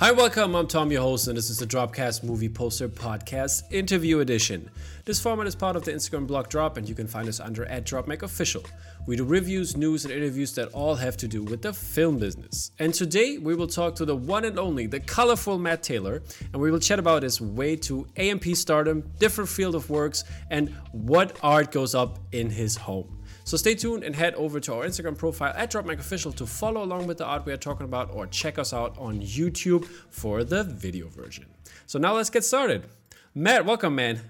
Hi, welcome. I'm Tom, your host, and this is the Dropcast Movie Poster Podcast Interview Edition. This format is part of the Instagram blog Drop, and you can find us under at DropMacOfficial. We do reviews, news, and interviews that all have to do with the film business. And today we will talk to the one and only, the colorful Matt Taylor, and we will chat about his way to AMP stardom, different field of works, and what art goes up in his home. So stay tuned and head over to our Instagram profile at DropMacOfficial to follow along with the art we are talking about or check us out on YouTube for the video version. So now let's get started. Matt, welcome, man.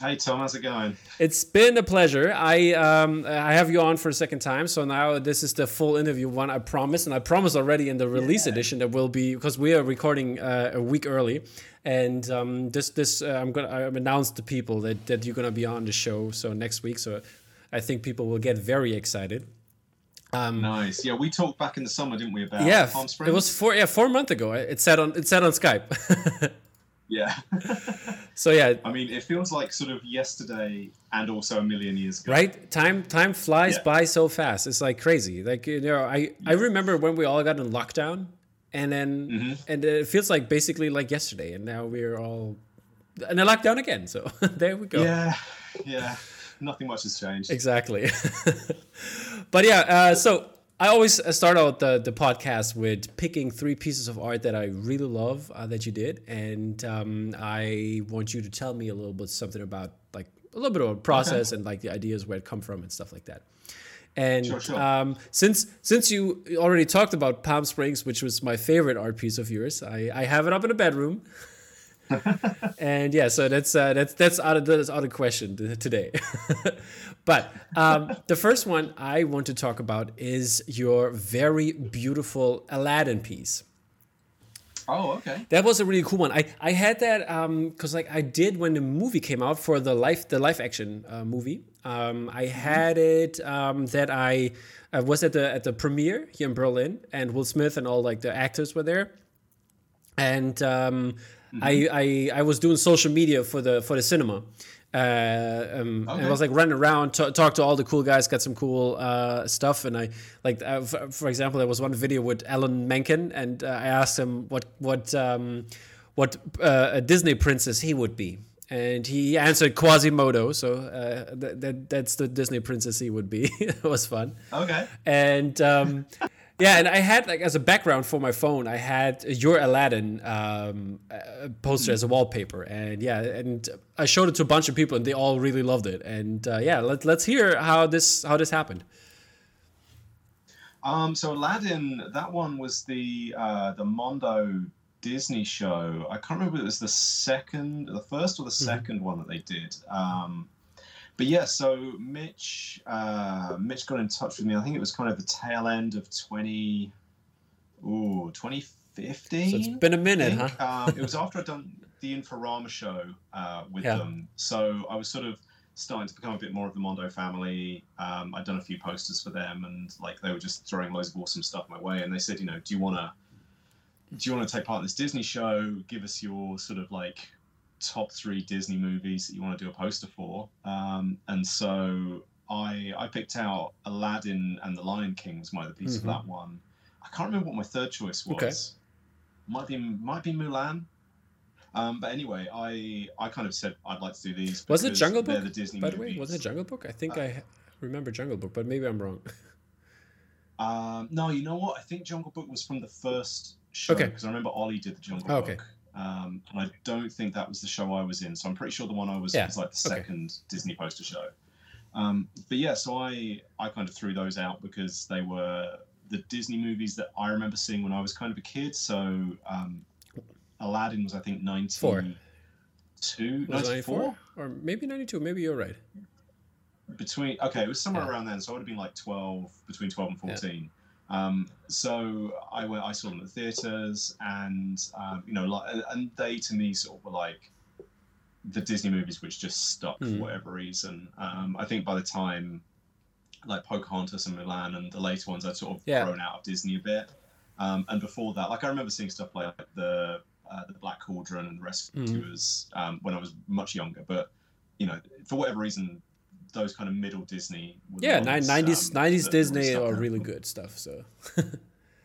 Hey Tom, how's it going? It's been a pleasure. I um, I have you on for a second time, so now this is the full interview one. I promise, and I promise already in the release yeah. edition that will be because we are recording uh, a week early, and um, this this uh, I'm gonna I announced to people that that you're gonna be on the show so next week. So I think people will get very excited. Um, nice. Yeah, we talked back in the summer, didn't we? About yeah, Palm Springs. It was four. Yeah, four months ago. It said on it said on Skype. yeah. so yeah. I mean, it feels like sort of yesterday and also a million years ago. Right. Time time flies yeah. by so fast. It's like crazy. Like you know, I yeah. I remember when we all got in lockdown, and then mm-hmm. and it feels like basically like yesterday, and now we're all in a lockdown again. So there we go. Yeah. Yeah nothing much has changed. Exactly. but yeah, uh, so I always start out the, the podcast with picking three pieces of art that I really love uh, that you did, and um, I want you to tell me a little bit something about like a little bit of a process okay. and like the ideas where it come from and stuff like that. And sure, sure. Um, since since you already talked about Palm Springs, which was my favorite art piece of yours, I, I have it up in a bedroom. and yeah, so that's uh, that's that's out of that's out of question today. but um, the first one I want to talk about is your very beautiful Aladdin piece. Oh, okay. That was a really cool one. I, I had that because um, like I did when the movie came out for the life the live action uh, movie. Um, I had it um, that I uh, was at the at the premiere here in Berlin, and Will Smith and all like the actors were there, and um, Mm-hmm. I, I I was doing social media for the for the cinema. Uh, um, okay. I was like running around, t- talk to all the cool guys, got some cool uh, stuff, and I like, uh, f- for example, there was one video with Alan Menken, and uh, I asked him what what um, what uh, a Disney princess he would be, and he answered Quasimodo, so uh, th- that that's the Disney princess he would be. it was fun. Okay. And um, yeah, and I had like as a background for my phone, I had your Aladdin um, uh, poster as a wallpaper, and yeah, and I showed it to a bunch of people, and they all really loved it. And uh, yeah, let, let's hear how this how this happened. Um, so Aladdin, that one was the uh, the Mondo Disney show. I can't remember if it was the second, the first or the 2nd mm-hmm. one that they did. Um, but yeah, so Mitch, uh, Mitch got in touch with me. I think it was kind of the tail end of 20, ooh, 2015. So it's been a minute, huh? um, it was after I'd done the Inforama show uh, with yeah. them. So I was sort of starting to become a bit more of the Mondo family. Um, I'd done a few posters for them, and like they were just throwing loads of awesome stuff my way. And they said, you know, do you want to do you want to take part in this Disney show? Give us your sort of like top three Disney movies that you want to do a poster for. Um, and so I I picked out Aladdin and The Lion King was my other piece mm-hmm. for that one. I can't remember what my third choice was. Okay. Might be might be Mulan. Um, but anyway, I I kind of said I'd like to do these. Was it Jungle Book? The Disney by the way, was it Jungle Book? I think uh, I remember Jungle Book, but maybe I'm wrong. um, no, you know what? I think Jungle Book was from the first show because okay. I remember Ollie did the Jungle oh, okay. Book. Um, and I don't think that was the show I was in. So I'm pretty sure the one I was yeah. was like the second okay. Disney poster show. Um, but yeah, so I I kind of threw those out because they were the Disney movies that I remember seeing when I was kind of a kid. So um, Aladdin was I think 92, 94? or maybe 92. Maybe you're right. Between okay, it was somewhere yeah. around then. So I would have been like 12, between 12 and 14. Um, so I went, I saw them at the theaters, and um, you know, like, and they to me sort of were like the Disney movies which just stuck mm. for hmm. whatever reason. Um, I think by the time like Pocahontas and Mulan and the later ones, I'd sort of yeah. grown out of Disney a bit. Um, and before that, like I remember seeing stuff like the uh, the Black Cauldron and the Rescuers mm. um, when I was much younger. But you know, for whatever reason, those kind of middle Disney. Yeah, nineties um, nineties Disney are really good stuff. So.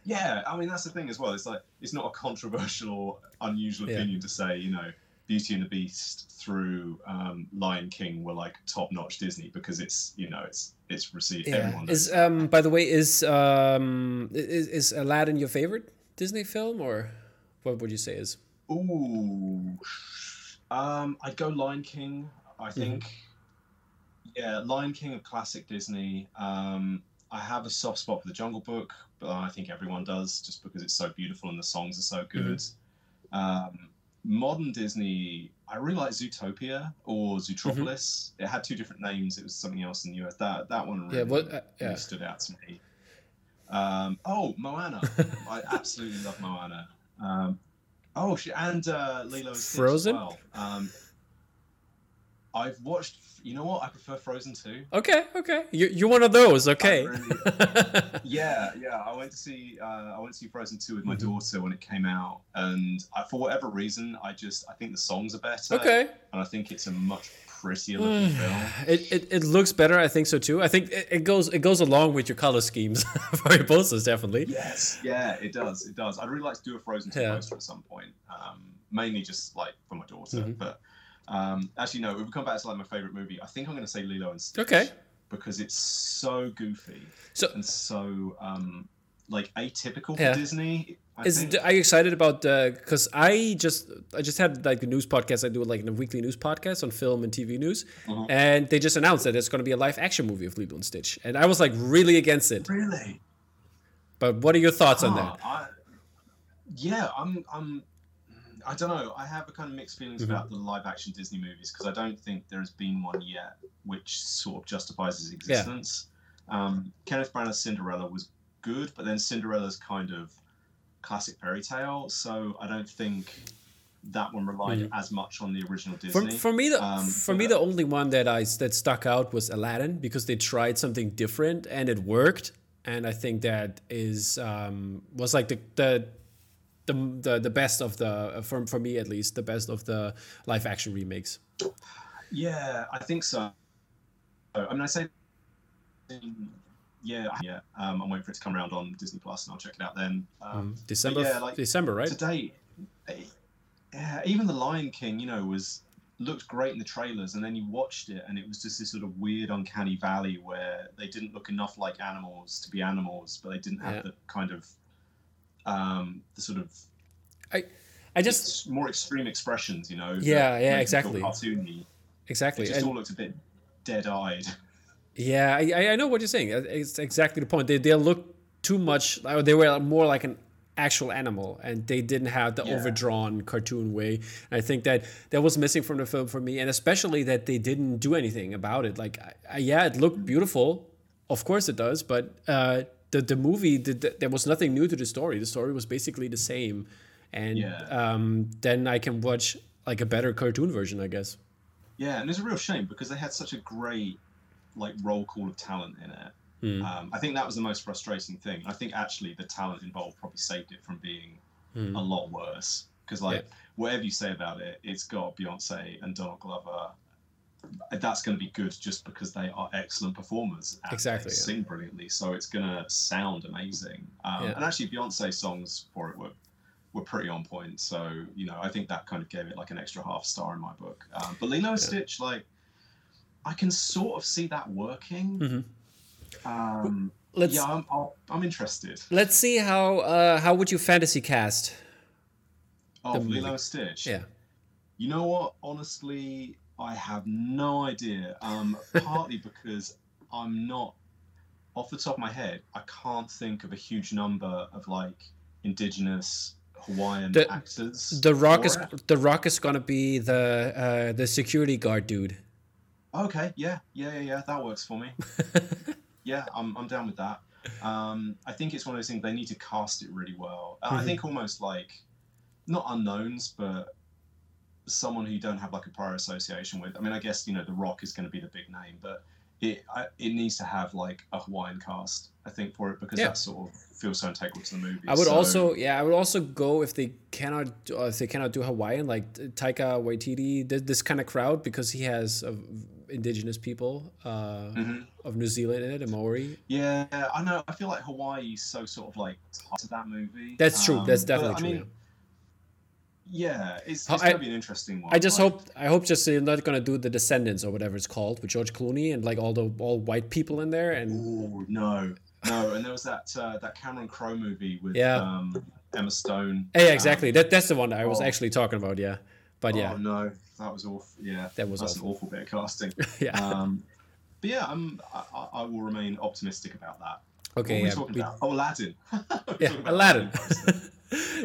Yeah, I mean that's the thing as well. It's like it's not a controversial or unusual Yeah. opinion to say, you know, Beauty and the Beast through um, Lion King were like top notch Disney because it's you know it's it's received Yeah. everyone knows Is um by the way is um is, is Aladdin your favorite Disney film or what would you say is? Ooh, um, I'd go Lion King. Mm-hmm. I think, yeah, Lion King of classic Disney. Um, I have a soft spot for the Jungle Book, but I think everyone does just because it's so beautiful and the songs are so Mm-hmm. good. Um, modern Disney, I really like Zootopia or Zootropolis. It had two different names. It was something else in the US. That that one really, Yeah, what- uh, really stood out to me. Um, oh, Moana! I absolutely love Moana. Um, oh, and uh, Lilo Frozen? As well. Um, I've watched. You know what? I prefer Frozen too. Okay, okay. You you're one of those, okay. really- Yeah, yeah. I went to see uh, I went to see Frozen two with my Mm-hmm. daughter when it came out, and I, for whatever reason, I just I think the songs are better. okay. and I think it's a much prettier looking film. It, it, it looks better, I think so too. I think it, it goes it goes along with your color schemes for your posters, definitely. Yes, yeah, it does. It does. I'd really like to do a Frozen two Yeah. poster at some point. Um, mainly just like for my daughter, Mhm. but um, actually no. If we come back to like my favorite movie, I think I'm going to say Lilo and Stitch. Okay. Because it's so goofy So and so um, like atypical Yeah. for Disney. I is think. are you excited about because I just I just had like a news podcast I do like a weekly news podcast on film and TV news Mhm. and they just announced that it's going to be a live action movie of Lilo and Stitch and I was like really against it really? but what are your thoughts on that I, yeah, I'm. I'm. I don't know. I have a kind of mixed feelings Mm-hmm. about the live action Disney movies because I don't think there has been one yet which sort of justifies its existence. Um, Kenneth Branagh's Cinderella was good, but then Cinderella's kind of classic fairy tale, so I don't think that one relied as much on the original Mm-hmm. for, Disney. for me the Um, for me the only one that I that stuck out was Aladdin because they tried something different and it worked and I think that is um, was like the the the, the, the best of the for, for me at least the best of the live action remakes Yeah, I think so. I mean, I say, yeah, yeah. Um, I'm waiting for it to come around on Disney Plus, and I'll check it out then. Um, December yeah, like December right today eh, yeah, even the Lion King, you know, was looked great in the trailers, and then you watched it, and it was just this sort of weird, uncanny valley where they didn't look enough like animals to be animals, but they didn't have Yeah. the kind of um, the sort of I I just more extreme expressions, you know. Yeah, yeah, make them feel exactly. Cartoony. It exactly just and- all looked a bit dead-eyed. Yeah, I, I- know what you're saying. It's exactly the point. They they look too much. They were more like an actual animal, and they didn't have the Yeah. overdrawn cartoon way. And I think that that was missing from the film for me, and especially that they didn't do anything about it. Like, I, I, yeah, it looked beautiful, of course it does, but uh, the the movie, the, the, there was nothing new to the story. The story was basically the same, and Yeah. um, then I can watch like a better cartoon version, I guess. Yeah, and it's a real shame because they had such a great like roll call of talent in it. Hmm. Um, I think that was the most frustrating thing. I think actually the talent involved probably saved it from being Hmm. a lot worse. Because like whatever you say about it, it's got Beyonce and Donald Glover. That's going to be good just because they are excellent performers and Exactly, they yeah. sing brilliantly. So it's going to sound amazing. Um, Yeah. And actually, Beyonce songs for it were were pretty on point. So you know, I think that kind of gave it like an extra half star in my book. Um, but Lilo and Stitch, like, I can sort of see that working. Mhm. Um, Let's yeah, I'm, I'll, I'm interested. let's see how uh, how would you fantasy cast? Oh, the Lilo Stitch. Yeah. You know what? Honestly, I have no idea. Um, partly because I'm not, off the top of my head, I can't think of a huge number of like indigenous Hawaiian The- actors. The Rock is it. the Rock is gonna be the uh, the security guard dude. Okay, yeah, yeah, yeah, yeah. That works for me. yeah, I'm, I'm down with that. Um, I think it's one of those things they need to cast it really well. Uh, I think almost like not unknowns, but someone who you don't have like a prior association with. I mean, I guess you know The Rock is going to be the big name, but it I, it needs to have like a Hawaiian cast. I think for it because Yeah. that sort of feels so integral to the movie. I would So- also yeah I would also go if they cannot do- uh, if they cannot do Hawaiian like Taika Waititi this kind of crowd because he has a indigenous people uh, Mhm. of New Zealand in it, the Maori. Yeah, I know. I feel like Hawaii is so sort of like tied to that movie. That's true. Um, That's but, definitely I true. mean, yeah, it's, it's I- gonna be an interesting one. I just like- hope I hope just you're not gonna do the Descendants or whatever it's called with George Clooney and like all the all white people in there and Ooh, no, no. And there was that uh, that Cameron Crowe movie with Yeah. um, Emma Stone. yeah exactly Um, that that's the one that I was oh. actually talking about yeah but yeah Oh no, that was awful. Yeah, that was that's awful an awful bit of casting. yeah Um, but yeah, I'm, I, I- will remain optimistic about that. okay what were we yeah talking we- about? Oh, Aladdin. Yeah Aladdin.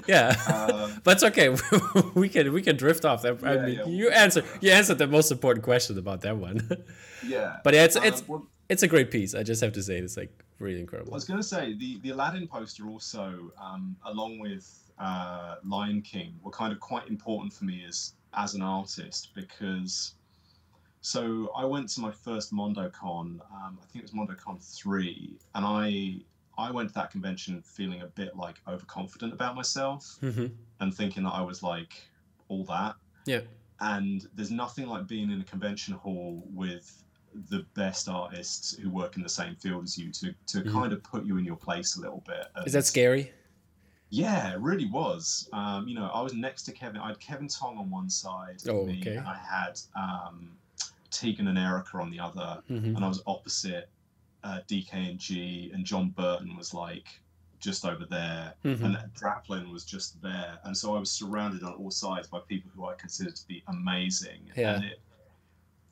yeah Um, but it's okay we can we can drift off that I mean yeah, you answer you answered the most important question about that one yeah, but yeah it's Um, it's well, it's a great piece I just have to say it's like really incredible. I was going to say the the Aladdin poster also, um, along with uh, Lion King, were kind of quite important for me as as an artist because. So I went to my first MondoCon. Um, I think it was MondoCon three, and I I went to that convention feeling a bit like overconfident about myself hmm and thinking that I was like all that. Yeah. And there's nothing like being in a convention hall with the best artists who work in the same field as you to to Mhm. kind of put you in your place a little bit. is that scary Yeah, it really was. Um, you know, I was next to Kevin. I had Kevin Tong on one side of Oh, me, okay. and I had um, Tegan and Erica on the other, hmm and I was opposite uh, DKNG, and John Burton was like just over there hmm and Draplin was just there, and so I was surrounded on all sides by people who I considered to be amazing. Yeah. And it,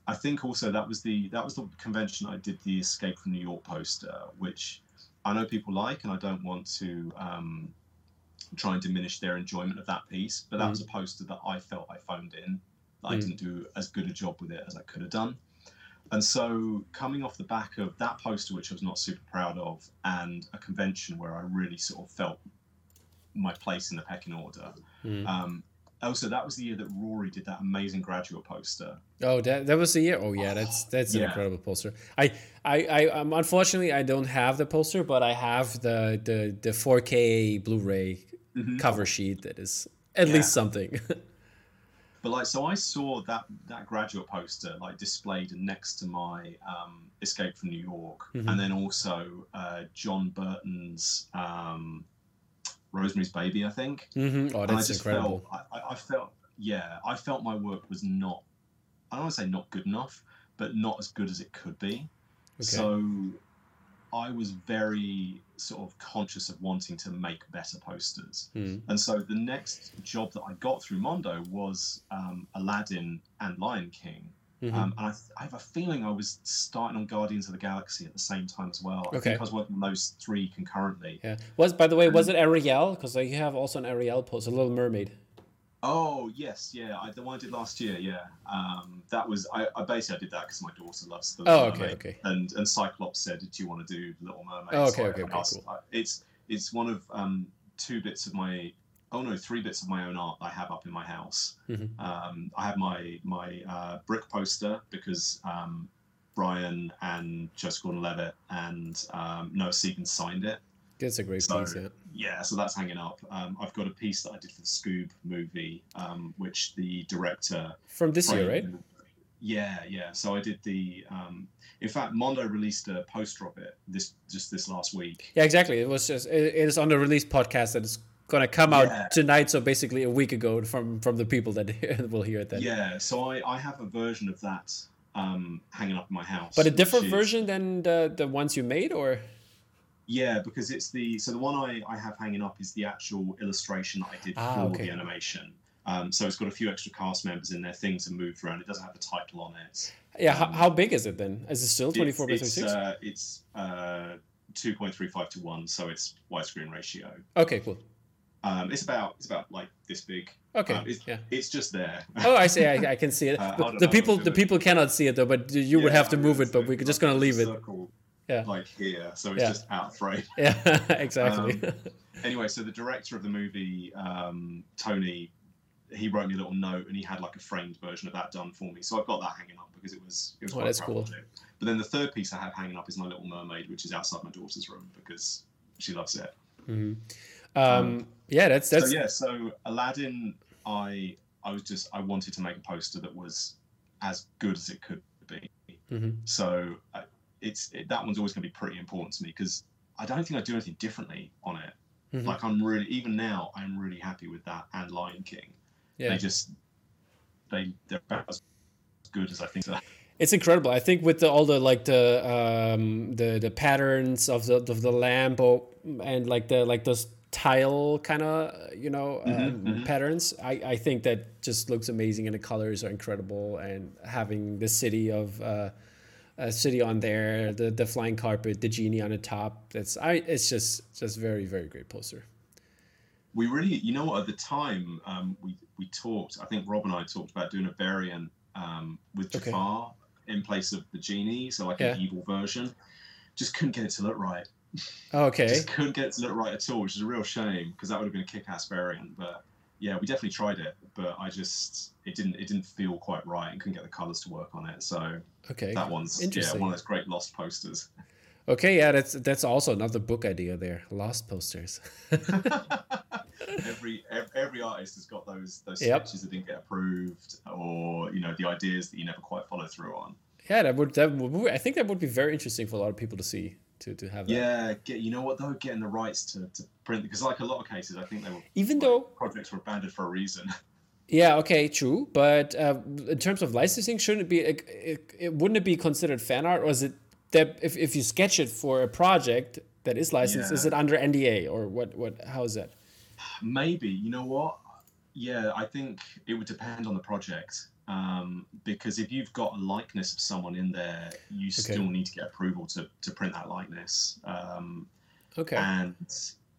I think also that was the that was the convention I did the Escape from New York poster, which I know people like, and I don't want to um, try and diminish their enjoyment of that piece. But that was a poster that I felt I phoned in. That I Mm. didn't do as good a job with it as I could have done. And so, coming off the back of that poster, which I was not super proud of, and a convention where I really sort of felt my place in the pecking order. Mm. Um, also, that was the year that Rory did that amazing graduate poster. Oh, that that was the year. Oh, yeah, that's that's an incredible poster. I I I um, unfortunately I don't have the poster, but I have the the the 4K Blu-ray Mhm. cover sheet that is at Yeah. least something. But like, so I saw that that graduate poster like displayed next to my um, Escape from New York, Mhm. and then also uh, John Burton's um, Rosemary's Baby, I think. hmm Oh, and I that's just incredible. felt I, I- I felt yeah I felt my work was not I don't want to say not good enough but not as good as it could be Okay. so I was very sort of conscious of wanting to make better posters Mm. and so the next job that I got through Mondo was um, Aladdin and Lion King Mhm. um, and I, I have a feeling I was starting on Guardians of the Galaxy at the same time as well I Okay. think I was working on those three concurrently yeah. Was by the way, was it Ariel? Because you have also an Ariel poster, a Little Mermaid. Oh yes, yeah, I, the one I did last year. Yeah, um, that was I, I basically I did that because my daughter loves the Oh, okay, Mermaid. okay. And and Cyclops said, "Do you want to do Little Mermaid?" Oh, So okay, I- okay, okay, asked- I- it's it's one of um, two bits of my oh no, three bits of my own art I have up in my house. Mhm. Um, I have my my uh, brick poster because um, Rian and Joseph Gordon-Levitt and um, Noah Segan signed it. That's a great So- piece. Yeah. So that's hanging up. Um, I've got a piece that I did for the Scoob movie, um, which the director. From this year, right? Yeah, yeah. So I did the. Um, in fact, Mondo released a poster of it this just this last week. Yeah, exactly. It was just it, it is on the release podcast that is gonna come out Yeah. tonight. So basically, a week ago from from the people that will hear it then. Yeah, so I, I have a version of that um, hanging up in my house. But a different is- version than the the ones you made, or Yeah, because it's the so the one I, I have hanging up is the actual illustration that I did Ah, for okay. the animation. Um, so it's got a few extra cast members in there. Things are moved around. It doesn't have the title on it. yeah, how, Um, how big is it then? Is it still twenty four by It's- thirty six? It's, uh, it's uh, 2.35 to 1, so it's widescreen ratio. Okay, cool. Um, it's about it's about like this big. Okay, Um, it's, yeah. it's just there. Oh, I see. I, I can see it. Uh, the people, the people cannot see it though. But you would have to move it. But we're just gonna leave it. circle, Yeah. Like here, so it's Yeah. just out of frame. Yeah, exactly. Um, Anyway, so the director of the movie, um, Tony, he wrote me a little note, and he had like a framed version of that done for me. So I've got that hanging up because it was it was Oh, quite a that's cool. project. But then the third piece I have hanging up is my Little Mermaid, which is outside my daughter's room because she loves it. Mhm. Um, yeah, that's that's so yeah, so Aladdin, I I was just I wanted to make a poster that was as good as it could be. Mhm. So uh, it's it, that one's always going to be pretty important to me because I don't think I do anything differently on it. Mhm. Like I'm really even now I'm really happy with that and Lion King. Yeah. They just they they're about as good as I think. So. It's incredible. I think with the, all the like the um, the the patterns of the of the lamp and like the like those tile kind of you know um, mhm. patterns. I I think that just looks amazing and the colors are incredible and having the city of. Uh, a city on there, the the flying carpet, the genie on the top. That's I. It's just just very very great poster. we really you know at the time um, we we talked i think rob and i talked about doing a variant um, with Okay. jafar in place of the genie so like an evil version just couldn't get it to look right Okay. just couldn't get it to look right at all which is a real shame because that would have been a kick-ass variant but yeah we definitely tried it but i just it didn't it didn't feel quite right and couldn't get the colors to work on it so Okay. that one's yeah one of those great lost posters Okay. Yeah. That's that's also another book idea there. Lost posters. every ev- every artist has got those those Yep. sketches that didn't get approved or you know the ideas that you never quite follow through on Yeah, that would that would, I think that would be very interesting for a lot of people to see to to have that. yeah get you know what though? Getting the rights to, to print because like a lot of cases i think they were Even like, though projects were abandoned for a reason. Yeah, okay, true, but uh, in terms of licensing, shouldn't it be it, it, it wouldn't it be considered fan art or is it that if, if you sketch it for a project that is licensed, is it under NDA or what what how is that? maybe you know what? Yeah i think it would depend on the project um, because if you've got a likeness of someone in there you still need to get approval to, to print that likeness um, Okay. and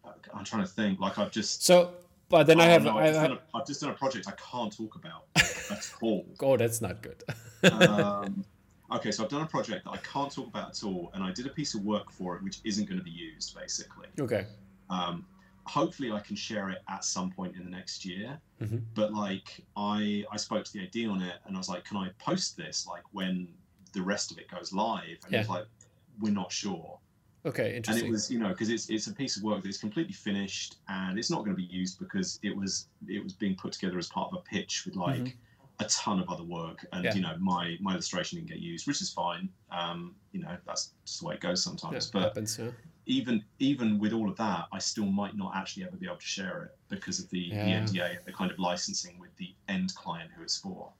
uh, i'm trying to think like i've just So, but then I Oh, have no, I I've, just have, done a, I've just done a project I can't talk about at all. oh, that's not good. Um, okay, so I've done a project that I can't talk about at all, and I did a piece of work for it which isn't going to be used, basically. okay. Um, hopefully, I can share it at some point in the next year. Mhm. But like, I I spoke to the AD on it, and I was like, "Can I post this like when the rest of it goes live?" And he was like, "We're not sure." Okay, interesting. and it was you know because it's it's a piece of work that's completely finished and it's not going to be used because it was it was being put together as part of a pitch with like a ton of other work and Mm-hmm. Yeah. you know my my illustration didn't get used which is fine um you know that's just the way it goes yeah, sometimes but happens, yeah. Even even with all of that i still might not actually ever be able to share it because of the, Yeah. the nda the kind of licensing with the end client who it's for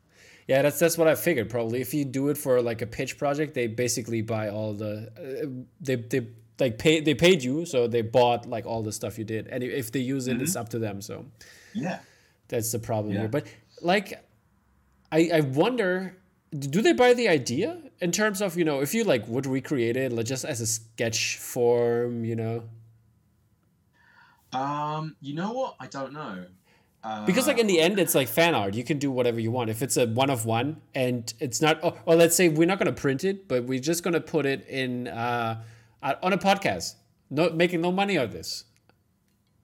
Yeah, that's that's what I figured. Probably, if you do it for like a pitch project, they basically buy all the uh, they they like pay they paid you, so they bought like all the stuff you did, and if they use it, it's up to them. So yeah that's the problem Yeah. here. But like, I I wonder, do they buy the idea in terms of you know if you like would recreate it like just as a sketch form, you know? um you know what i don't know uh, Because like in the end, it's like fan art. You can do whatever you want. If it's a one of one, and it's not, oh, well, let's say we're not going to print it, but we're just going to put it in uh, uh, on a podcast. No, making no money on this.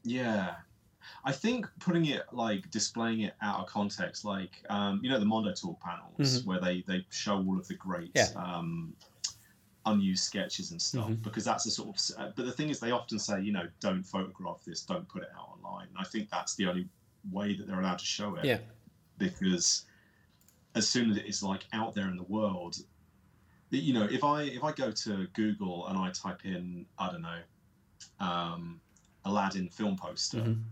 Yeah. I think putting it like displaying it out of context, like um, you know the Mondo Talk panels Mhm. where they they show all of the great Yeah. um, unused sketches and stuff Mhm. because that's a sort of. uh, But the thing is, they often say you know don't photograph this, don't put it out online. And I think that's the only way that they're allowed to show it. Yeah. Because as soon as it is like out there in the world, that, you know, if I if I go to Google and I type in I don't know, um, Aladdin film poster Mhm.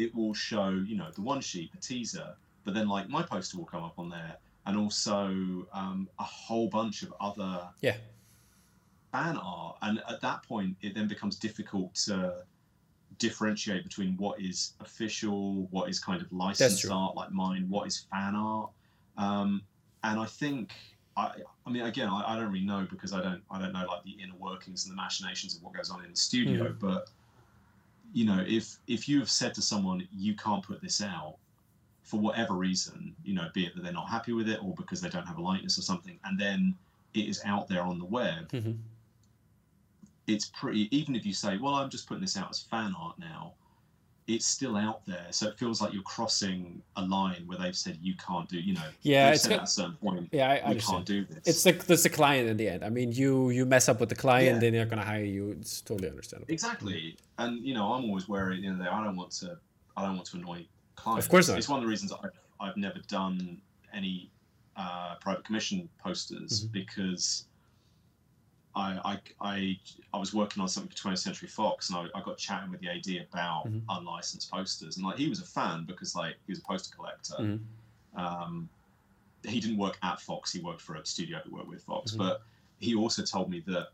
It will show you know the one sheet the teaser but then like my poster will come up on there and also um, a whole bunch of other Yeah. fan art and at that point it then becomes difficult to differentiate between what is official what is kind of licensed art like mine what is fan art. Um, and i think I, I mean again I, I don't really know because i don't i don't know like the inner workings and the machinations of what goes on in the studio but you know if if you have said to someone you can't put this out for whatever reason you know be it that they're not happy with it or because they don't have a likeness or something and then it is out there on the web Mhm. it's pretty even if you say well i'm just putting this out as fan art now it's still out there so it feels like you're crossing a line where they've said you can't do you know Yeah, it's said got- at a certain point Yeah, I we can't do this It's the client in the end. I mean, you you mess up with the client, Yeah. then they're gonna hire you. It's totally understandable. Exactly, and you know, I'm always wary. At the end of the day, I don't want to. I don't want to annoy clients. Of course not. It's one of the reasons I've I've never done any uh, private commission posters mm-hmm. because I, I, I, I was working on something for 20th Century Fox, and I, I got chatting with the AD about mm-hmm. unlicensed posters, and like he was a fan because like he was a poster collector. Mm-hmm. Um, he didn't work at Fox; he worked for a studio that worked with Fox. Mm-hmm. But he also told me that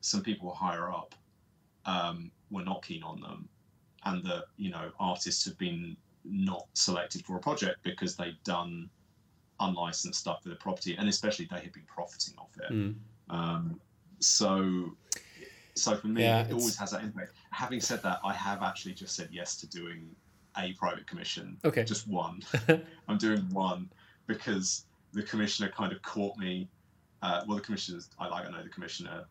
some people higher up um, were not keen on them, and that you know artists have been not selected for a project because they'd done unlicensed stuff for the property, and especially they had been profiting off it. Mm. Um, so, so for me, yeah, it always has that impact. Having said that, I have actually just said yes to doing a private commission. Okay. Just one. I'm doing one because the commissioner kind of caught me. Uh, well, the commissioner, I like, I know the commissioner,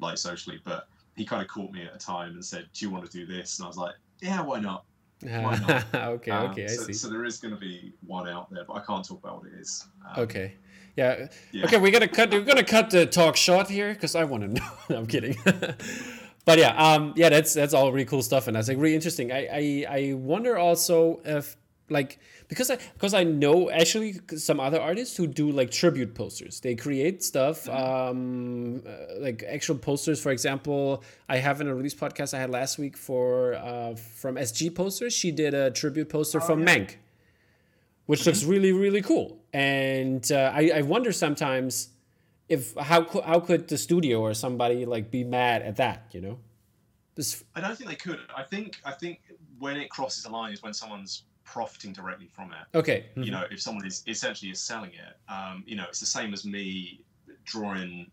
like socially, but he kind of caught me at a time and said, "Do you want to do this?" And I was like, "Yeah, why not?" Why not? okay, um, okay, I so, see. So there is going to be one out there, but I can't talk about what it is. Um, okay. Yeah. yeah. Okay, we're gonna cut. We're gonna cut the talk short here because I want to know. no, I'm kidding. but yeah, um, yeah, that's that's all really cool stuff, and that's like really interesting. I I, I wonder also if like because I because I know actually some other artists who do like tribute posters. They create stuff mm-hmm. um, uh, like actual posters. For example, I have in a release podcast I had last week for uh, from SG Posters. She did a tribute poster oh, from yeah. Mank which looks mm-hmm. really really cool. And uh, I, I wonder sometimes if how how could the studio or somebody like be mad at that, you know? This I don't think they could. I think I think when it crosses a line is when someone's profiting directly from it. Okay. Mm-hmm. You know, if someone is essentially is selling it, um, you know, it's the same as me drawing.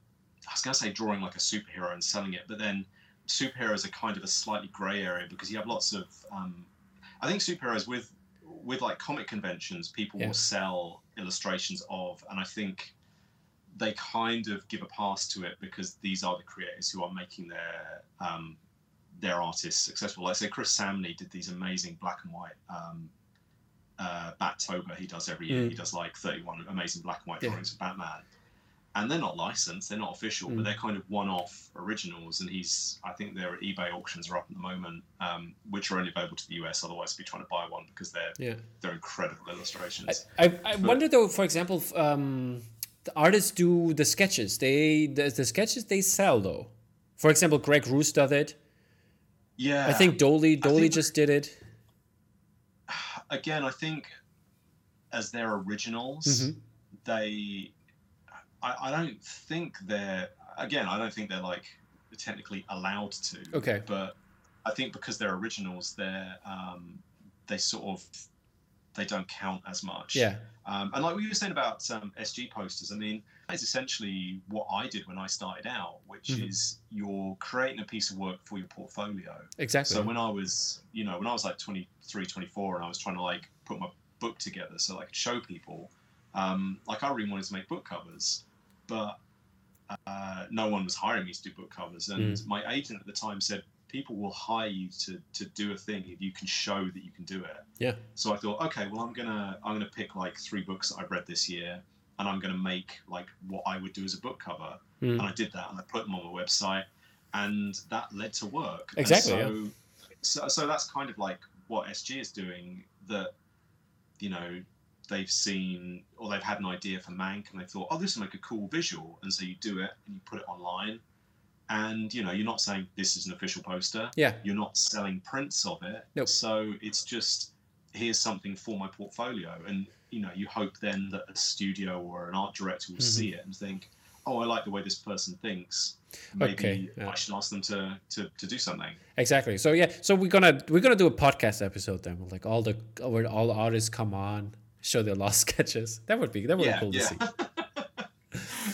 I was gonna say drawing like a superhero and selling it, but then superheroes are kind of a slightly grey area because you have lots of. Um, I think superheroes with with like comic conventions, people yeah. will sell illustrations of, and I think they kind of give a pass to it because these are the creators who are making their um, their artists successful. Like say Chris Samnee did these amazing black and white um, uh, Battober he does every year. Mm. He does like 31 amazing black and white drawings of Batman and they're not licensed, they're not official, mm. but they're kind of one-off originals. And he's, I think their eBay auctions are up at the moment, um, which are only available to the US. Otherwise, be trying to buy one because they're yeah. they're incredible illustrations. I, I, I but, wonder though, for example, um, the artists do the sketches. They the, the sketches they sell though. For example, Greg Roos does it. Yeah, I think Doaly Doaly just did it. Again, I think as their originals, mm-hmm. they I, I don't think they're again. I don't think they're like technically allowed to. Okay. But I think because they're originals, they're um, they sort of they don't count as much. Yeah. Um, and like we were saying about um, SG posters, I mean, that's essentially what I did when I started out, which mm-hmm. is you're creating a piece of work for your portfolio. Exactly. So when I was, you know, when I was like 23, 24, and I was trying to like put my book together so I could show people, um, like I really wanted to make book covers but uh, no one was hiring me to do book covers. And mm. my agent at the time said, people will hire you to, to do a thing if you can show that you can do it. Yeah. So I thought, okay, well, I'm gonna I'm gonna pick like three books that I've read this year, and I'm gonna make like what I would do as a book cover. Mm. And I did that, and I put them on my website, and that led to work. Exactly. So, yeah. so, so that's kind of like what SG is doing. That you know they've seen or they've had an idea for Mank and they thought, oh, this will make a cool visual, and so you do it and you put it online, and you know you're not saying this is an official poster. Yeah. You're not selling prints of it. Nope. So it's just here's something for my portfolio, and you know you hope then that a studio or an art director will mm-hmm. see it and think, oh, I like the way this person thinks. Maybe okay, yeah. I should ask them to, to to do something. Exactly. So yeah, so we're gonna we're gonna do a podcast episode then, like all the where all the artists come on show their lost sketches. That would be that would yeah, be cool yeah. to see.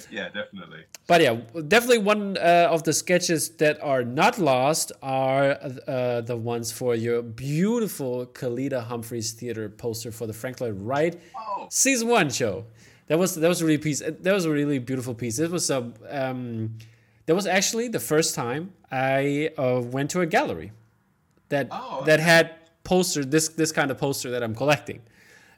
yeah, definitely. But yeah, definitely one uh, of the sketches that are not lost are uh, the ones for your beautiful Kalita Humphreys Theater poster for the Frank Lloyd Wright oh. season one show. That was that was a really piece. That was a really beautiful piece. It was a um, that was actually the first time I uh, went to a gallery that oh, that had poster this this kind of poster that I'm collecting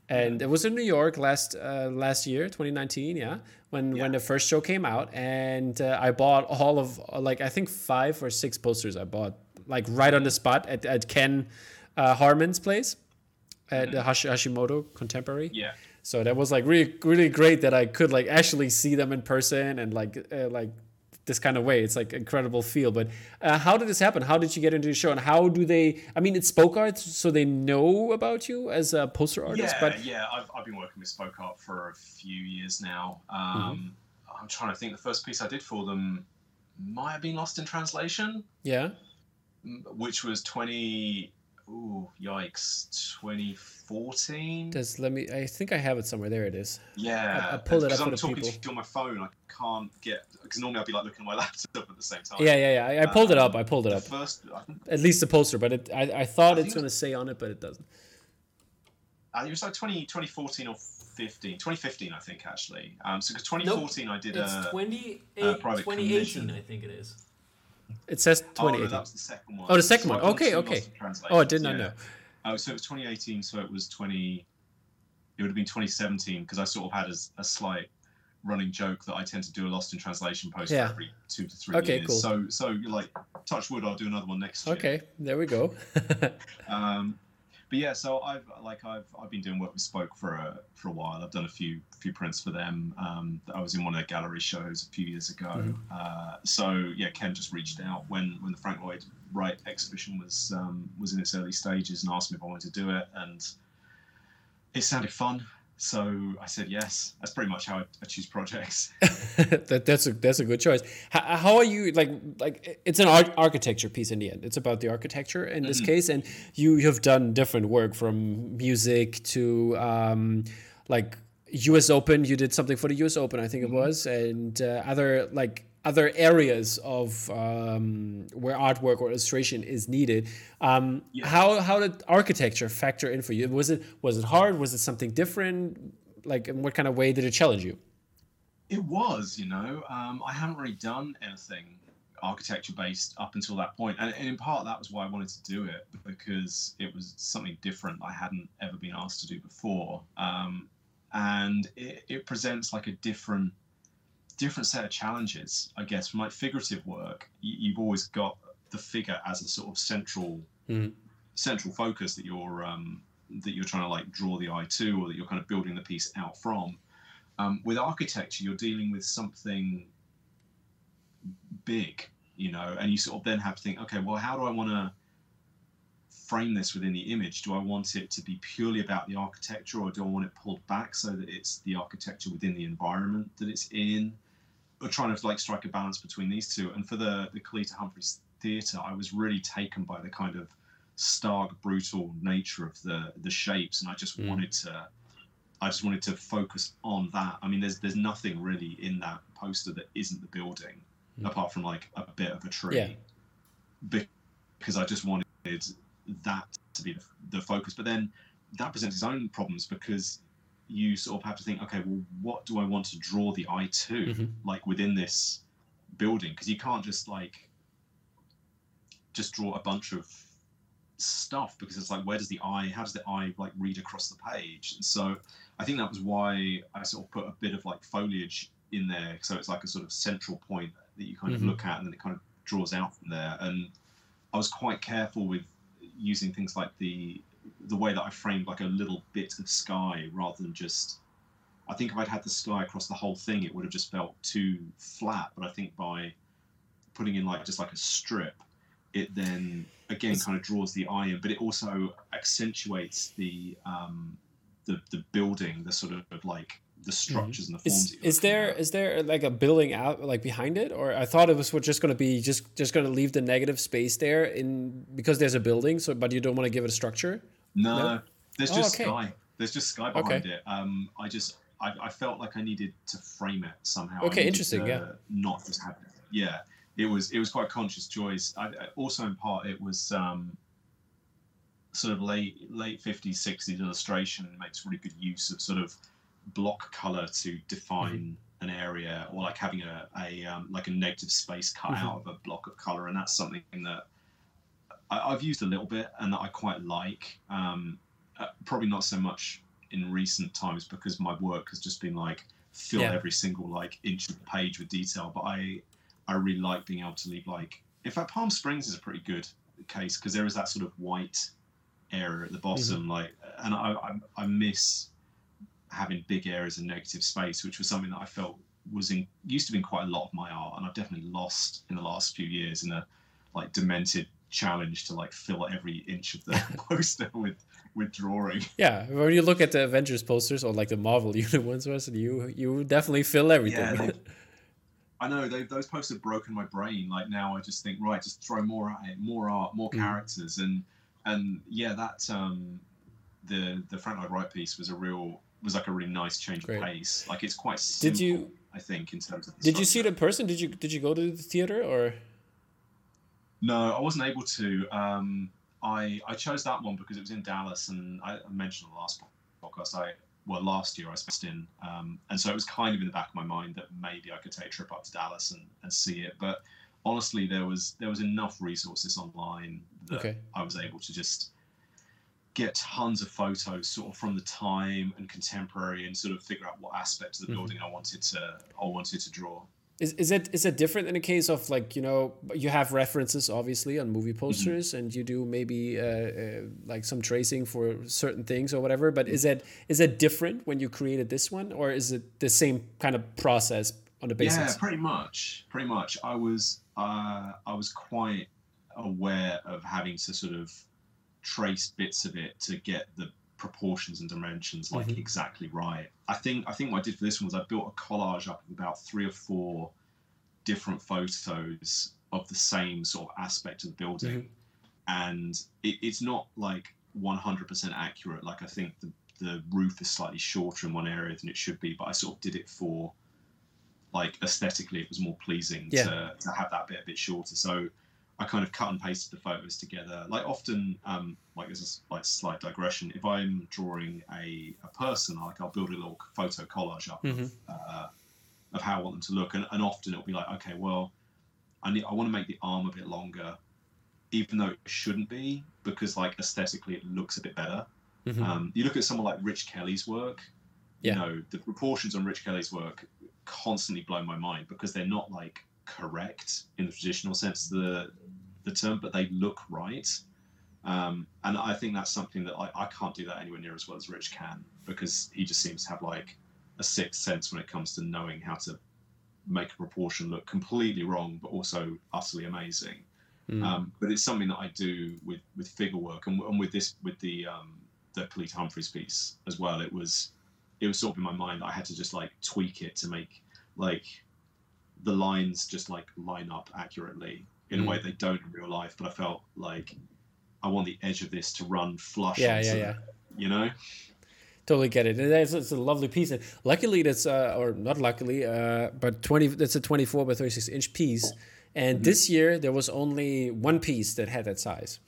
and it was in New York last uh, last year, 2019. Yeah, when yeah. when the first show came out, and uh, I bought all of like I think five or six posters. I bought like right on the spot at, at Ken uh, Harman's place at mm-hmm. Hash- Hashimoto Contemporary. Yeah. So that was like really really great that I could like actually see them in person and like uh, like this kind of way. It's like incredible feel. But uh, how did this happen? How did you get into the show? And how do they? I mean, it's Spoke Art, so they know about you as a poster artist. Yeah, but yeah, I've, I've been working with Spoke Art for a few years now. Um, mm-hmm. I'm trying to think. The first piece I did for them might have been Lost in Translation. Yeah. Which was 20 Ooh, yikes! 2014. Does let me? I think I have it somewhere. There it is. Yeah, I, I pulled it up I'm talking people. to you on my phone. I can't get because normally I'd be like looking at my laptop at the same time. Yeah, yeah, yeah. I, I pulled um, it up. I pulled it up. First, at least the poster, but it, I, I thought I it's going to say on it, but it doesn't. Uh, it was like 20, 2014 or 15, 2015, I think actually. Um, so because 2014 nope. I did it's a, 28, a private 2018, I think it is. It says 2018. Oh, no, that was the second one. Oh, the second so one. Okay, okay. Oh, I did not yeah. know. Oh, so it was 2018. So it was 20. It would have been 2017 because I sort of had a, a, slight running joke that I tend to do a Lost in Translation post yeah. every two to three okay, years. Cool. So so you're like, touch wood, I'll do another one next year. Okay, there we go. um, but yeah, so I've like I've I've been doing work with Spoke for a for a while. I've done a few few prints for them. Um, I was in one of their gallery shows a few years ago. Mm-hmm. Uh, so yeah, Ken just reached out when when the Frank Lloyd Wright exhibition was um, was in its early stages and asked me if I wanted to do it, and it sounded fun. So I said yes. That's pretty much how I, I choose projects. that, that's a that's a good choice. How, how, are you like like it's an architecture piece in the end. It's about the architecture in this mm-hmm. case, and you have done different work from music to um, like U.S. Open. You did something for the U.S. Open, I think mm-hmm. it was, and uh, other like other areas of um, where artwork or illustration is needed. Um, yeah. How how did architecture factor in for you? Was it was it hard? Was it something different? Like, in what kind of way did it challenge you? It was, you know, um, I haven't really done anything architecture based up until that point, and, and in part that was why I wanted to do it because it was something different I hadn't ever been asked to do before, um, and it, it presents like a different different set of challenges, I guess. From like figurative work, you, have always got the figure as a sort of central mm-hmm. central focus that you're um, that you're trying to like draw the eye to, or that you're kind of building the piece out from. Um, with architecture, you're dealing with something big, you know, and you sort of then have to think, okay, well, how do I want to frame this within the image? Do I want it to be purely about the architecture, or do I want it pulled back so that it's the architecture within the environment that it's in? We're trying to like strike a balance between these two. And for the the Kalita Humphreys Theatre, I was really taken by the kind of stark, brutal nature of the the shapes, and I just mm. wanted to. I just wanted to focus on that. I mean, there's there's nothing really in that poster that isn't the building, mm. apart from like a bit of a tree. Yeah. Because I just wanted that to be the, the focus. But then that presents its own problems because you sort of have to think, okay, well, what do I want to draw the eye to, mm-hmm. like within this building? Because you can't just like just draw a bunch of stuff because it's like, where does the eye, how does the eye like read across the page? And so I think that was why I sort of put a bit of like foliage in there, so it's like a sort of central point that you kind mm-hmm. of look at, and then it kind of draws out from there. And I was quite careful with using things like the the way that I framed like a little bit of sky rather than just. I think if I'd had the sky across the whole thing, it would have just felt too flat. But I think by putting in like just like a strip, it then again kind of draws the eye in, but it also accentuates the um, the the building, the sort of like the mm-hmm. structures mm-hmm. and the forms. Is, is there at. is there like a building out like behind it, or I thought it was just going to be just just going to leave the negative space there in because there's a building. So, but you don't want to give it a structure. No, no? there's oh, just okay. sky. There's just sky behind okay. it. Um, I just I, I, felt like I needed to frame it somehow. Okay, interesting. Yeah, not just have it. Yeah, it was it was quite conscious choice. I, also, in part, it was. Um, sort of late late 50s 60s illustration makes really good use of sort of block color to define mm-hmm. an area or like having a, a um, like a negative space cut mm-hmm. out of a block of color and that's something that I, have used a little bit and that I quite like um, uh, probably not so much in recent times because my work has just been like fill yeah. every single like inch of the page with detail but I I really like being able to leave like in fact Palm Springs is a pretty good case because there is that sort of white area at the bottom mm-hmm. like and I, I I miss having big areas of negative space, which was something that I felt was in used to be quite a lot of my art, and I've definitely lost in the last few years in a like demented challenge to like fill every inch of the poster with with drawing. Yeah, when you look at the Avengers posters or like the Marvel unit ones, you you definitely fill everything. Yeah, I know they, those posts have broken my brain. Like now, I just think right, just throw more at it, more art, more mm. characters, and and yeah, that um, the the Frank Lloyd Wright piece was a real was like a really nice change Great. of pace. Like it's quite simple. Did you? I think in terms of. did structure. you see it in person? Did you did you go to the theater or? No, I wasn't able to. Um, I I chose that one because it was in Dallas, and I mentioned on the last podcast. I well last year I spent in, um, and so it was kind of in the back of my mind that maybe I could take a trip up to Dallas and, and see it. But honestly, there was there was enough resources online that okay. I was able to just get tons of photos sort of from the time and contemporary and sort of figure out what aspects of the mm-hmm. building I wanted to I wanted to draw. Is, is it is it different in a case of like you know you have references obviously on movie posters mm-hmm. and you do maybe uh, uh, like some tracing for certain things or whatever but is it is it different when you created this one or is it the same kind of process on the basis Yeah, pretty much, pretty much. I was uh, I was quite aware of having to sort of trace bits of it to get the proportions and dimensions like mm-hmm. exactly right. I think I think what I did for this one was I built a collage up of about three or four different photos of the same sort of aspect of the building, mm-hmm. and it, it's not like 100% accurate. Like I think the the roof is slightly shorter in one area than it should be, but I sort of did it for like aesthetically it was more pleasing yeah. to, to have that bit a bit shorter. So I kind of cut and pasted the photos together. Like often, um, like there's a like slight digression. If I'm drawing a, a person, like I'll build a little photo collage up mm-hmm. of, uh, of how I want them to look, and, and often it'll be like, okay, well, I need I want to make the arm a bit longer, even though it shouldn't be, because like aesthetically it looks a bit better. Mm-hmm. Um, you look at someone like Rich Kelly's work. Yeah. You know the proportions on Rich Kelly's work constantly blow my mind because they're not like correct in the traditional sense of the the term, but they look right. Um, and I think that's something that I, I can't do that anywhere near as well as Rich can because he just seems to have like a sixth sense when it comes to knowing how to make a proportion look completely wrong, but also utterly amazing. Mm. Um, but it's something that I do with, with figure work and, and with this with the um, the Kalita Humphreys piece as well. It was it was sort of in my mind. That I had to just like tweak it to make like the lines just like line up accurately in mm. a way they don't in real life. But I felt like I want the edge of this to run flush. Yeah, yeah, yeah. You know. Totally get it. It's, it's a lovely piece. And luckily, that's uh, or not luckily, uh, but twenty. That's a twenty-four by thirty-six inch piece. And mm-hmm. this year there was only one piece that had that size.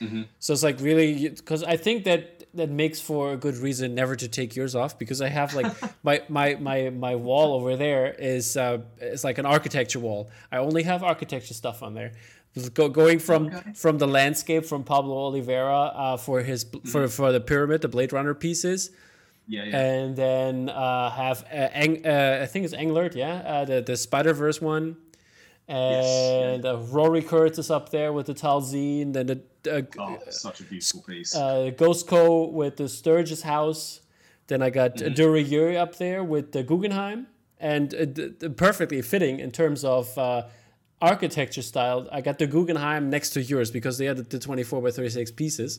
Mm-hmm. So it's like really because I think that that makes for a good reason never to take yours off because I have like my my my my wall over there is uh is like an architecture wall. I only have architecture stuff on there. Go, going from okay. from the landscape from Pablo Olivera uh, for his mm-hmm. for for the pyramid, the Blade Runner pieces. Yeah, yeah. And then uh, have uh, Ang, uh, I think it's Englert, yeah, uh, the the Spider Verse one, and yes, yeah. Uh, Rory Kurtz up there with the Taliesin, then the uh, oh, such a beautiful piece. Uh, Ghost Co with the Sturges house. Then I got mm-hmm. Up there with the Guggenheim, and uh, d- d- perfectly fitting in terms of uh, architecture style. I got the Guggenheim next to yours because they had the 24 by 36 pieces.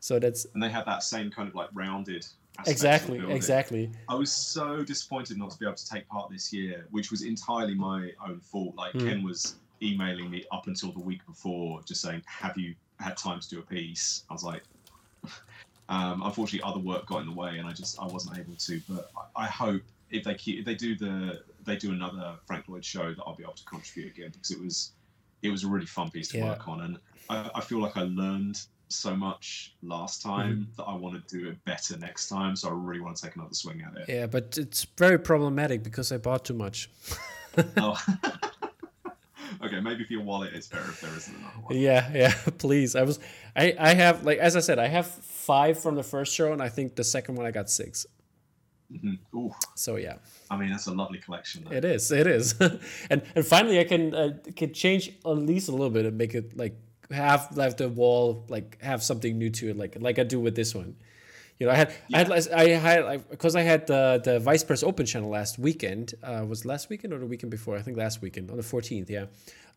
So that's and they had that same kind of like rounded. Exactly, exactly. I was so disappointed not to be able to take part this year, which was entirely my own fault. Like mm. Ken was emailing me up until the week before, just saying, "Have you had time to do a piece. I was like, um, unfortunately, other work got in the way, and I just I wasn't able to. But I, I hope if they keep if they do the they do another Frank Lloyd show that I'll be able to contribute again because it was it was a really fun piece to yeah. work on, and I, I, feel like I learned so much last time mm-hmm. that I want to do it better next time. So I really want to take another swing at it. Yeah, but it's very problematic because I bought too much. oh. okay, maybe for your wallet, it's better if there isn't another one. Yeah, yeah. Please, I was, I, I have like as I said, I have five from the first show, and I think the second one I got 6 mm-hmm. Ooh. So yeah. I mean, that's a lovely collection. Though. It is. It is. and and finally, I can uh, can change at least a little bit and make it like have left the wall like have something new to it, like like I do with this one. You know, I had yeah. I had I had because I had the the Vice Press Open channel last weekend. Uh, was last weekend or the weekend before? I think last weekend on the 14th. Yeah.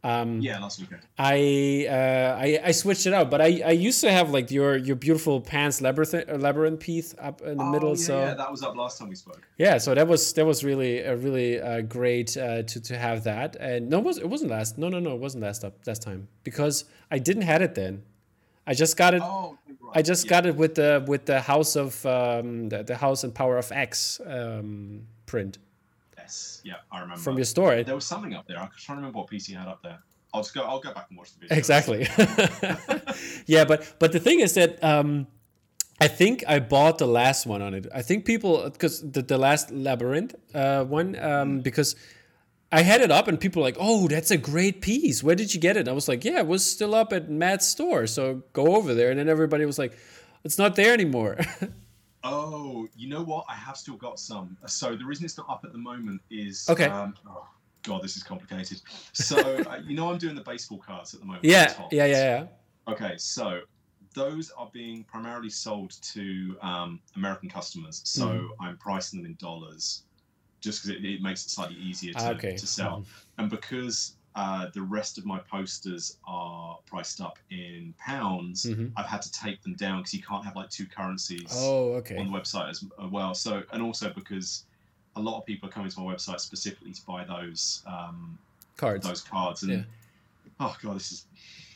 Um, yeah, last weekend. I, uh, I I switched it out, but I, I used to have like your your beautiful Pan's Labyrinth labyrinth piece up in the oh, middle. Yeah, so yeah, that was up last time we spoke. Yeah, so that was that was really uh, really uh, great uh, to to have that. And no, it was it wasn't last. No, no, no, it wasn't last up last time because I didn't had it then. I just got it. Oh. I just yeah. got it with the with the House of um, the, the House and Power of X um, print. Yes, yeah, I remember. From your store. There was something up there. I'm trying to remember what piece you had up there. I'll just go. I'll go back and watch the video. Exactly. yeah, but but the thing is that um, I think I bought the last one on it. I think people because the, the last labyrinth uh, one um, because I had it up and people were like, "Oh, that's a great piece. Where did you get it?" I was like, "Yeah, it was still up at Matt's store, so go over there." And then everybody was like, "It's not there anymore." oh, you know what? I have still got some. So the reason it's not up at the moment is okay. Um, oh, God, this is complicated. So uh, you know, I'm doing the baseball cards at the moment. Yeah, yeah, yeah, yeah. Okay, so those are being primarily sold to um, American customers. So mm. I'm pricing them in dollars, just because it, it, makes it slightly easier to, okay. to sell. Mm. And because uh, the rest of my posters are priced up in pounds, mm-hmm. I've had to take them down because you can't have like two currencies oh, okay. on the website as well. So, and also because a lot of people are coming to my website specifically to buy those um, cards. Those cards, and yeah. oh god, this is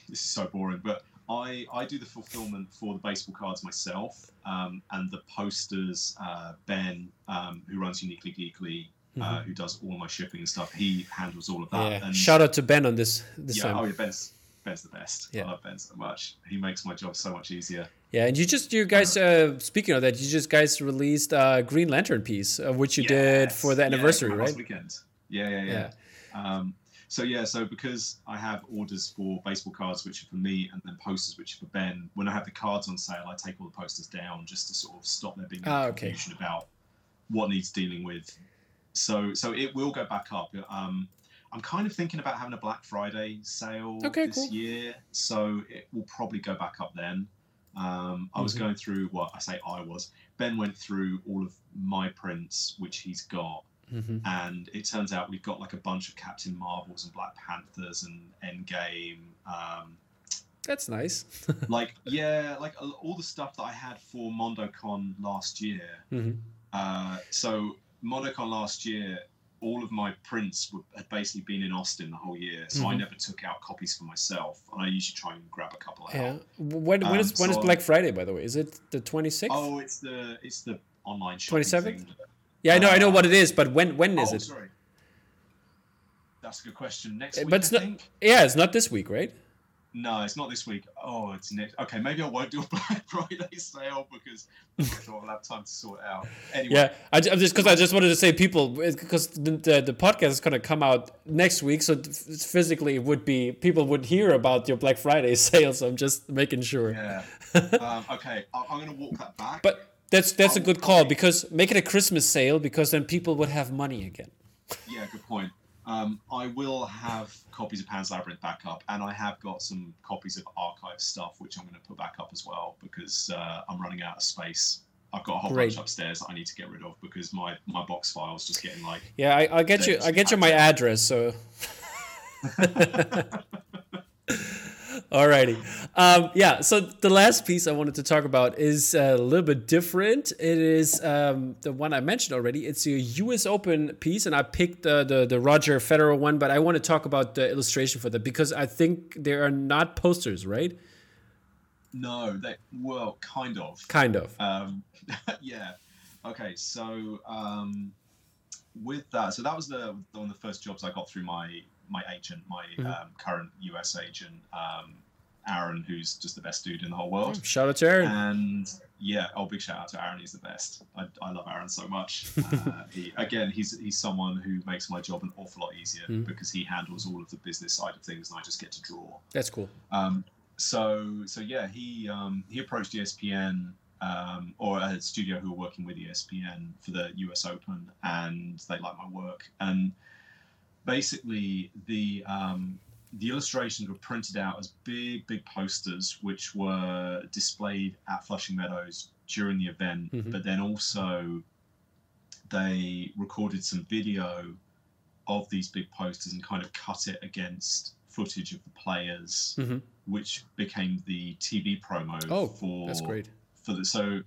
this is so boring. But I I do the fulfillment for the baseball cards myself, um, and the posters. Uh, ben, um, who runs Uniquely Geekly, uh, mm-hmm. uh, who does all my shipping and stuff. He handles all of that. Yeah. And Shout out to Ben on this this yeah, time. Oh yeah, Ben's Ben's the best. Yeah. I love Ben so much. He makes my job so much easier. Yeah, and you just you guys uh, speaking of that, you just guys released a Green Lantern piece, of which you yes. did for the anniversary, yeah, right? weekend. Yeah, yeah, yeah. yeah. Um, so yeah, so because I have orders for baseball cards, which are for me, and then posters, which are for Ben. When I have the cards on sale, I take all the posters down just to sort of stop there being confusion okay. about what needs dealing with. So, so it will go back up. Um, I'm kind of thinking about having a Black Friday sale okay, this cool. year, so it will probably go back up then. Um, I was mm-hmm. going through what I say I was. Ben went through all of my prints, which he's got, mm-hmm. and it turns out we've got like a bunch of Captain Marvels and Black Panthers and Endgame. Um, That's nice. like yeah, like all the stuff that I had for MondoCon last year. Mm-hmm. Uh, so MondoCon last year, all of my prints were, had basically been in Austin the whole year, so mm-hmm. I never took out copies for myself, and I usually try and grab a couple out. Yeah. When, when um, is when so is Black Friday? By the way, is it the twenty sixth? Oh, it's the it's the online twenty seventh. Yeah, I know, uh, I know what it is, but when when is oh, it? Sorry. That's a good question. Next week, but it's not, Yeah, it's not this week, right? No, it's not this week. Oh, it's next. Okay, maybe I won't do a Black Friday sale because sure I'll have time to sort it out. Anyway. Yeah, I, just because I just wanted to say people because the, the, the podcast is going to come out next week, so physically it would be people would hear about your Black Friday sale. So I'm just making sure. Yeah. um, okay, I, am going to walk that back. But that's that's a good call because make it a Christmas sale because then people would have money again. Yeah, good point. Um, I will have copies of Pan's Labyrinth back up, and I have got some copies of archive stuff, which I'm going to put back up as well because uh, I'm running out of space. I've got a whole Great. bunch upstairs that I need to get rid of because my, my box file's just getting like. Yeah, I, I get you. I get you my address, so. Alrighty. Um, yeah, so the last piece I wanted to talk about is a little bit different. It is um, the one I mentioned already. It's a US Open piece, and I picked the, the, the Roger Federer one, but I want to talk about the illustration for that because I think they are not posters, right? No, they well, kind of. Kind of. Um, yeah. Okay, so um, with that, so that was the one of the first jobs I got through my my agent, my mm-hmm. um, current US agent, um, Aaron, who's just the best dude in the whole world. Shout out to Aaron. And yeah, oh, big shout out to Aaron. He's the best. I, I love Aaron so much. Uh, he, again, he's he's someone who makes my job an awful lot easier mm-hmm. because he handles all of the business side of things, and I just get to draw. That's cool. Um, so so yeah, he um, he approached ESPN um, or a studio who were working with ESPN for the US Open, and they liked my work and basically the um, the illustrations were printed out as big, big posters, which were displayed at Flushing Meadows during the event, mm-hmm. but then also they recorded some video of these big posters and kind of cut it against footage of the players, mm-hmm. which became the TV promo oh, for that's great. For the so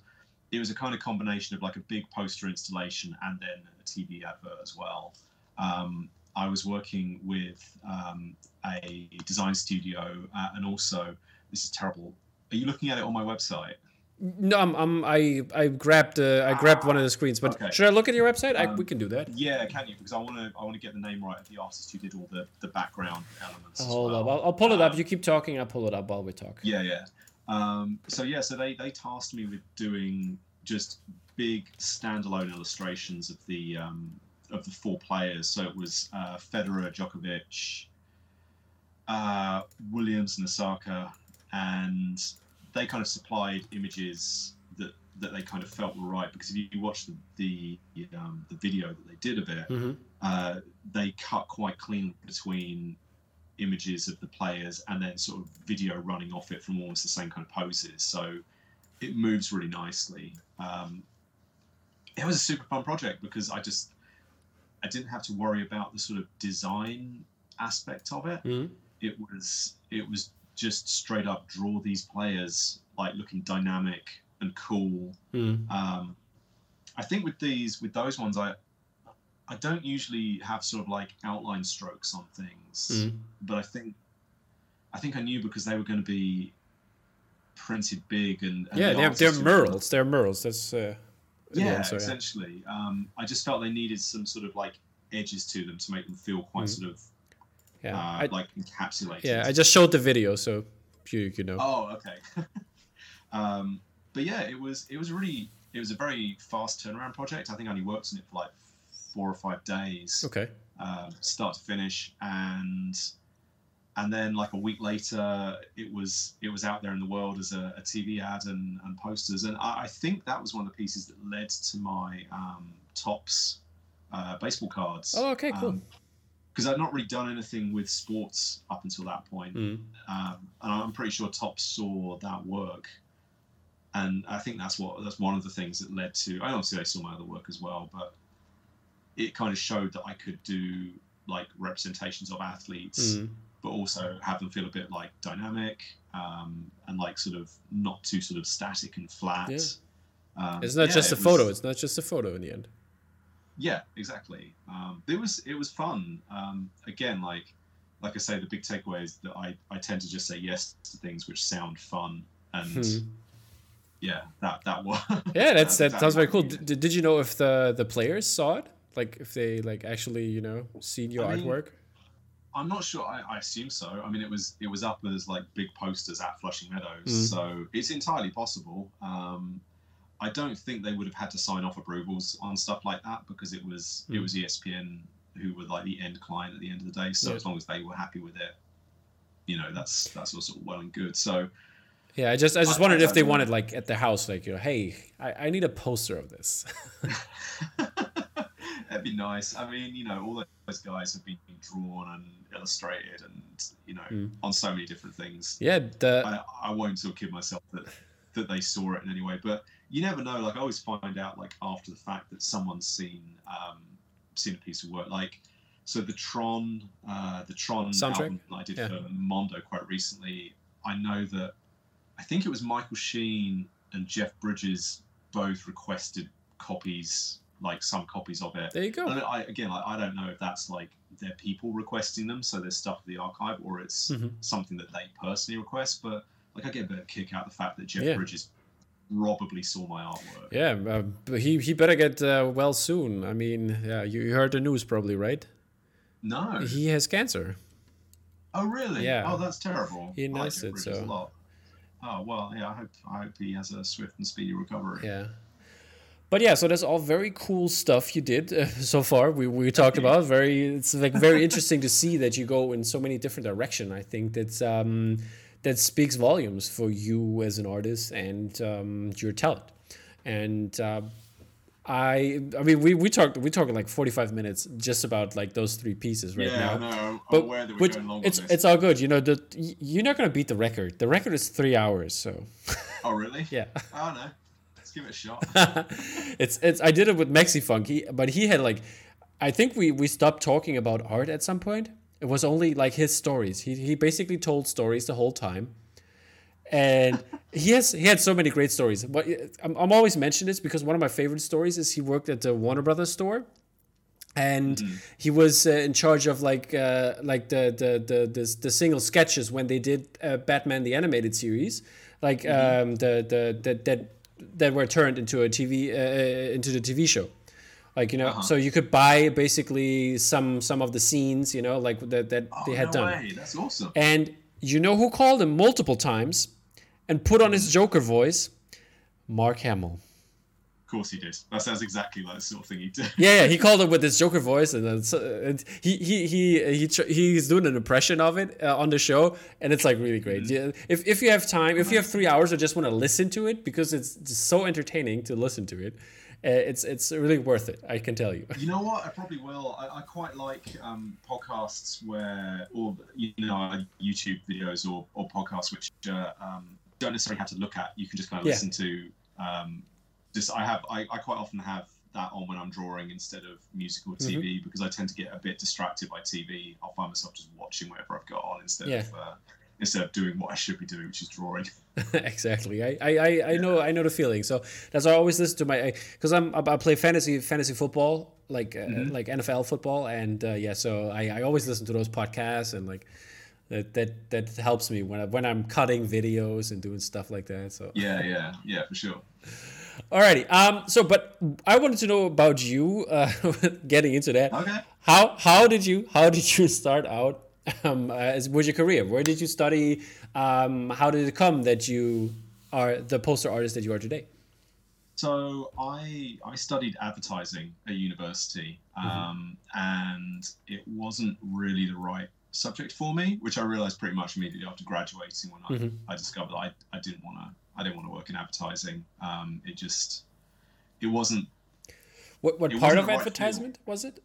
it was a kind of combination of like a big poster installation and then a TV advert as well. Um, I was working with um, a design studio uh, and also this is terrible. Are you looking at it on my website? No, I'm, I'm I I grabbed uh, I grabbed ah, one of the screens, but okay. should I look at your website? Um, I, we can do that. Yeah, can you? Because I want to I want to get the name right of the artist who did all the the background elements. Hold well. up, I'll, I'll pull it up. Um, you keep talking, I'll pull it up while we talk. Yeah, yeah. Um, so yeah, so they they tasked me with doing just big standalone illustrations of the um, of the four players. So it was uh, Federer, Djokovic, uh, Williams, and Osaka, and they kind of supplied images that that they kind of felt were right because if you watch the the, um, the video that they did of it, mm-hmm. uh, they cut quite clean between images of the players and then sort of video running off it from almost the same kind of poses. So it moves really nicely. Um, it was a super fun project because I just I didn't have to worry about the sort of design aspect of it. Mm-hmm. It was it was just straight up draw these players like looking dynamic and cool. Mm. Um, I think with these, with those ones, I I don't usually have sort of like outline strokes on things, mm. but I think I think I knew because they were going to be printed big and, and yeah, the they're, they're murals. They're murals. That's uh, yeah, answer, essentially. Yeah. Um, I just felt they needed some sort of like edges to them to make them feel quite mm. sort of yeah, uh, I, like encapsulated. Yeah, I just showed the video, so you you know. Oh, okay. um, but yeah, it was it was really it was a very fast turnaround project. I think I only worked on it for like four or five days. Okay. Um, start to finish, and and then like a week later, it was it was out there in the world as a, a TV ad and, and posters, and I, I, think that was one of the pieces that led to my um, Topps uh, baseball cards. Oh, okay, cool. Um, because I'd not really done anything with sports up until that point. Mm. Um, and I'm pretty sure Topps saw that work, and I think that's what that's one of the things that led to. I obviously they saw my other work as well, but it kind of showed that I could do like representations of athletes, mm. But also have them feel a bit like dynamic um, and like sort of not too sort of static and flat. Yeah. Um, it's not yeah, just a photo. It's not just a photo in the end. Yeah, exactly. Um, it was it was fun. Um, again, like like I say, the big takeaway is that I, I tend to just say yes to things which sound fun and hmm. yeah, that that was yeah, that's that, that sounds very cool. Did, did you know if the the players saw it? Like if they like actually you know seen your I mean, artwork? I'm not sure. I, I, assume so. I mean, it was it was up as like big posters at Flushing Meadows, mm. so it's entirely possible. Um, I don't think they would have had to sign off approvals on stuff like that because it was mm. it was ESPN who were like the end client at the end of the day. So yeah. as long as they were happy with it, you know, that's that's also well and good. So yeah, I just I just I, wondered I, if they wanted like at the house, like you know, hey, I, I need a poster of this. That'd be nice. I mean, you know, all those guys have been drawn and illustrated, and you know, mm. on so many different things. Yeah, the... I, I won't sort of kid myself that that they saw it in any way, but you never know. Like I always find out like after the fact that someone's seen um, seen a piece of work. Like so the Tron uh, the Tron Soundtrack? album I did yeah. for Mondo quite recently. I know that I think it was Michael Sheen and Jeff Bridges both requested copies like some copies of it. There you go. I, again, I, I, don't know if that's like their people requesting them, so there's stuff in the archive, or it's mm-hmm. something that they personally request. But like, I get a bit of kick out of the fact that Jeff yeah. Bridges probably saw my artwork. Yeah, uh, he he better get uh, well soon. I mean, yeah, you, you heard the news probably, right? No. He has cancer. Oh really? Yeah. Oh, that's terrible. He announced it. So. Oh well, yeah. I hope I hope he has a swift and speedy recovery. Yeah. But yeah, so that's all very cool stuff you did uh, so far. We, we talked about very. It's like very interesting to see that you go in so many different direction. I think that's um, that speaks volumes for you as an artist and um, your talent. And uh, I, I mean, we we talked we talked like forty five minutes just about like those three pieces right yeah, now. No, but which, it's it's all good. You know, the you're not gonna beat the record. The record is three hours. So. Oh really? yeah. Oh no. Let's give it a shot. it's it's. I did it with Mexifunk, he, but he had like, I think we we stopped talking about art at some point. It was only like his stories. He he basically told stories the whole time, and he has he had so many great stories. But I'm, I'm always mentioning this because one of my favorite stories is he worked at the Warner Brothers store and mm-hmm. he was uh, in charge of like uh, like the, the the the the single sketches when they did uh, Batman the animated series, like mm-hmm. um, the the that that that were turned into a TV uh, uh, into the TV show. Like you know, uh-huh. so you could buy basically some some of the scenes, you know, like that that oh, they had no done. Way. That's awesome. And you know who called him multiple times and put on his. Joker voice? Mark Hamill course he did. That sounds exactly like the sort of thing he did. yeah, yeah, he called it with his Joker voice, and, then, and he he he he he's doing an impression of it uh, on the show, and it's like really great. Mm-hmm. Yeah, if if you have time, if you have three hours, or just want to listen to it because it's just so entertaining to listen to it. Uh, it's it's really worth it. I can tell you. You know what? I probably will. I, I quite like um, podcasts where, or you know, YouTube videos or, or podcasts which uh, um, don't necessarily have to look at. You can just kind of yeah. listen to um, just I have I, I quite often have that on when I'm drawing instead of music or TV mm-hmm. because I tend to get a bit distracted by TV. I'll find myself just watching whatever I've got on instead yeah. of uh, instead of doing what I should be doing, which is drawing. exactly. I, I, I know I know the feeling. So that's why I always listen to my because I'm I play fantasy fantasy football like uh, mm-hmm. like NFL football and uh, yeah. So I, I always listen to those podcasts and like that that that helps me when I, when I'm cutting videos and doing stuff like that. So yeah, yeah, yeah, for sure. Alrighty. Um. So, but I wanted to know about you. Uh, getting into that. Okay. How how did you how did you start out? Um, as with your career, where did you study? Um, how did it come that you are the poster artist that you are today? So I I studied advertising at university, mm-hmm. um, mm-hmm. and it wasn't really the right subject for me, which I realized pretty much immediately after graduating when I, mm-hmm. I discovered I, I didn't want to I didn't want to work in advertising. Um, it just it wasn't. What what part of advertisement was it?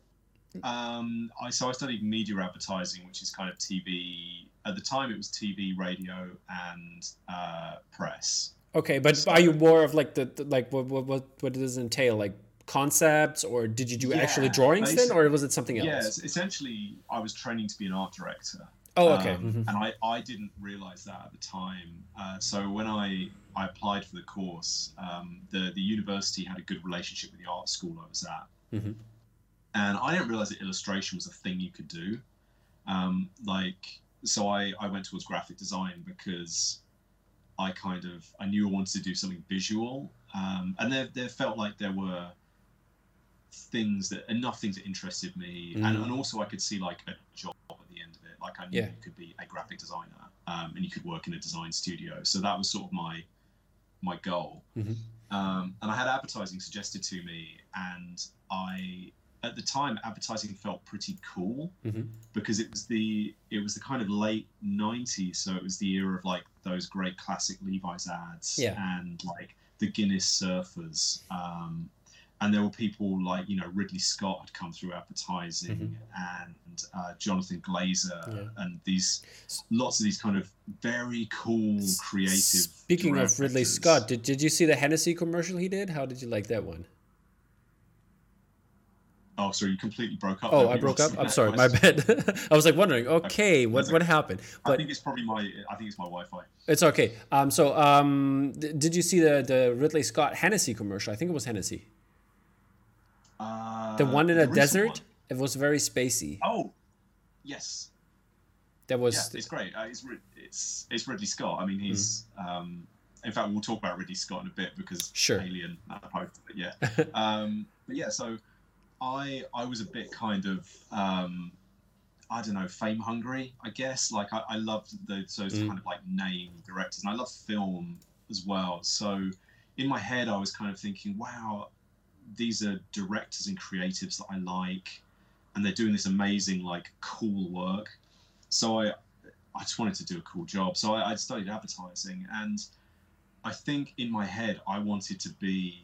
Um, I so I studied media advertising, which is kind of TV. At the time, it was TV, radio, and uh, press. Okay, but so, are you more of like the, the like what what what does it entail? Like concepts, or did you do yeah, actually drawings then, or was it something else? Yes, essentially, I was training to be an art director. Oh, okay. Um, mm-hmm. And I, I didn't realize that at the time. Uh, so when I, I applied for the course, um, the, the university had a good relationship with the art school I was at. Mm-hmm. And I didn't realize that illustration was a thing you could do. Um, like, so I, I went towards graphic design because I kind of, I knew I wanted to do something visual. Um, and there, there felt like there were things that, enough things that interested me. Mm-hmm. And, and also I could see like a job like I knew yeah. you could be a graphic designer um, and you could work in a design studio. So that was sort of my my goal. Mm-hmm. Um, and I had advertising suggested to me, and I at the time advertising felt pretty cool mm-hmm. because it was the it was the kind of late 90s so it was the era of like those great classic levi's ads yeah. and like the guinness surfers um, and there were people like you know Ridley Scott had come through advertising mm-hmm. and uh, Jonathan Glazer yeah. and these lots of these kind of very cool creative. Speaking directors. of Ridley Scott, did did you see the Hennessy commercial he did? How did you like that one? Oh, sorry, you completely broke up. Oh, I broke up. I'm sorry, my bad. I was like wondering, okay, what what happened? But I think it's probably my. I think it's my Wi-Fi. It's okay. Um, so um, did you see the the Ridley Scott Hennessy commercial? I think it was Hennessy. Uh, the one in a desert. One. It was very spacey. Oh, yes. That was. Yeah, it's great. Uh, it's it's it's Ridley Scott. I mean, he's. Mm. Um, in fact, we'll talk about Ridley Scott in a bit because sure. Alien. But yeah. um, but yeah, so I I was a bit kind of um, I don't know fame hungry. I guess like I, I loved those, those mm. kind of like name directors, and I love film as well. So in my head, I was kind of thinking, wow, these are directors and creatives that I like, and they're doing this amazing, like, cool work. So I, I just wanted to do a cool job. So I, I studied advertising, and I think in my head I wanted to be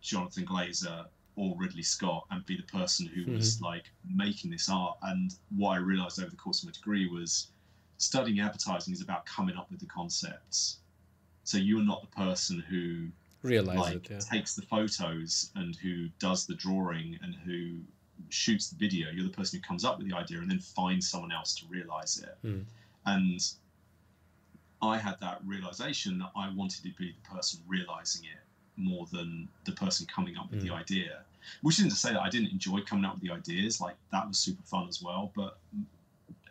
Jonathan Glazer or Ridley Scott and be the person who mm-hmm. was like making this art. And what I realized over the course of my degree was studying advertising is about coming up with the concepts. So you're not the person who realize like it. Yeah. takes the photos and who does the drawing and who shoots the video. You're the person who comes up with the idea and then finds someone else to realize it. Mm. And I had that realization that I wanted to be the person realizing it more than the person coming up with Mm. the idea. Which isn't to say that I didn't enjoy coming up with the ideas. Like that was super fun as well. But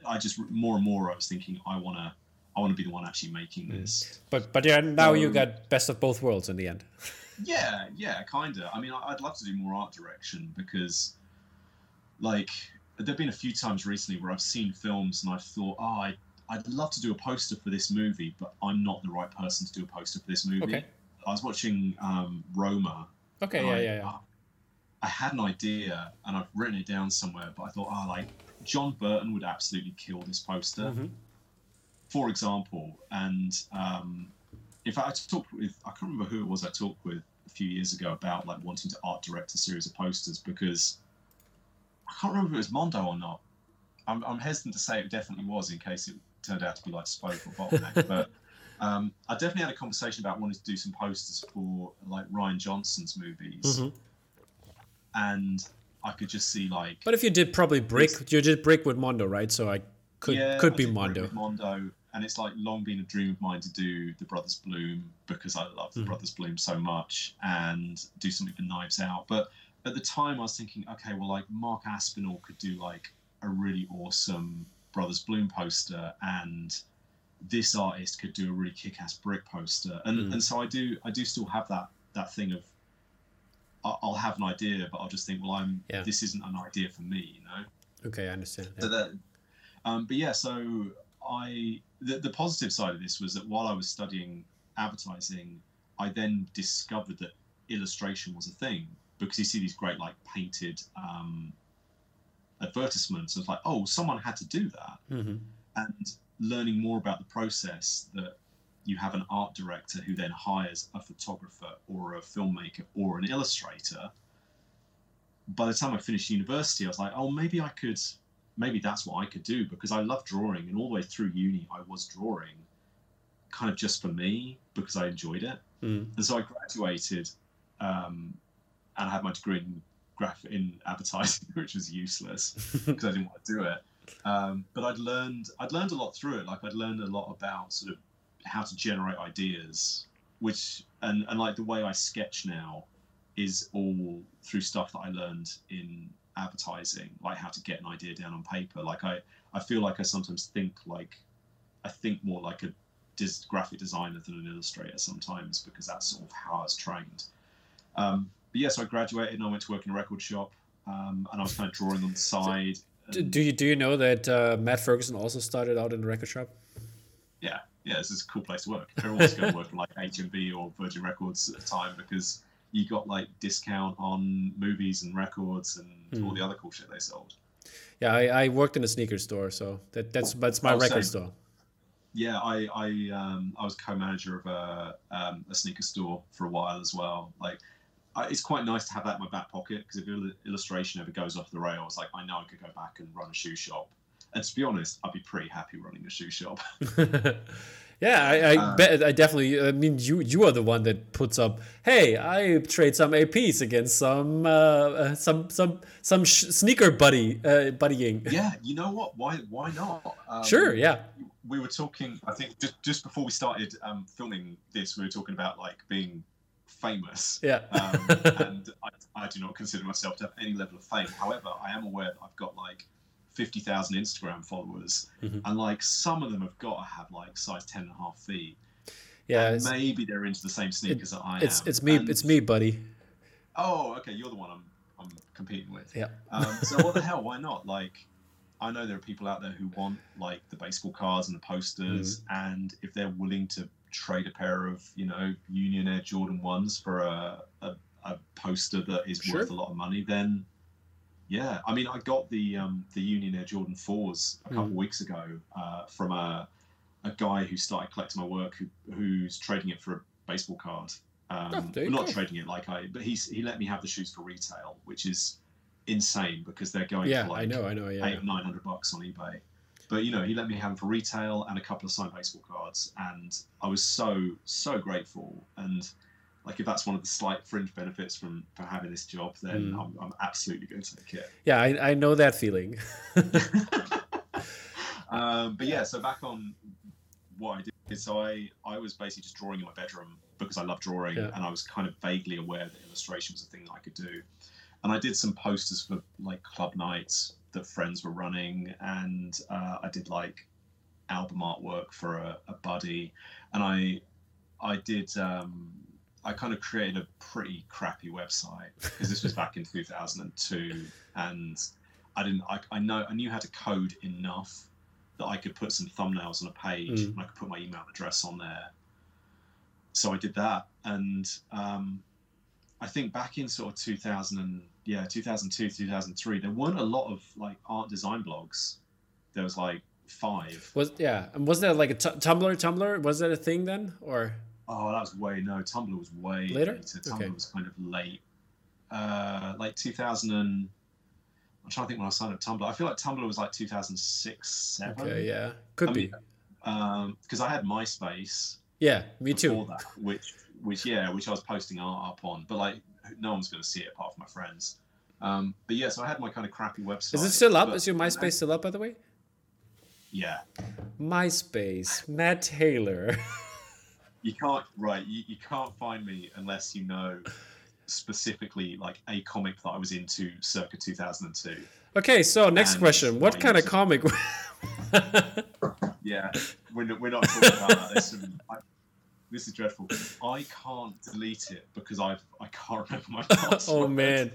I just more and more I was thinking I want to I want to be the one actually making this. But but yeah, now you Um, got best of both worlds in the end. Yeah, yeah, kind of. I mean, I- I'd love to do more art direction because, like, there've been a few times recently where I've seen films and I've thought, oh, I, I'd love to do a poster for this movie, but I'm not the right person to do a poster for this movie. Okay. I was watching um, Roma. Okay, yeah, I, yeah, yeah. I had an idea and I've written it down somewhere, but I thought, oh, like, John Burton would absolutely kill this poster Mhm. For example, and um, in fact, I talked with I can't remember who it was I talked with a few years ago about like wanting to art direct a series of posters because I can't remember if it was Mondo or not. I'm, I'm hesitant to say it definitely was in case it turned out to be like Spoke or Bottleneck, but um, I definitely had a conversation about wanting to do some posters for like Rian Johnson's movies, Mhm. and I could just see like But if you did probably brick, you did brick with Mondo, right? So I could Yeah, could I be Mondo. Mondo, and it's like long been a dream of mine to do the Brothers Bloom because I love the Mhm. Brothers Bloom so much, and do something for Knives Out. But at the time, I was thinking, okay, well, like Marc Aspinall could do like a really awesome Brothers Bloom poster, and this artist could do a really kick-ass brick poster, and Mm. and so I do I do still have that that thing of. I'll have an idea, but I'll just think, well, I'm. Yeah. This isn't an idea for me, you know. Okay, I understand. So that, um, but yeah, so I the, the positive side of this was that while I was studying advertising, I then discovered that illustration was a thing because you see these great like painted um, advertisements. It's like, oh, someone had to do that, Mhm. and learning more about the process that you have an art director who then hires a photographer or a filmmaker or an illustrator by the time i finished university i was like oh maybe i could maybe that's what i could do because i love drawing and all the way through uni i was drawing kind of just for me because i enjoyed it Mm. and so i graduated um, and i had my degree in graph in advertising which was useless because I didn't want to do it. Um, but I'd learned I'd learned a lot through it. Like I'd learned a lot about sort of how to generate ideas, which and and like the way I sketch now is all through stuff that I learned in advertising, like how to get an idea down on paper. Like I I feel like I sometimes think like I think more like a dis- graphic designer than an illustrator sometimes because that's sort of how I was trained. Um, but yeah, so I graduated and I went to work in a record shop, um, and I was kind of drawing on the side. Do, do you do you know that uh, Matt Ferguson also started out in the record shop? yeah, yeah, this is a cool place to work. Everyone wants to go to work for like HMV or Virgin Records at the time because you got like discount on movies and records and all Hmm. the other cool shit they sold. Yeah, I, I worked in a sneaker store, so that that's that's my Oh, record store. Yeah, I I um, I was co-manager of a um, a sneaker store for a while as well. Like, I, it's quite nice to have that in my back pocket because if il- illustration ever goes off the rails, like I know I could go back and run a shoe shop. And to be honest, I'd be pretty happy running a shoe shop. yeah, I, I Uh, bet I definitely. I mean, you you are the one that puts up. Hey, I trade some APs against some uh, uh, some some some sh- sneaker buddy uh, buddying. yeah, you know what? Why why not? Um, Sure, yeah. we were talking i think just, just before we started um, filming this we were talking about like being famous Yeah. um, and I, I do not consider myself to have any level of fame however i am aware that i've got like 50000 instagram followers Mhm. and like some of them have got to have like size 10 and a half feet yeah, And maybe they're into the same sneakers that i it's, am it's me And- it's me, buddy. oh okay you're the one i'm, I'm competing with Yeah. um, so what the hell? Why not? Like, I know there are people out there who want like the baseball cards and the posters, Mm-hmm. and if they're willing to trade a pair of you know Union Air Jordan ones for a a, a poster that is Sure. worth a lot of money, then yeah. I mean, I got the um, the Union Air Jordan fours a couple Mm. weeks ago uh, from a a guy who started collecting my work, who, who's trading it for a baseball card. Um, Oh, not trading it like I, but he's he let me have the shoes for retail, which is insane because they're going Yeah, for like I know, I know. Yeah, eight nine hundred bucks on eBay. But you know, he let me have them for retail and a couple of signed baseball cards, and I was so so grateful. And like if that's one of the slight fringe benefits from from having this job, then mm. I'm, I'm absolutely going to take it. Yeah, I, I know that feeling. um, but yeah, so back on what I did. So I I was basically just drawing in my bedroom because I love drawing, yeah. and I was kind of vaguely aware that illustration was a thing that I could do. And I did some posters for like club nights that friends were running, and uh, I did like album artwork for a, a buddy, and I I did um, I kind of created a pretty crappy website because this was back in 2002, and I didn't I, I know I knew how to code enough that I could put some thumbnails on a page mm. and I could put my email address on there. So I did that, and um, I think back in sort of 2000 and yeah 2002 2003 there weren't a lot of like art design blogs. There was like five. Was yeah, and was there like a t- Tumblr? Tumblr was that a thing then, or? Oh, that was way no. Tumblr was way later. later. Tumblr okay. was kind of late, uh, like 2000 and. I'm trying to think when I signed up Tumblr. I feel like Tumblr was like 2006, seven. Okay, yeah, could I be. Because um, I had MySpace. Yeah, me too. That, which, which, yeah, which I was posting art up on, but like no one's going to see it apart from my friends. Um, but yeah, so I had my kind of crappy website. Is it still up? Is your MySpace still up, by the way? Yeah. MySpace, Matt Taylor. you can't right. You, you can't find me unless you know specifically like a comic that I was into circa 2002. Okay, so next and question: What kind of comic? yeah, we're, we're not talking about that. There's some, I, this is dreadful. I can't delete it because I've I can't remember my password. oh man.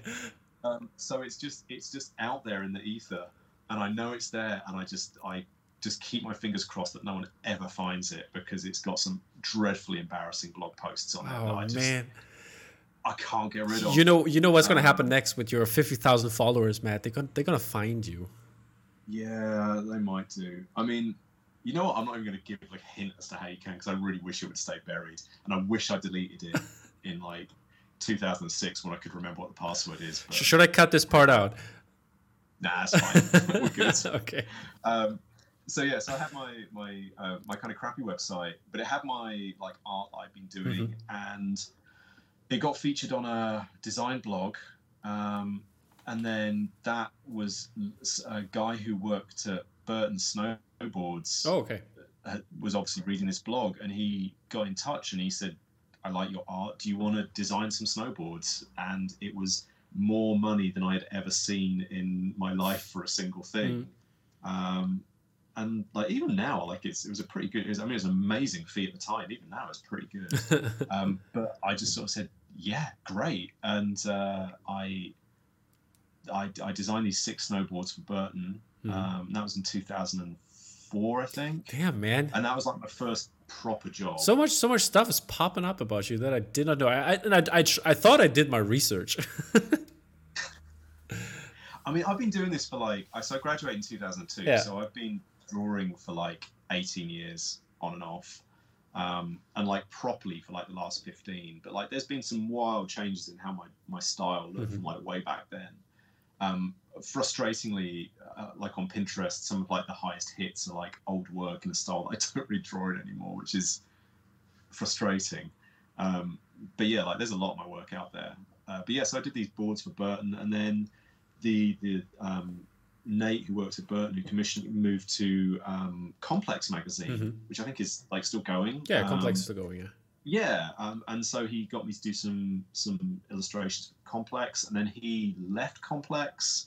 Um, so it's just it's just out there in the ether, and I know it's there, and I just I just keep my fingers crossed that no one ever finds it because it's got some dreadfully embarrassing blog posts on it. Oh I just, man. I can't get rid of. You know, you know what's um, going to happen next with your fifty thousand followers, Matt. They're going, they're going to find you. Yeah, they might do. I mean, you know what? I'm not even going to give like a hint as to how you can because I really wish it would stay buried, and I wish I deleted it in like 2006 when I could remember what the password is. But... Should I cut this part out? Nah, that's fine. We're good. okay. Um, so yeah, so I had my my uh, my kind of crappy website, but it had my like art I've been doing, mm-hmm. and it got featured on a design blog. Um, and then that was a guy who worked at Burton Snowboards. Oh, okay. Uh, was obviously reading this blog, and he got in touch and he said, "I like your art. Do you want to design some snowboards?" And it was more money than I had ever seen in my life for a single thing. Mm. Um, and like even now, like it's it was a pretty good. Was, I mean, it was an amazing fee at the time. Even now, it's pretty good. um, but I just sort of said, "Yeah, great," and uh, I, I I designed these six snowboards for Burton. Mm. Um, that was in 2004, I think. Damn, man! And that was like my first proper job. So much, so much stuff is popping up about you that I did not know. I, I and I, I, I thought I did my research. I mean, I've been doing this for like, I so I graduated in 2002, yeah. so I've been drawing for like 18 years on and off. Um, and like properly for like the last 15 but like there's been some wild changes in how my, my style looked mm-hmm. from like way back then um, frustratingly uh, like on pinterest some of like the highest hits are like old work in a style that i don't really draw it anymore which is frustrating um, but yeah like there's a lot of my work out there uh, but yeah so i did these boards for burton and then the the um, Nate, who works at Burton, who commissioned, moved to um, Complex magazine, mm-hmm. which I think is like still going. Yeah, Complex um, is still going. Yeah. Yeah, um, and so he got me to do some some illustrations for Complex, and then he left Complex,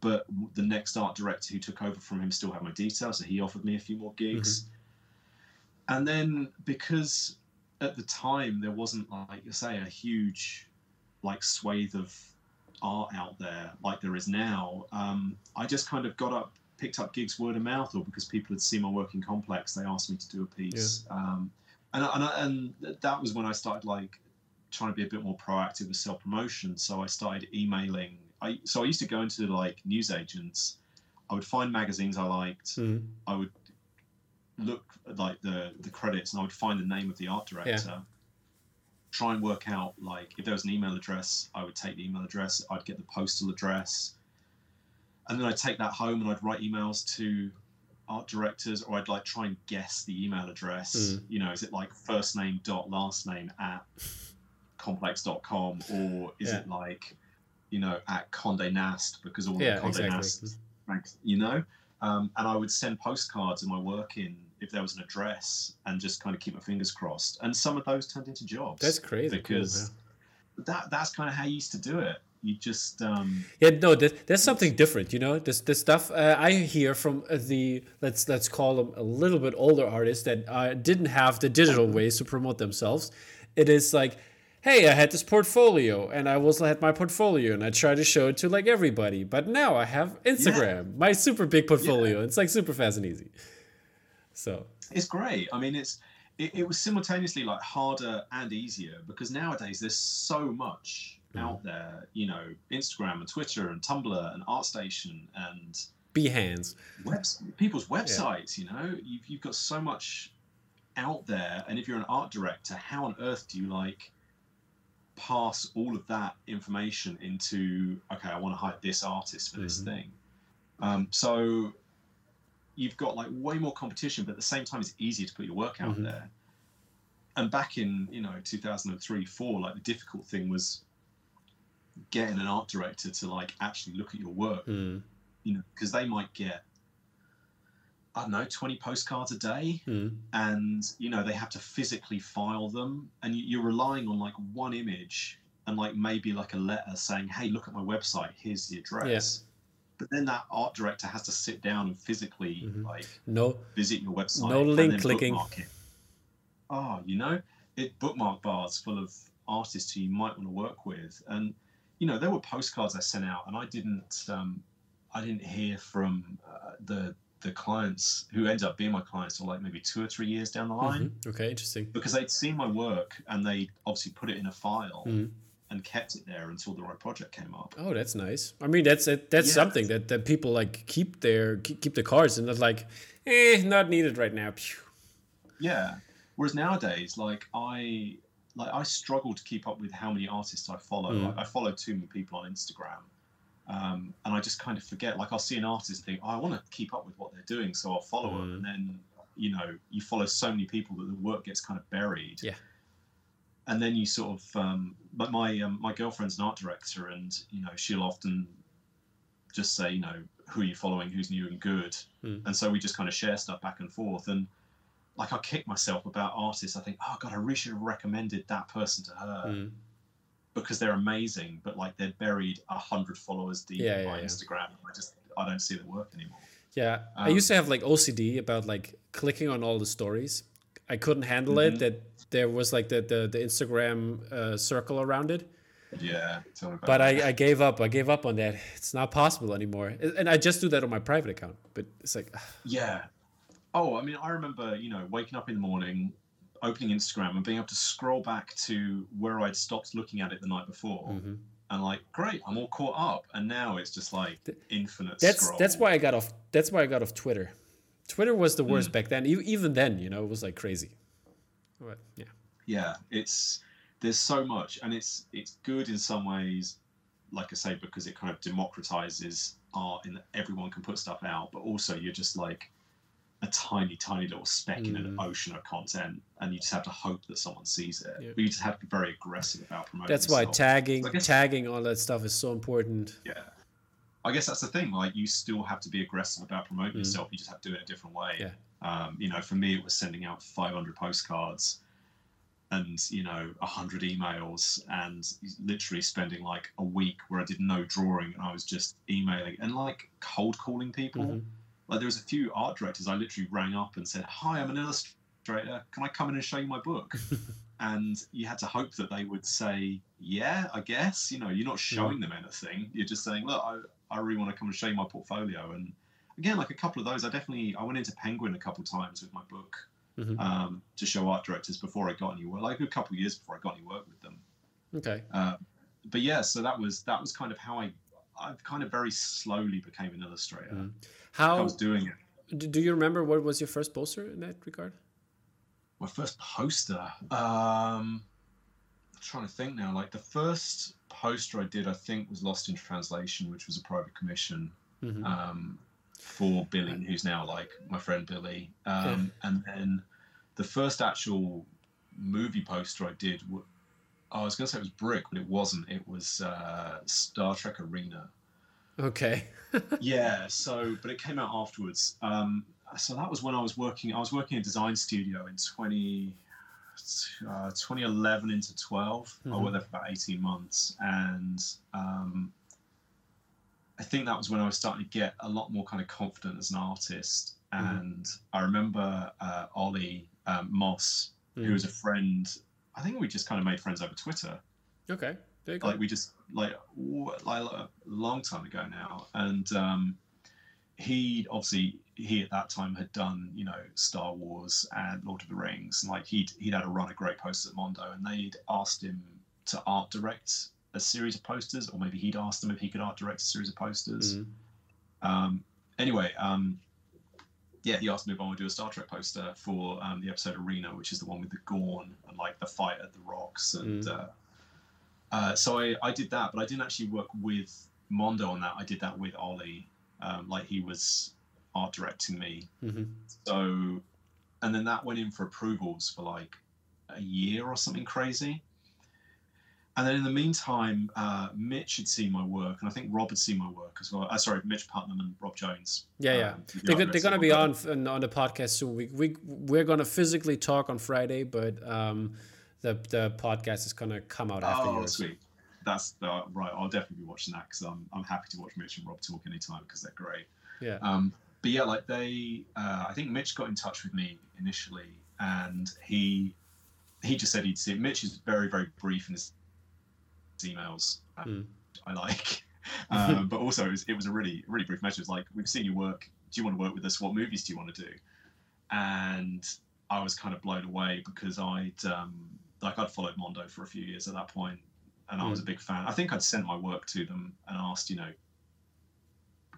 but the next art director who took over from him still had my details, so he offered me a few more gigs. Mm-hmm. And then because at the time there wasn't like you say a huge like swathe of art out there like there is now, um, I just kind of got up, picked up gigs word of mouth, or because people had seen my work in Complex, they asked me to do a piece. Yeah. Um, and, and, and that was when I started like trying to be a bit more proactive with self promotion. So I started emailing. I so I used to go into like news agents. I would find magazines I liked. Mm. I would look at like the the credits, and I would find the name of the art director. Yeah try and work out like if there was an email address, I would take the email address, I'd get the postal address, and then I'd take that home and I'd write emails to art directors, or I'd like try and guess the email address. Mm. You know, is it like first name dot last name at? complex.com or is yeah. it like you know at Condé Nast because all yeah, the Condé exactly. Nast you know um, and I would send postcards of my work in if there was an address and just kind of keep my fingers crossed. And some of those turned into jobs. That's crazy because cool, that that's kind of how you used to do it. You just um yeah no there's, there's something different you know? This this stuff uh, i hear from the let's let's call them a little bit older artists that uh, didn't have the digital ways to promote themselves. It is like hey i had this portfolio and i also had my portfolio and i tried to show it to like everybody but now i have instagram yeah. my super big portfolio. Yeah. it's like super fast and easy so it's great i mean it's it, it was simultaneously like harder and easier because nowadays there's so much mm. out there. You know, Instagram and Twitter and Tumblr and ArtStation and Behance, webs- people's websites. Yeah. You know, you've you've got so much out there, and if you're an art director, how on earth do you like pass all of that information into okay, I want to hire this artist for mm-hmm. this thing. Um, so you've got like way more competition, but at the same time, it's easier to put your work out mm-hmm. there. And back in you know 2003, four, like the difficult thing was getting an art director to like actually look at your work, mm. you know, because they might get I don't know, 20 postcards a day. Mm. And, you know, they have to physically file them. And you're relying on like one image and like maybe like a letter saying, hey, look at my website, here's the address. Yeah. But then that art director has to sit down and physically mm-hmm. like no visit your website. No link clicking. Oh, you know, it bookmark bars full of artists who you might want to work with. And you know, there were postcards I sent out, and I didn't, um, I didn't hear from uh, the the clients who ended up being my clients until like maybe two or three years down the line. Mm-hmm. Okay, interesting. Because they'd seen my work and they obviously put it in a file. Mm-hmm. And kept it there until the right project came up. Oh, that's nice. I mean, that's that's yeah. something that, that people like keep their keep the cards and not like, eh, not needed right now. Yeah. Whereas nowadays, like I like I struggle to keep up with how many artists I follow. Mm. Like, I follow too many people on Instagram, um, and I just kind of forget. Like I'll see an artist and think, oh, I want to keep up with what they're doing, so I'll follow mm. them, and then you know you follow so many people that the work gets kind of buried. Yeah. And then you sort of, um, but my um, my girlfriend's an art director, and you know she'll often just say, you know, who are you following, who's new and good, mm. and so we just kind of share stuff back and forth, and like I kick myself about artists. I think, oh god, I really should have recommended that person to her mm. because they're amazing, but like they're buried a hundred followers deep yeah, yeah, Instagram. I just I don't see the work anymore. Yeah, um, I used to have like OCD about like clicking on all the stories. I couldn't handle mm-hmm. it that there was like the the, the Instagram uh, circle around it. Yeah, but I, I gave up. I gave up on that. It's not possible anymore. And I just do that on my private account. But it's like, yeah, Oh, I mean, I remember, you know, waking up in the morning, opening Instagram, and being able to scroll back to where I'd stopped looking at it the night before. Mm-hmm. And like, great, I'm all caught up. And now it's just like infinite. That's scroll. that's why I got off. That's why I got off Twitter. Twitter was the worst mm. back then. Even then, you know, it was like crazy. But yeah. Yeah, it's there's so much, and it's it's good in some ways, like I say, because it kind of democratizes art, and everyone can put stuff out. But also, you're just like a tiny, tiny little speck mm. in an mm. ocean of content, and you just have to hope that someone sees it. Yeah. But you just have to be very aggressive about promoting. That's why tagging, guess, tagging, all that stuff is so important. Yeah, I guess that's the thing. Like, you still have to be aggressive about promoting mm. yourself. You just have to do it a different way. Yeah. Um, you know, for me, it was sending out 500 postcards and you know 100 emails and literally spending like a week where i did no drawing and i was just emailing and like cold calling people mm-hmm like there was a few art directors I literally rang up and said, "Hi, I'm an illustrator. Can I come in and show you my book?" and you had to hope that they would say, "Yeah, I guess." You know, you're not showing them anything. You're just saying, "Look, I, really want to come and show you my portfolio." And again, like a couple of those, I definitely I went into Penguin a couple of times with my book mm-hmm. um, to show art directors before I got any work, like a couple of years before I got any work with them. Okay. Uh, but yeah, so that was that was kind of how I I kind of very slowly became an illustrator. Mm. How I was doing it. Do you remember what was your first poster in that regard? My first poster. Um, I'm trying to think now. Like the first poster I did, I think, was Lost in Translation, which was a private commission mm-hmm. um, for Billy, who's now like my friend Billy. Um, yeah. And then the first actual movie poster I did I was going to say it was Brick, but it wasn't. It was uh, Star Trek Arena. Okay. yeah. So, but it came out afterwards. Um, so that was when I was working. I was working in design studio in 20, uh, 2011 into 12. Mm-hmm. I worked there for about 18 months, and um, I think that was when I was starting to get a lot more kind of confident as an artist. Mm-hmm. And I remember uh, Ollie um, Moss, mm-hmm. who was a friend. I think we just kind of made friends over Twitter. Okay. There you go. Like we just like like a long time ago now, and um, he obviously he at that time had done you know Star Wars and Lord of the Rings, and like he'd he'd had a run of great posters at Mondo, and they'd asked him to art direct a series of posters, or maybe he'd asked them if he could art direct a series of posters. Mm-hmm. Um, anyway, um, yeah, he asked me if I would do a Star Trek poster for um, the episode Arena, which is the one with the Gorn and like the fight at the rocks. And mm. uh, uh, so I, I did that, but I didn't actually work with Mondo on that. I did that with Ollie. Um, like he was art directing me. Mm-hmm. So, and then that went in for approvals for like a year or something crazy. And then in the meantime, uh, Mitch had seen my work, and I think Rob had seen my work as well. Uh, sorry, Mitch Putnam and Rob Jones. Yeah, yeah. Um, they're, they're going to be on on the podcast soon. We, we, we're going to physically talk on Friday, but um, the, the podcast is going to come out after oh, yours. sweet. That's uh, right. I'll definitely be watching that because I'm, I'm happy to watch Mitch and Rob talk anytime because they're great. Yeah. Um, but yeah, like they, uh, I think Mitch got in touch with me initially, and he he just said he'd see it. Mitch is very very brief in his emails mm. I like. um, but also, it was, it was, a really, really brief message. It was like, we've seen your work. Do you want to work with us? What movies do you want to do? And I was kind of blown away because I'd, um, like, I'd followed Mondo for a few years at that point, and I was a hmm. big fan. I think I'd sent my work to them and asked, you know,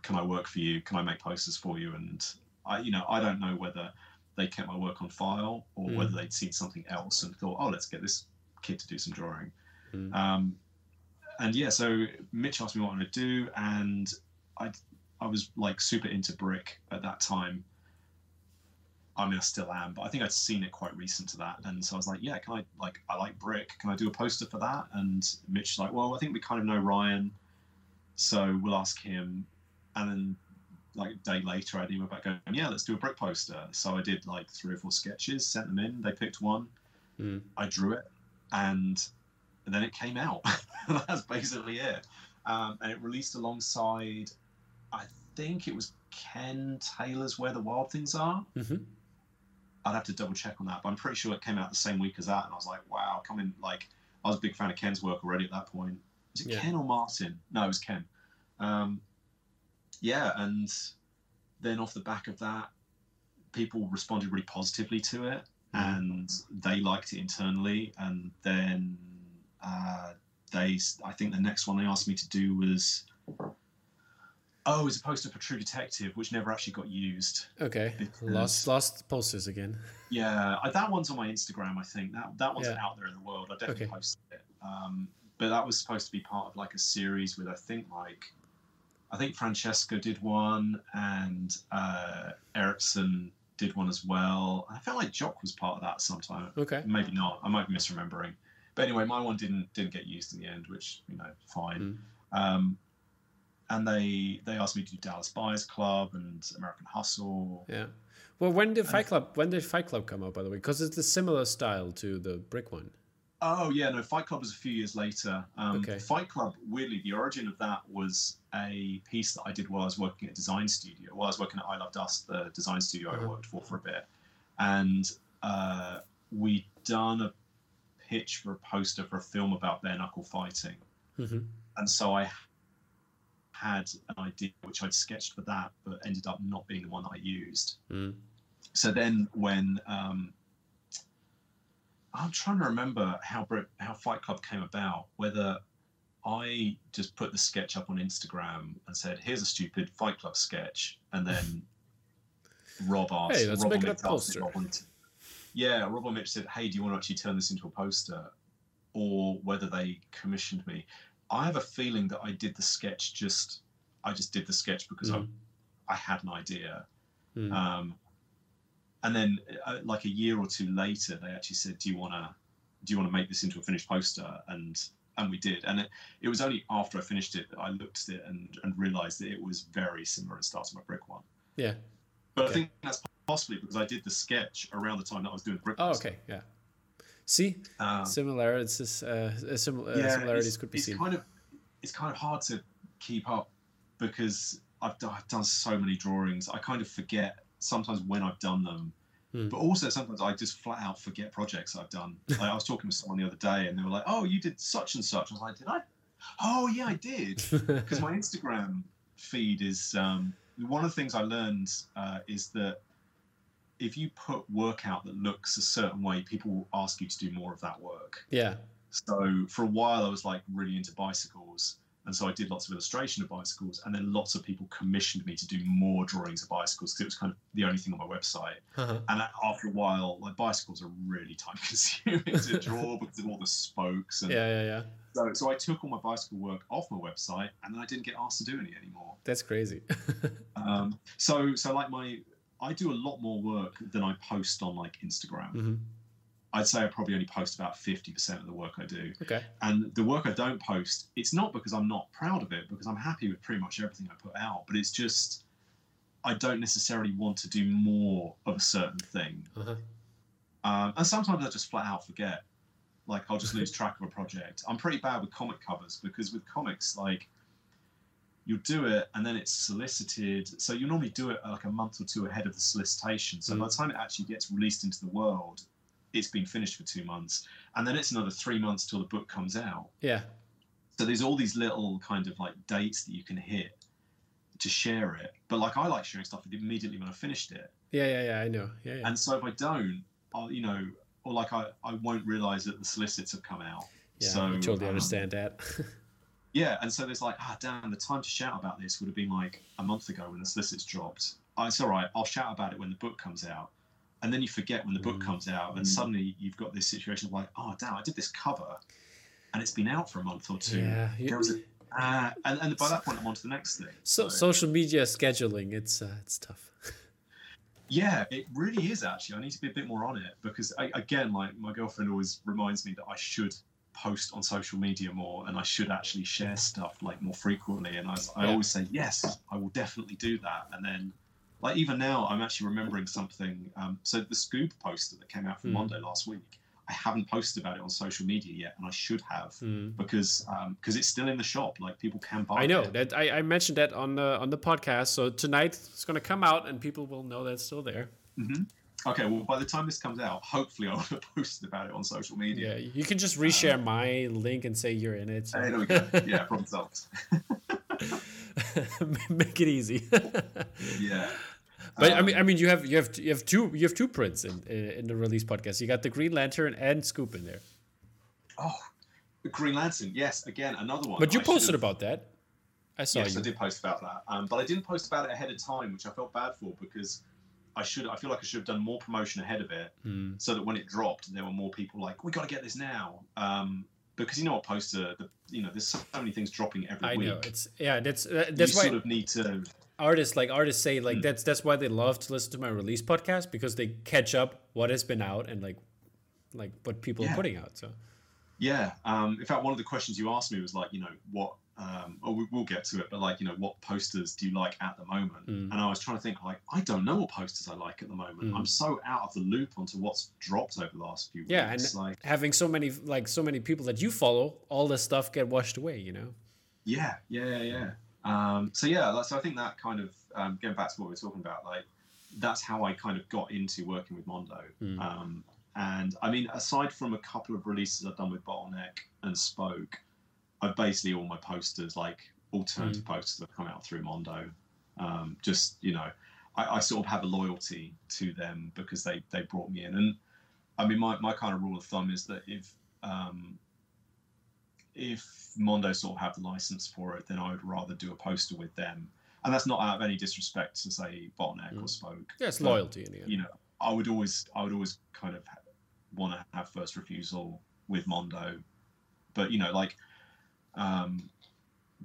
can I work for you? Can I make posters for you? And I, you know, I don't know whether they kept my work on file or mm. whether they'd seen something else and thought, oh, let's get this kid to do some drawing. Mm. Um, and yeah, so Mitch asked me what I wanted to do, and I I was like super into brick at that time. I mean, I still am, but I think I'd seen it quite recent to that, and so I was like, yeah, can I like I like brick? Can I do a poster for that? And Mitch's like, well, I think we kind of know Rian, so we'll ask him. And then like a day later, I email back going, yeah, let's do a brick poster. So I did like three or four sketches, sent them in. They picked one. Mm. I drew it, and and then it came out. That's basically it. Um, and it released alongside, I think it was Ken Taylor's Where the Wild Things Are. Mm-hmm. I'd have to double check on that, but I'm pretty sure it came out the same week as that. And I was like, wow, coming like I was a big fan of Ken's work already at that point. Was it yeah. Ken or Martin? No, it was Ken. Um, yeah, and then off the back of that, people responded really positively to it, mm. and they liked it internally. And then uh, they, I think the next one they asked me to do was, oh, it was a poster for True Detective, which never actually got used. Okay, lost lost posters again. Yeah, that one's on my Instagram. I think that that one's yeah. out there in the world. I definitely okay. posted it. Um, but that was supposed to be part of like a series with I think like I think Francesca did one and uh, Erickson did one as well. I felt like Jock was part of that sometime. Okay. Maybe not. I might be misremembering. But anyway, my one didn't didn't get used in the end, which you know, fine. Mm. Um, and they they asked me to do Dallas Buyers Club and American Hustle. Yeah. Well, when did Fight Club? When did Fight Club come out, by the way? Because it's a similar style to the Brick one. Oh yeah, no. Fight Club was a few years later. Um, okay. Fight Club, weirdly, the origin of that was a piece that I did while I was working at Design Studio. While I was working at I Love Dust, the design studio uh-huh. I worked for for a bit, and uh, we done a pitch for a poster for a film about bare knuckle fighting. Mm-hmm. And so I had an idea which I'd sketched for that, but ended up not being the one that I used. Mm. So then when um, I'm trying to remember how how Fight Club came about, whether I just put the sketch up on Instagram and said, "Here's a stupid Fight Club sketch," and then Rob asked, "Hey, let's Rob make it a poster." yeah, Rob and Mitch said, "Hey, do you want to actually turn this into a poster?" Or whether they commissioned me. I have a feeling that I did the sketch just. I just did the sketch because mm. I, I had an idea. Mm. Um, and then, uh, like a year or two later, they actually said, "Do you want to do you want to make this into a finished poster? And and we did. And it, it was only after I finished it that I looked at it and, and realized that it was very similar to Starting My Brick one. Yeah. But okay. I think that's possibly because I did the sketch around the time that I was doing the brick. Oh, okay, yeah. See, um, similarities, uh, simil- uh, yeah, similarities could be it's seen. Kind of, it's kind of hard to keep up because I've, I've done so many drawings. I kind of forget sometimes when I've done them Mm. But also sometimes I just flat out forget projects I've done. Like I was talking with someone the other day, and they were like, "Oh, you did such and such." I was like, "Did I?" Oh yeah, I did. Because my Instagram feed is um, one of the things I learned uh, is that if you put work out that looks a certain way, people will ask you to do more of that work. Yeah. So for a while, I was like really into bicycles, and so I did lots of illustration of bicycles, and then lots of people commissioned me to do more drawings of bicycles because it was kind of the only thing on my website. Uh-huh. And after a while, like bicycles are really time consuming to draw because of all the spokes. And yeah, yeah, yeah. So, so I took all my bicycle work off my website, and then I didn't get asked to do any anymore. That's crazy. um, so, so like my, I do a lot more work than I post on like Instagram. Mm-hmm. I'd say I probably only post about 50% of the work I do. Okay. And the work I don't post, it's not because I'm not proud of it, because I'm happy with pretty much everything I put out, but it's just I don't necessarily want to do more of a certain thing. Uh-huh. Um, and sometimes I just flat out forget. Like I'll just lose track of a project. I'm pretty bad with comic covers because with comics, like you'll do it and then it's solicited. So you normally do it like a month or two ahead of the solicitation. So mm. by the time it actually gets released into the world, it's been finished for two months, and then it's another three months till the book comes out. Yeah. So there's all these little kind of like dates that you can hit to share it. But like I like sharing stuff immediately when I finished it. Yeah, yeah, yeah. I know. Yeah, yeah. And so if I don't, I'll you know, or like I I won't realize that the solicits have come out. Yeah, so, I totally um, understand that. yeah, and so there's like, ah, damn, the time to shout about this would have been like a month ago when the solicits dropped. Oh, it's all right. I'll shout about it when the book comes out and then you forget when the book mm. comes out, and mm. suddenly you've got this situation of like, oh damn, I did this cover, and it's been out for a month or two. Yeah, you, uh, and, and by that point, I'm on to the next thing. So, so. social media scheduling, it's uh, it's tough. yeah, it really is actually. I need to be a bit more on it because I, again, like my girlfriend always reminds me that I should post on social media more and I should actually share stuff like more frequently. And I, I yeah. always say yes, I will definitely do that, and then like even now, I'm actually remembering something. Um, so the Scoob poster that came out from mm. Mondo last week, I haven't posted about it on social media yet, and I should have mm. because because um, it's still in the shop. Like people can buy. I know it. that I, I, mentioned that on the on the podcast. So tonight it's going to come out, and people will know that it's still there. Mm-hmm. Okay, well, by the time this comes out, hopefully I'll have posted about it on social media. Yeah, you can just reshare um, my link and say you're in it. So. There we go. Yeah, problem solved. Make it easy. yeah. But um, I mean, I mean, you have you have you have two you have two prints in in the release podcast. You got the Green Lantern and Scoob in there. Oh, Green Lantern, yes, again another one. But you I posted about that. I saw yes, you. I did post about that, um, but I didn't post about it ahead of time, which I felt bad for because I should. I feel like I should have done more promotion ahead of it, mm. so that when it dropped, there were more people like, "We got to get this now." Um, because you know what poster, the, you know, there's so many things dropping every I week. I know it's yeah, that's uh, that's you why sort of need to artists like artists say like mm. that's that's why they love to listen to my release podcast because they catch up what has been out and like like what people yeah. are putting out so yeah um in fact one of the questions you asked me was like you know what um oh we, will get to it but like you know what posters do you like at the moment mm. and i was trying to think like i don't know what posters i like at the moment mm. i'm so out of the loop onto what's dropped over the last few weeks yeah and like having so many like so many people that you follow all this stuff get washed away you know yeah yeah yeah yeah um, so yeah, like, so I think that kind of um, going back to what we are talking about, like that's how I kind of got into working with Mondo. Mm. Um, and I mean, aside from a couple of releases I've done with Bottleneck and Spoke, I've basically all my posters, like alternative mm. posters, have come out through Mondo. Um, just you know, I, I, sort of have a loyalty to them because they they brought me in. And I mean, my my kind of rule of thumb is that if um, if Mondo sort of have the license for it, then I would rather do a poster with them. And that's not out of any disrespect to say Bottleneck mm. or Spoke. Yeah, it's loyalty in the end. You know, I would always, I would always kind of want to have first refusal with Mondo, but you know, like, um,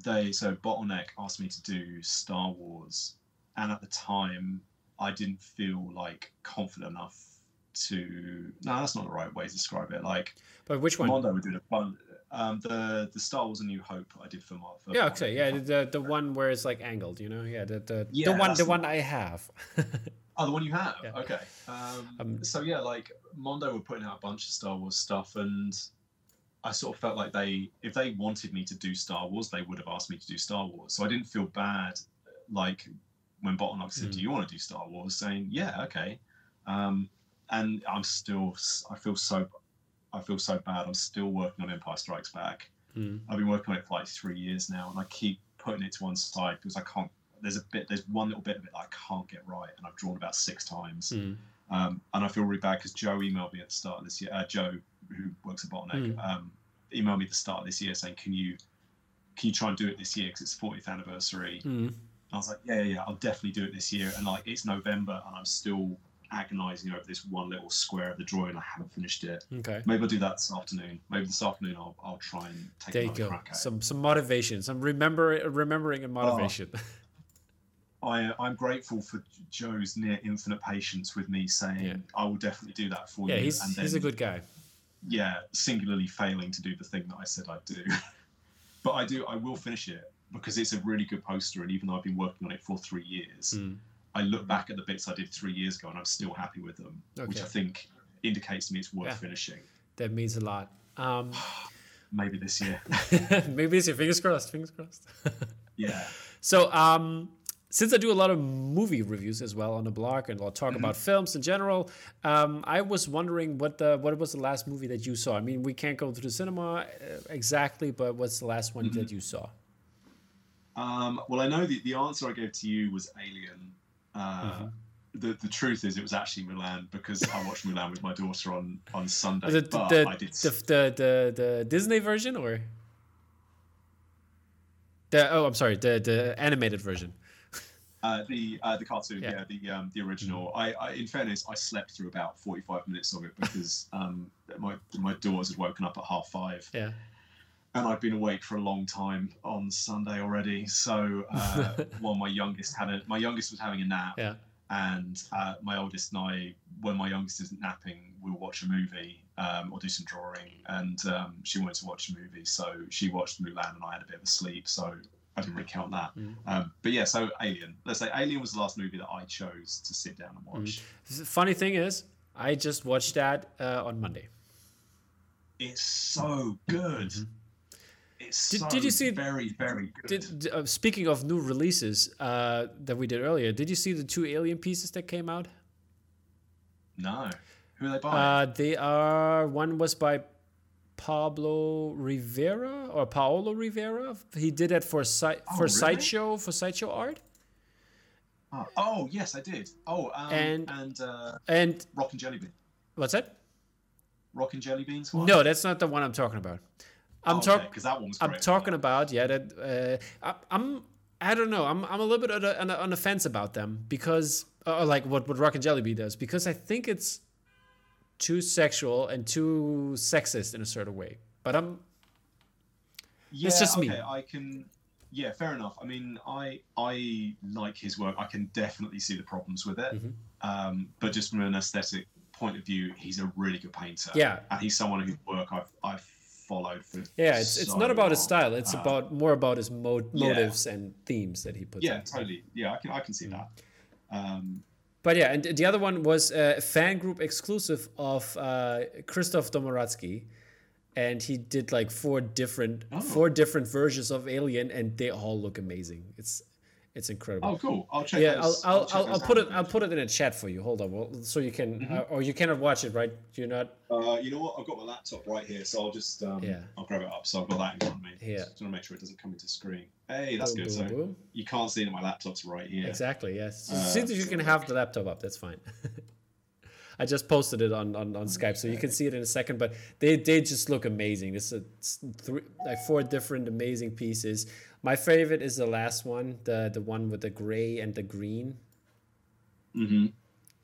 they so Bottleneck asked me to do Star Wars, and at the time, I didn't feel like confident enough to no, that's not the right way to describe it. Like, but which one? Mondo would do a fun. Um, the the Star Wars: A New Hope I did for my. For yeah, okay, yeah, the the one where it's like angled, you know, yeah, the the, yeah, the one the one I have. oh, the one you have. Yeah. Okay. Um, um, so yeah, like Mondo were putting out a bunch of Star Wars stuff, and I sort of felt like they, if they wanted me to do Star Wars, they would have asked me to do Star Wars. So I didn't feel bad, like when Bottleneck said, mm. "Do you want to do Star Wars?" Saying, "Yeah, okay." Um, and I'm still, I feel so I feel so bad. I'm still working on Empire Strikes Back. Mm. I've been working on it for like three years now, and I keep putting it to one side because I can't. There's a bit. There's one little bit of it that I can't get right, and I've drawn about six times. Mm. Um, and I feel really bad because Joe emailed me at the start of this year. Uh, Joe, who works at Bottleneck, mm. um, emailed me at the start of this year saying, "Can you, can you try and do it this year because it's 40th anniversary?" Hmm. I was like, "Yeah, yeah, yeah, I'll definitely do it this year." And like, it's November, and I'm still agonizing over this one little square of the drawing. I haven't finished it. Okay. Maybe I'll do that this afternoon. Maybe this afternoon I'll, I'll try and take there you go. Some some motivation, some remember remembering and motivation. Oh, I I'm grateful for Joe's near infinite patience with me saying yeah. I will definitely do that for yeah, you. Yeah, he's he's a good guy. Yeah, singularly failing to do the thing that I said I'd do. but I do. I will finish it because it's a really good poster, and even though I've been working on it for three years. Mm I look back at the bits I did three years ago and I'm still happy with them, okay. which I think indicates to me it's worth yeah. finishing. That means a lot. Um, maybe this year. maybe this year. Fingers crossed. Fingers crossed. yeah. So, um, since I do a lot of movie reviews as well on the blog and I'll talk mm-hmm. about films in general, um, I was wondering what the what was the last movie that you saw? I mean, we can't go to the cinema uh, exactly, but what's the last one mm-hmm. that you saw? Um, well, I know the, the answer I gave to you was Alien. Uh, mm-hmm. The, the truth is, it was actually Mulan because I watched Mulan with my daughter on, on Sunday. The, but the, I did the, the, the, the Disney version or the oh I'm sorry the the animated version. Uh, the uh, the cartoon, yeah, yeah the um, the original. Mm-hmm. I, I, in fairness, I slept through about forty five minutes of it because um, my my daughters had woken up at half five. Yeah and I'd been awake for a long time on Sunday already. So uh, while my youngest had a, my youngest was having a nap, yeah. and uh, my oldest and I, when my youngest isn't napping, we'll watch a movie um, or do some drawing. And um, she wanted to watch a movie, so she watched Mulan, and I had a bit of a sleep, so I didn't really count that. Mm. Um, but yeah, so Alien. Let's say Alien was the last movie that I chose to sit down and watch. Mm. The funny thing is, I just watched that uh, on Monday. It's so good. Mm-hmm it's did, so did you see very very good. Did, uh, speaking of new releases uh, that we did earlier, did you see the two Alien pieces that came out? No. Who are they by? Uh, they are one was by Pablo Rivera or Paolo Rivera. He did it for si- oh, for really? sideshow for sideshow art. Oh, oh, yes, I did. Oh, um, and and uh, and Rockin' Jelly Bean. What's that? Rockin' Jelly Beans. One? No, that's not the one I'm talking about. I'm oh, talking because that one's. I'm talking about yeah. That uh, I, I'm. I don't know. I'm I'm a little bit on, a, on the fence about them because uh, like what what Rockin' Jelly Bean does because I think it's too sexual and too sexist in a certain way. But I'm. Yeah, it's just okay, me. I can. Yeah, fair enough. I mean, I I like his work. I can definitely see the problems with it. Mm-hmm. Um, but just from an aesthetic point of view, he's a really good painter. Yeah, and he's someone whose work I've I've followed for yeah it's, so it's not about long. his style it's uh, about more about his mo- motives yeah. and themes that he puts yeah totally yeah i can i can see that um, but yeah and the other one was a fan group exclusive of uh, Krzysztof Domaradzki and he did like four different oh. four different versions of alien and they all look amazing it's it's incredible. Oh, cool! I'll check. Yeah, those, I'll I'll, I'll, I'll put it I'll put it in a chat for you. Hold on, well, so you can mm-hmm. uh, or you cannot watch it, right? You're not. Uh, you know what? I've got my laptop right here, so I'll just um, yeah. I'll grab it up. So I've got that in front of me. Yeah. Just want to make sure it doesn't come into screen. Hey, that's boom, good. Boom, so boom. you can't see that my laptop's right here. Exactly. Yes. Uh, as soon as you can have the laptop up, that's fine. I just posted it on, on, on Skype, so you can see it in a second. But they, they just look amazing. This is three like four different amazing pieces. My favorite is the last one, the the one with the gray and the green. Mm-hmm.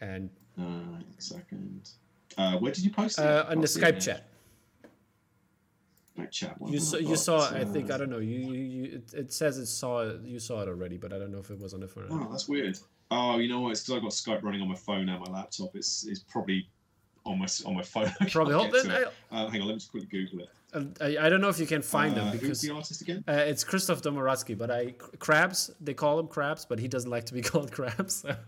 And uh, second, uh, where did you post it? Uh, on the Skype chat. Skype chat. you saw, you saw. I think I don't know. You you, you it, it, says it saw you saw it already, but I don't know if it was on the phone. Oh, that's weird. Oh, you know what? It's because I've got Skype running on my phone and my laptop. It's it's probably on my on my phone. Probably. Hold, uh, hang on, let me just quickly Google it. I, I don't know if you can find uh, them because the artist again? Uh, it's Christoph Domaradzki, but I Crabs They call him Crabs, but he doesn't like to be called Crabs. So.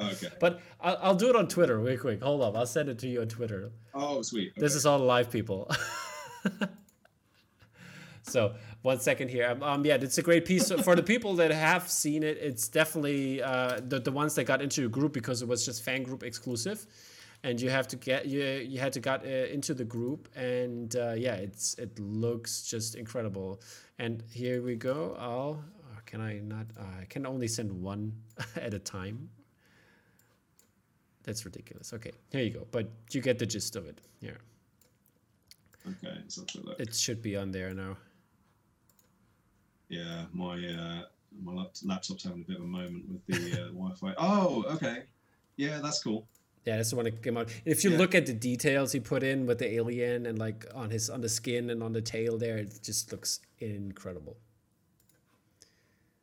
Okay. But I'll, I'll do it on Twitter real quick. Hold up, I'll send it to you on Twitter. Oh, sweet. Okay. This is all live people. so one second here. Um, um, yeah, it's a great piece for the people that have seen it. It's definitely uh, the the ones that got into the group because it was just fan group exclusive and you have to get you you had to get uh, into the group and uh, yeah it's it looks just incredible. And here we go. I'll uh, can i not uh, i can only send one at a time? That's ridiculous. Okay here you go. But you get the gist of it. Yeah okay so it should be on there now. Yeah my uh my laptop's having a bit of a moment with the uh, wi-fi. Oh okay. Yeah that's cool yeah, that's the one that came out. And If you yeah. look at the details he put in with the alien and like on his on the skin and on the tail there, it just looks incredible.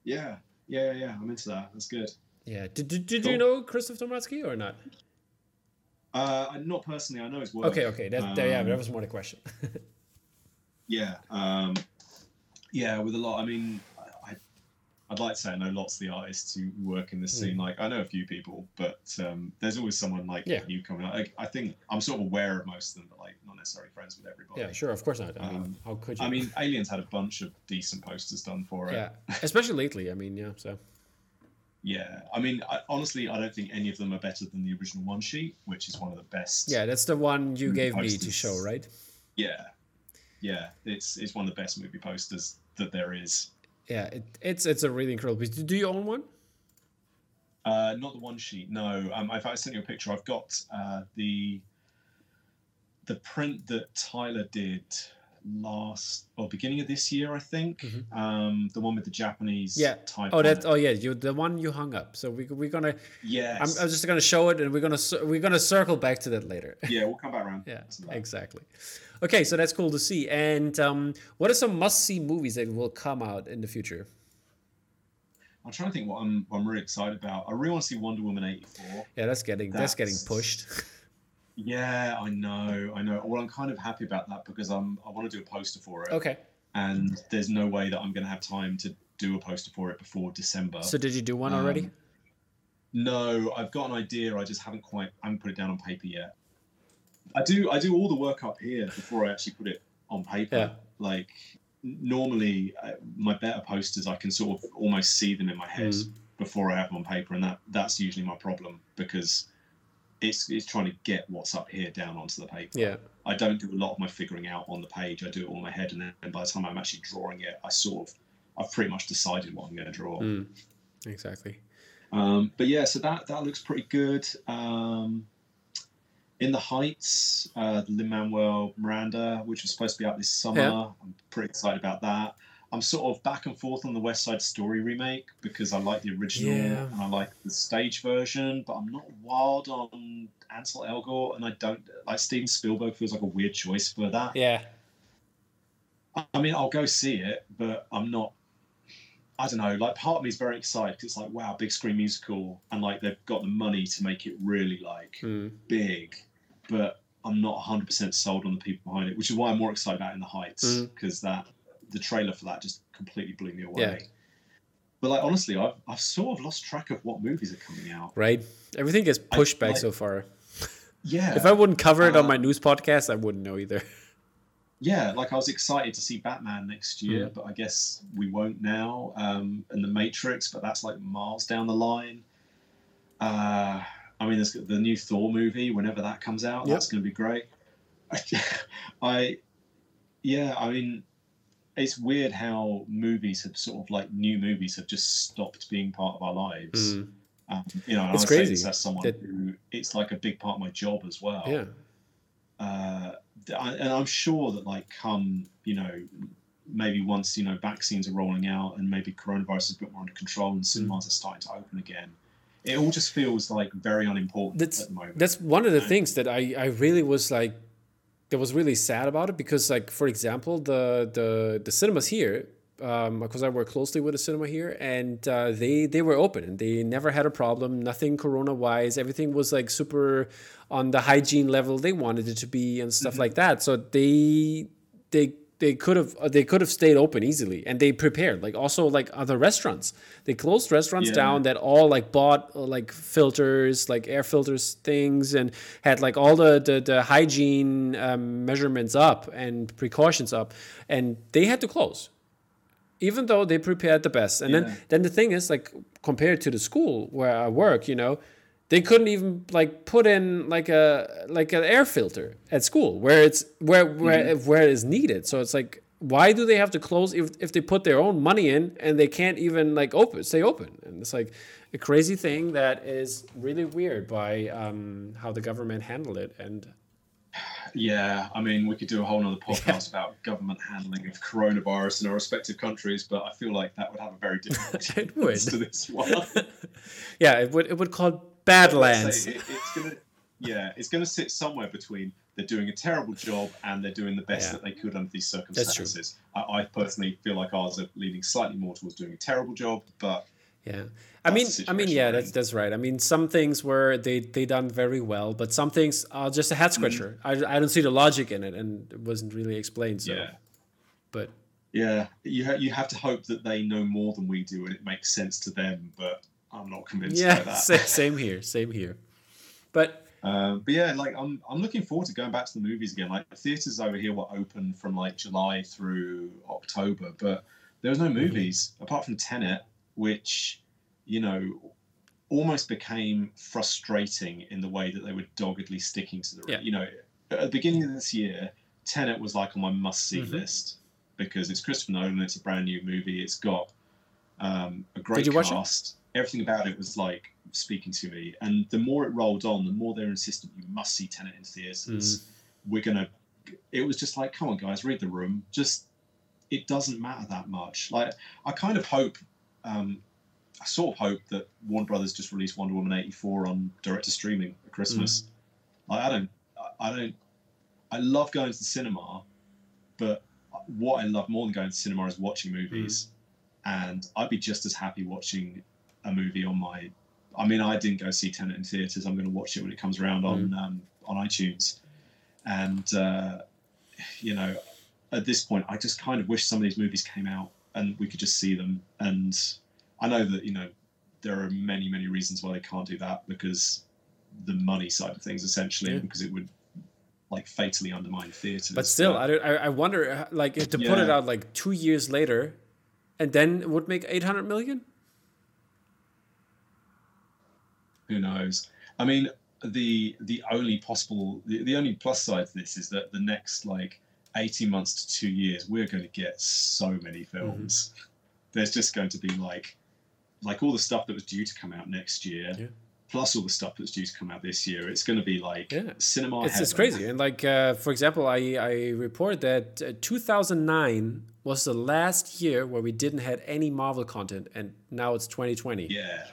Yeah, yeah, yeah. I'm into that. That's good. Yeah. Did Did, did cool. you know Christoph Domaradzki or not? Uh, not personally. I know his work. Okay, okay. That, um, yeah, that was more the question. yeah, um, yeah. With a lot. I mean, I'd like to say I know lots of the artists who work in this mm. scene. Like I know a few people, but um, there's always someone like yeah. you coming. Like, I think I'm sort of aware of most of them, but like not necessarily friends with everybody. Yeah, sure, of course not. I mean, um, how could you? I mean, Aliens had a bunch of decent posters done for it. Yeah, especially lately. I mean, yeah. So. Yeah, I mean, I, honestly, I don't think any of them are better than the original one sheet, which is one of the best. Yeah, that's the one you gave posters. me to show, right? Yeah, yeah, it's it's one of the best movie posters that there is yeah, it, it's it's a really incredible piece. Do you own one? Uh, not the one sheet. No. Um, if I sent you a picture, I've got uh, the the print that Tyler did last or beginning of this year, I think. Mm-hmm. Um, the one with the Japanese yeah. type. Oh, that's Oh, yeah. You the one you hung up. So we we're gonna. Yeah. I'm, I'm, just gonna show it, and we're gonna we're gonna circle back to that later. Yeah, we'll come back around. yeah, exactly. Okay, so that's cool to see. And um, what are some must-see movies that will come out in the future? I'm trying to think what I'm I'm really excited about. I really want to see Wonder Woman 84. Yeah, that's getting that's, that's getting pushed. Yeah, I know, I know. Well, I'm kind of happy about that because I'm I want to do a poster for it. Okay. And there's no way that I'm going to have time to do a poster for it before December. So did you do one um, already? No, I've got an idea. I just haven't quite I haven't put it down on paper yet. I do I do all the work up here before I actually put it on paper. Yeah. Like normally, uh, my better posters I can sort of almost see them in my head mm. before I have them on paper, and that that's usually my problem because it's it's trying to get what's up here down onto the paper. Yeah. I don't do a lot of my figuring out on the page. I do it all in my head, and then by the time I'm actually drawing it, I sort of I've pretty much decided what I'm going to draw. Mm. Exactly. Um, but yeah, so that that looks pretty good. Um, in the Heights, uh, Lin Manuel Miranda, which was supposed to be out this summer. Yeah. I'm pretty excited about that. I'm sort of back and forth on the West Side Story remake because I like the original yeah. and I like the stage version, but I'm not wild on Ansel Elgort, and I don't like Steven Spielberg feels like a weird choice for that. Yeah. I mean, I'll go see it, but I'm not. I don't know. Like, part of me is very excited because it's like, wow, big screen musical, and like they've got the money to make it really like mm. big, but I'm not 100% sold on the people behind it, which is why I'm more excited about In the Heights because mm. that the trailer for that just completely blew me away. Yeah. But like honestly, I've I've sort of lost track of what movies are coming out. Right, everything gets pushed I, back like, so far. Yeah. if I wouldn't cover it uh, on my news podcast, I wouldn't know either. Yeah, like I was excited to see Batman next year, mm. but I guess we won't now. Um, and the Matrix, but that's like miles down the line. Uh, I mean, there's the new Thor movie. Whenever that comes out, yep. that's going to be great. I, yeah, I mean, it's weird how movies have sort of like new movies have just stopped being part of our lives. Mm. Um, you know, it's crazy. Say as someone that... who it's like a big part of my job as well. Yeah. Uh, and I'm sure that like come you know maybe once you know vaccines are rolling out and maybe coronavirus is a bit more under control and cinemas mm. are starting to open again it all just feels like very unimportant that's, at the moment. That's one of the things that I, I really was like that was really sad about it because like for example the the the cinemas here um because um, I work closely with a cinema here, and uh, they they were open and they never had a problem. Nothing Corona wise. Everything was like super on the hygiene level they wanted it to be and stuff mm-hmm. like that. So they they they could have they could have stayed open easily and they prepared like also like other restaurants they closed restaurants yeah. down that all like bought uh, like filters like air filters things and had like all the the, the hygiene um, measurements up and precautions up and they had to close even though they prepared the best and yeah. then then the thing is like compared to the school where i work you know they couldn't even like put in like a like an air filter at school where it's where where mm-hmm. where it is needed so it's like why do they have to close if, if they put their own money in and they can't even like open stay open and it's like a crazy thing that is really weird by um, how the government handled it and yeah i mean we could do a whole other podcast yeah. about government handling of coronavirus in our respective countries but i feel like that would have a very different it would. to this one yeah it would it would call Badlands. It, it's gonna, yeah, it's going to sit somewhere between they're doing a terrible job and they're doing the best yeah. that they could under these circumstances. I, I, personally feel like ours are leaning slightly more towards doing a terrible job, but yeah. I mean, I mean, yeah, that's that's right. I mean, some things were they they done very well, but some things are just a head mm-hmm. scratcher. Mm. I, I don't see the logic in it, and it wasn't really explained. So, yeah. but yeah, you ha- you have to hope that they know more than we do, and it makes sense to them. But I'm not convinced. Yeah, same here, same here. But uh, but yeah, like I'm I'm looking forward to going back to the movies again. Like the theaters over here were open from like July through October, but there was no mm-hmm. movies mm-hmm. apart from Tenet, which you know almost became frustrating in the way that they were doggedly sticking to the. Yeah. You know, at the beginning of this year, Tenet was like on my must-see mm-hmm. list because it's Christopher Nolan. It's a brand new movie. It's got um, a great Did you cast. Watch it? everything about it was like speaking to me. And the more it rolled on, the more they're insistent you must see Tenet in theaters. Mm. We're gonna. It was just like, come on, guys, read the room. Just it doesn't matter that much. Like I kind of hope. Um, I sort of hope that Warner Brothers just released Wonder Woman eighty four on direct to streaming at Christmas. Mm. Like I don't, I don't, I love going to the cinema, but what I love more than going to cinema is watching movies. Mm. And I'd be just as happy watching a movie on my. I mean, I didn't go see Tenet in theaters. I'm going to watch it when it comes around on mm. um, on iTunes, and uh, you know, at this point, I just kind of wish some of these movies came out and we could just see them. And I know that you know there are many many reasons why they can't do that because the money side of things essentially yeah. because it would like fatally undermine theaters. But still, but, I, I wonder like to yeah. put it out like two years later, and then it would make eight hundred million. who knows? I mean, the the only possible the, the only plus side to this is that the next like 18 months to two years we're going to get so many mm-hmm. films mm-hmm. there's just going to be like like all the stuff that was due to come out next year yeah. Plus all the stuff that's due to come out this year it's going to be like yeah. cinema it's, it's crazy and like uh, for example i i report that uh, 2009 was the last year where we didn't have any marvel content and now it's 2020 yeah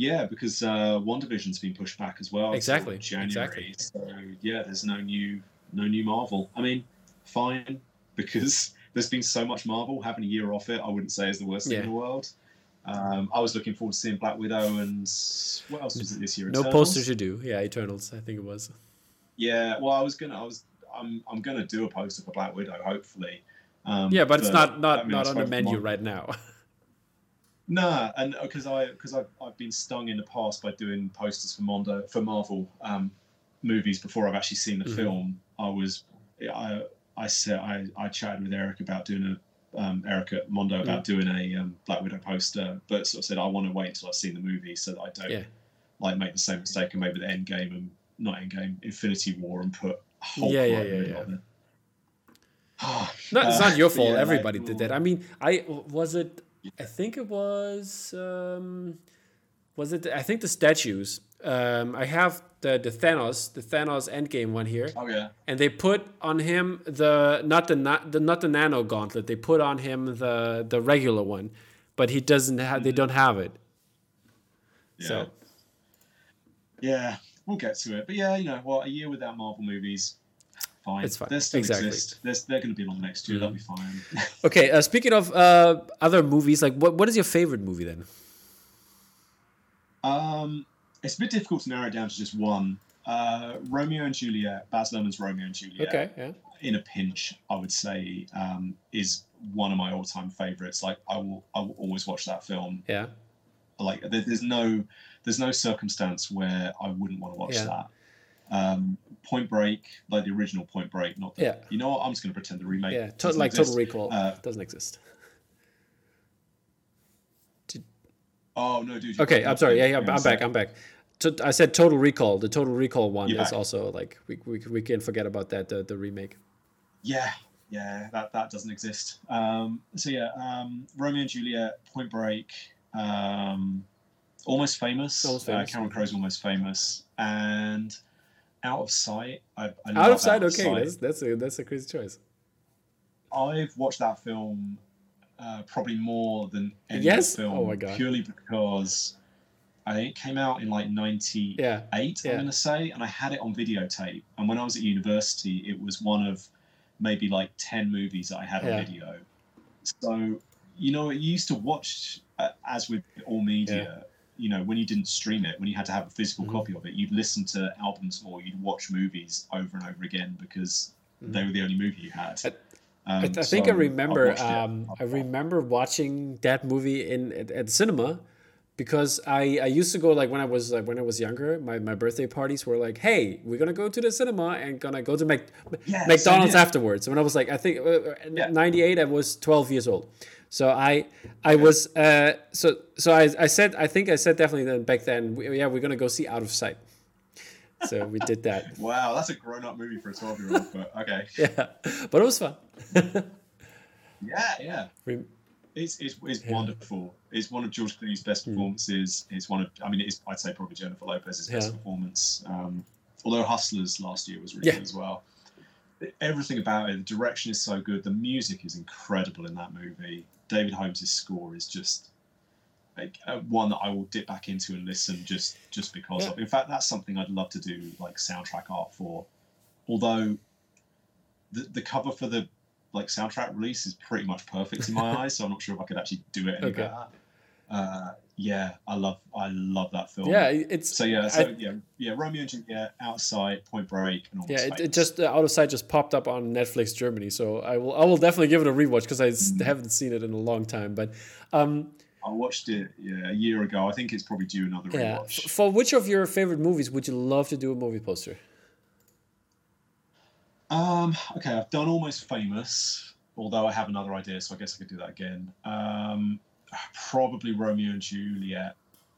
yeah, because uh, WandaVision's been pushed back as well. Exactly. January. Exactly. So yeah, there's no new no new Marvel. I mean, fine because there's been so much Marvel. Having a year off it, I wouldn't say is the worst yeah. thing in the world. Um, I was looking forward to seeing Black Widow and what else was it this year? Eternals? No posters you do. Yeah, Eternals. I think it was. Yeah, well, I was gonna. I was. I'm. I'm gonna do a poster for Black Widow. Hopefully. Um, yeah, but, but, it's not not not on the menu right now. Nah, and because uh, I because I've, I've been stung in the past by doing posters for Mondo for Marvel um, movies before I've actually seen the mm-hmm. film. I was I I said I, I chatted with Eric about doing a um, Eric at Mondo mm. about doing a um, Black Widow poster, but sort of said I want to wait until I've seen the movie so that I don't yeah. like make the same mistake and maybe the End Game and not End Game Infinity War and put Hulk yeah, yeah, yeah, yeah. no, it's not your fault. Yeah, Everybody like, did that. I mean, I was it I think it was um, was it? I think the statues. Um, I have the the Thanos, the Thanos Endgame one here. Oh yeah. And they put on him the not the not the not the nano gauntlet. They put on him the the regular one, but he doesn't have. Mm-hmm. They don't have it. Yeah. So. Yeah, we'll get to it. But yeah, you know, what? a year without Marvel movies, fine. It's fine. They still exactly. exist. They're, they're going to be along next year. Mm-hmm. That'll be fine. okay. Uh, speaking of uh, other movies, like what what is your favorite movie then? Um, it's a bit difficult to narrow it down to just one. Uh, Romeo and Juliet, Baz Luhrmann's Romeo and Juliet. Okay, yeah. In a pinch, I would say um, is one of my all-time favorites. Like I will, I will always watch that film. Yeah. Like there, there's no, there's no circumstance where I wouldn't want to watch Yeah. that. Um, Point Break, like the original Point Break, not the. Yeah. You know what? I'm just going to pretend the remake. Yeah, to- like exist. Total Recall Uh, doesn't exist. Oh no, dude. Okay, I'm sorry. Yeah, yeah. I'm back. I'm back. To, I said Total Recall. The Total Recall one You're is also like we, we we can forget about that the the remake. Yeah, yeah, that that doesn't exist. Um, so yeah, um, Romeo and Juliet, Point Break, um, Almost Famous. Almost Uh, Famous. Cameron Crowe's Almost Famous, and Out of Sight. I, I Out of Sight. Okay, Sight. that's that's a that's a crazy choice. I've watched that film uh, probably more than any Yes? other film. Oh my God. Purely because I think it came out in like '98. Yeah, I'm yeah. going to say, and I had it on videotape. And when I was at university, it was one of maybe like ten movies that I had Yeah. on video. So you know, you used to watch uh, as with all media. You know, when you didn't stream it, when you had to have a physical Mhm. copy of it, you'd listen to albums more. You'd watch movies over and over again because Mhm. they were the only movie you had. Um, I, I think I remember. Um, I remember watching that movie in at, at cinema because I, I used to go like when I was like when I was younger. My, my birthday parties were like, hey, we're gonna go to the cinema and gonna go to Mac, Yeah, McDonald's afterwards. When I was like, I think uh, Yeah. '98, I was 12 years old. So I I was uh, so so I, I said I think I said definitely then back then we, yeah we're gonna go see Out of Sight. So we did that. Wow, that's a grown-up movie for a twelve-year-old, but okay. Yeah, but it was fun. Yeah, yeah. It's, it's, it's Yeah. wonderful. It's one of George Clooney's best Mm. performances. It's one of, I mean, it's, I'd say probably Jennifer Lopez's best performance. Um, although Hustlers last year was really Yeah. good as well. Everything about it, the direction is so good. The music is incredible in that movie. David Holmes' score is just like uh, one that I will dip back into and listen just just because Yeah. of. In fact, that's something I'd love to do like soundtrack art for. Although the the cover for the like soundtrack release is pretty much perfect in my eyes, so I'm not sure if I could actually do it any Okay. better. Uh, yeah, I love I love that film. Yeah, it's So yeah, so I- yeah, yeah, Romeo and Juliet, Outside, Point Break, and Almost Yeah, it, it just uh, out of sight just popped up on Netflix Germany, so I will I will definitely give it a rewatch because I Mm. haven't seen it in a long time. But um, I watched it yeah a year ago. I think it's probably due another yeah, rewatch. For which of your favorite movies would you love to do a movie poster? Um, okay, I've done Almost Famous, although I have another idea, so I guess I could do that again. Um, probably Romeo and Juliet.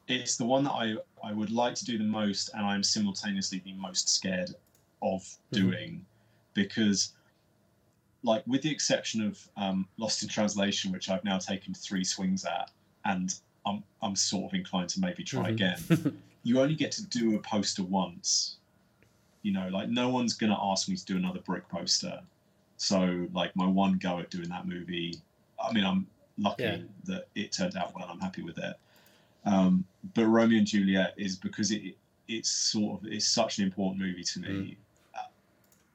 It's the one that I, I would like to do the most, and I'm simultaneously the most scared of Mhm. doing because, like, with the exception of um, Lost in Translation, which I've now taken three swings at, and I'm, I'm sort of inclined to maybe try Mhm. again, you only get to do a poster once. You know like no one's going to ask me to do another brick poster. So like my one go at doing that movie i mean i'm lucky Yeah. that it turned out well i'm happy with it. Um, but romeo and juliet is because it it's sort of it's such an important movie to me.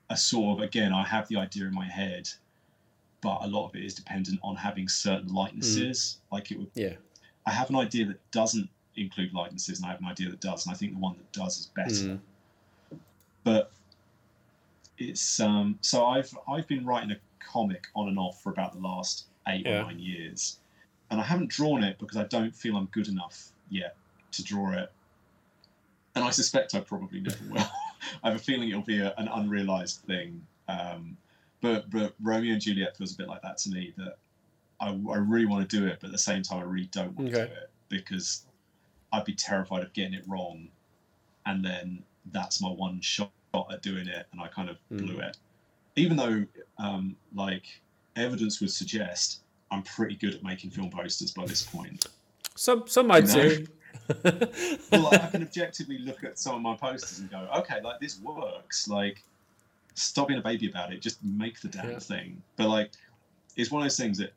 A sort of again i have the idea in my head but a lot of it is dependent on having certain likenesses. Like it would Yeah, i have an idea that doesn't include likenesses and i have an idea that does and i think the one that does is better. Mm. but it's um so i've i've been writing a comic on and off for about the last eight Yeah. or nine years and i haven't drawn it because i don't feel i'm good enough yet to draw it. And i suspect i probably never will. I have a feeling it'll be a, an unrealized thing um but but romeo and juliet feels a bit like that to me that i, I really want to do it but at the same time i really don't want to do it because i'd be terrified of getting it wrong and then that's my one shot at doing it, and I kind of Mm. blew it. Even though, um, like, evidence would suggest I'm pretty good at making film posters by this point. some some might say. well, like, I can objectively look at some of my posters and go, okay, like this works. Like, stop being a baby about it. Just make the damn Yeah. thing. But like, it's one of those things that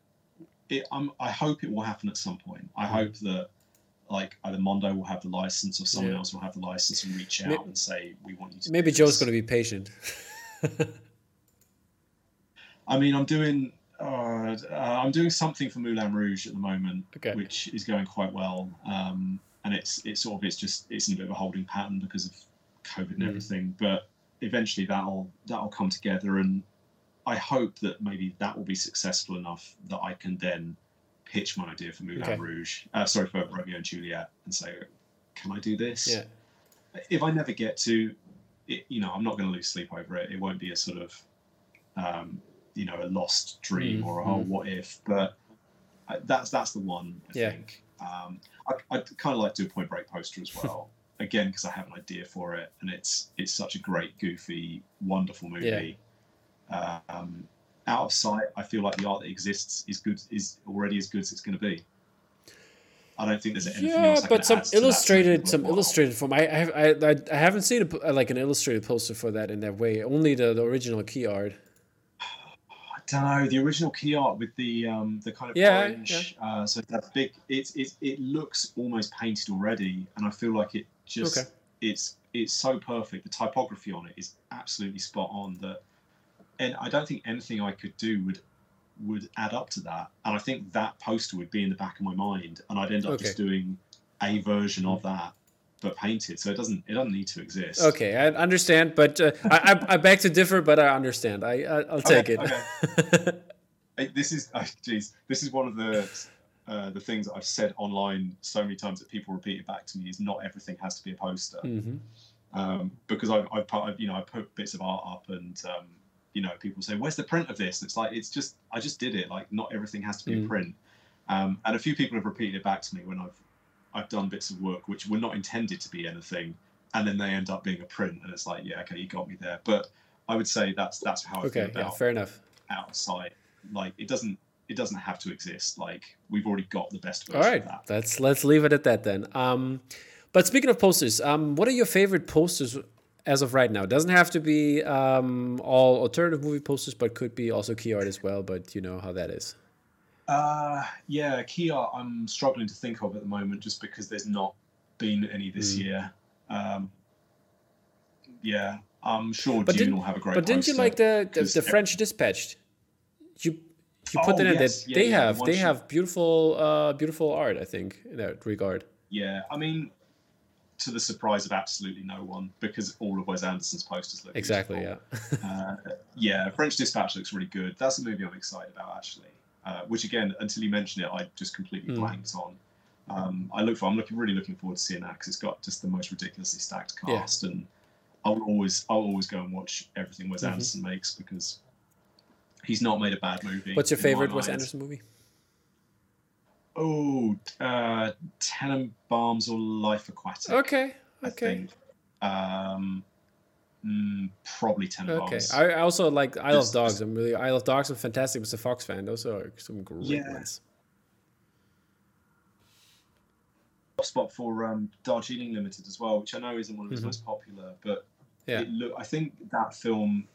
it. I'm, I hope it will happen at some point. I Mhm. hope that like either Mondo will have the license or someone Yeah. else will have the license and reach out May- and say we want you to. Maybe Joe's going to be patient. I mean, I'm doing uh, uh, I'm doing something for Moulin Rouge at the moment, okay. which is going quite well. Um, and it's it's sort of it's just it's in a bit of a holding pattern because of COVID and mm. everything. But eventually that'll that'll come together, and I hope that maybe that will be successful enough that I can then pitch my idea for Moulin okay. Rouge. Uh, sorry for Romeo and Juliet, and say, can I do this? Yeah. If I never get to, it, you know, I'm not going to lose sleep over it. It won't be a sort of um, you know a lost dream mm, or a whole mm. what if but that's that's the one i yeah. think um, I, would kind of like to do a point break poster as well again because i have an idea for it and it's it's such a great goofy wonderful movie yeah. um, out of sight i feel like the art that exists is good is already as good as it's going to be I don't think there's anything yeah, but some illustrated, some well. illustrated form. I, I, I, I haven't seen a, like an illustrated poster for that in that way. Only the, the original key art I don't know the original key art with the um, the kind of yeah, orange. Yeah. Uh, so that big. It, it it looks almost painted already, and I feel like it just okay. it's it's so perfect. The typography on it is absolutely spot on. That, and I don't think anything I could do would would add up to that. And I think that poster would be in the back of my mind, and I'd end up okay. just doing a version of that but painted, so it doesn't it doesn't need to exist. Okay, I understand, but uh, I, I, I beg to differ, but I understand. I, I will take okay, it. Okay. this is oh, this is one of the uh, the things that I've said online so many times that people repeat it back to me is not everything has to be a poster. Mm-hmm. Um, because I've, I've, I've, you know I put bits of art up and um, you know people say where's the print of this and it's like it's just I just did it like not everything has to be mm. a print um, and a few people have repeated it back to me when I've I've done bits of work which were not intended to be anything, and then they end up being a print, and it's like, yeah, okay, you got me there. But I would say that's that's how I okay, feel about yeah, fair enough. Outside, like it doesn't it doesn't have to exist. Like we've already got the best version. All right, that. let's let's leave it at that then. Um, but speaking of posters, um, what are your favorite posters as of right now? It doesn't have to be um, all alternative movie posters, but could be also key art as well. But you know how that is. Uh, yeah, key art I'm struggling to think of at the moment just because there's not been any this mm. year. Um, yeah, I'm sure but Dune will have a great. But didn't you like the the, the French Dispatched? You you put oh, that in yes. Yeah, they yeah, have they have beautiful uh, beautiful art. I think in that regard. Yeah, I mean, to the surprise of absolutely no one, because all of Wes Anderson's posters look exactly. Beautiful. Yeah, uh, yeah. French Dispatch looks really good. That's a movie I'm excited about actually. Uh, which again, until you mentioned it, I just completely mm. blanked on. Um, I look for. I'm looking really looking forward to seeing that because it's got just the most ridiculously stacked cast, yeah. and I'll always I'll always go and watch everything Wes mm-hmm. Anderson makes because he's not made a bad movie. What's your favorite Wes Anderson movie? Oh, uh, Tenenbaums or Life Aquatic. Okay. Okay. Um, Mm, probably ten okay. I also like I love dogs. I'm really I love dogs. I'm fantastic Mr. Fox fan. Those are some great yeah. ones. Spot for um, Darjeeling Limited as well, which I know isn't one of his mm-hmm. most popular, but yeah. look, I think that film,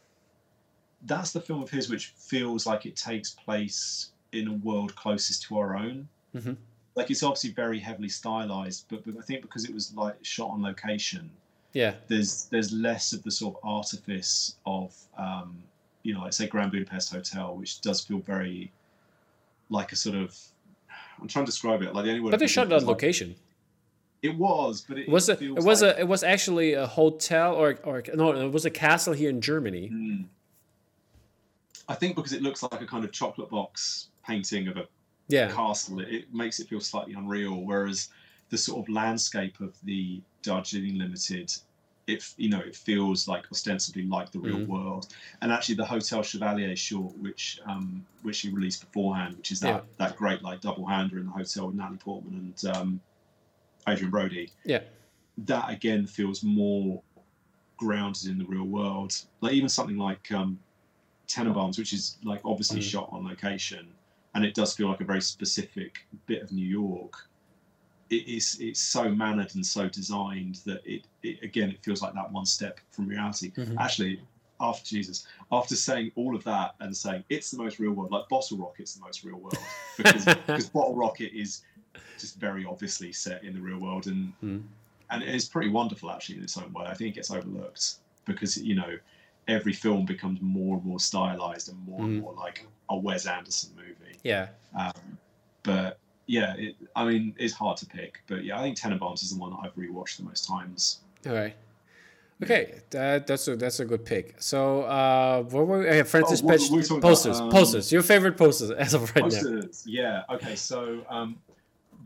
that's the film of his which feels like it takes place in a world closest to our own. Mm-hmm. Like it's obviously very heavily stylized, but, but I think because it was like shot on location, yeah there's there's less of the sort of artifice of um, you know like say Grand Budapest Hotel which does feel very like a sort of I'm trying to describe it like the only word but they shot it on like, location it was but it was a, it was like, a it was actually a hotel or or no it was a castle here in Germany mm. I think because it looks like a kind of chocolate box painting of a yeah. castle it, it makes it feel slightly unreal whereas the sort of landscape of the Darjeeling Limited it you know it feels like ostensibly like the real mm-hmm. world and actually the hotel chevalier short which um which he released beforehand which is that yeah. that great like double hander in the hotel with natalie portman and um adrien brody yeah that again feels more grounded in the real world like even something like um tenenbaums which is like obviously mm-hmm. shot on location and it does feel like a very specific bit of new york it is it's so mannered and so designed that it, it again it feels like that one step from reality. Mm-hmm. Actually, after Jesus, after saying all of that and saying it's the most real world, like Bottle Rocket's the most real world because, because Bottle Rocket is just very obviously set in the real world and mm. and it's pretty wonderful actually in its own way. I think it gets overlooked because you know every film becomes more and more stylized and more mm. and more like a Wes Anderson movie. Yeah. Um, but yeah, it, I mean, it's hard to pick, but yeah, I think Tenenbaums is the one that I've rewatched the most times. All right. Okay, that, that's a that's a good pick. So, uh, what were uh, Francis oh, what, posters? About, um, posters. Your favorite posters as of right posters, now? Yeah. Okay. So, um,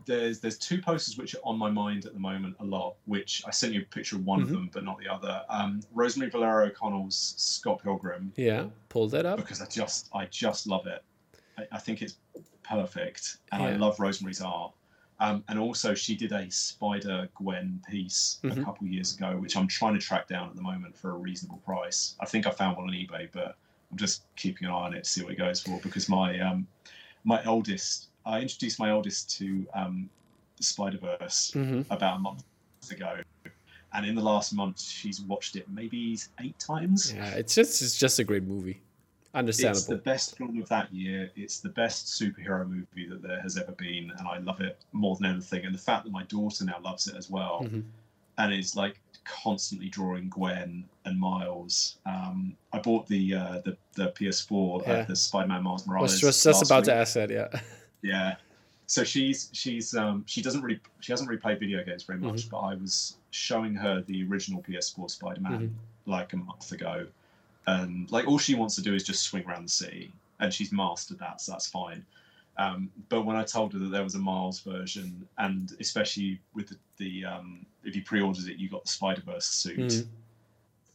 there's there's two posters which are on my mind at the moment a lot. Which I sent you a picture of one mm-hmm. of them, but not the other. Um, Rosemary Valero O'Connell's Scott Pilgrim. Yeah, pull that up because I just I just love it. I, I think it's perfect, and yeah. I love Rosemary's art. Um, and also, she did a Spider Gwen piece mm-hmm. a couple years ago, which I'm trying to track down at the moment for a reasonable price. I think I found one on eBay, but I'm just keeping an eye on it to see what it goes for because my um, my eldest, I introduced my oldest to um, Spider Verse mm-hmm. about a month ago, and in the last month, she's watched it maybe eight times. Yeah, it's just it's just a great movie. Understandable. It's the best film of that year. It's the best superhero movie that there has ever been, and I love it more than anything. And the fact that my daughter now loves it as well, mm-hmm. and is like constantly drawing Gwen and Miles. Um, I bought the uh, the the PS4, uh, yeah. uh, the Spider-Man Miles Morales. Was just, just about week. to ask that, yeah. Yeah. So she's she's um, she doesn't really she hasn't really played video games very much, mm-hmm. but I was showing her the original PS4 Spider-Man mm-hmm. like a month ago and like all she wants to do is just swing around the city, and she's mastered that, so that's fine. Um, but when I told her that there was a Miles version, and especially with the, the um, if you pre-ordered it, you got the Spider Verse suit. Mm.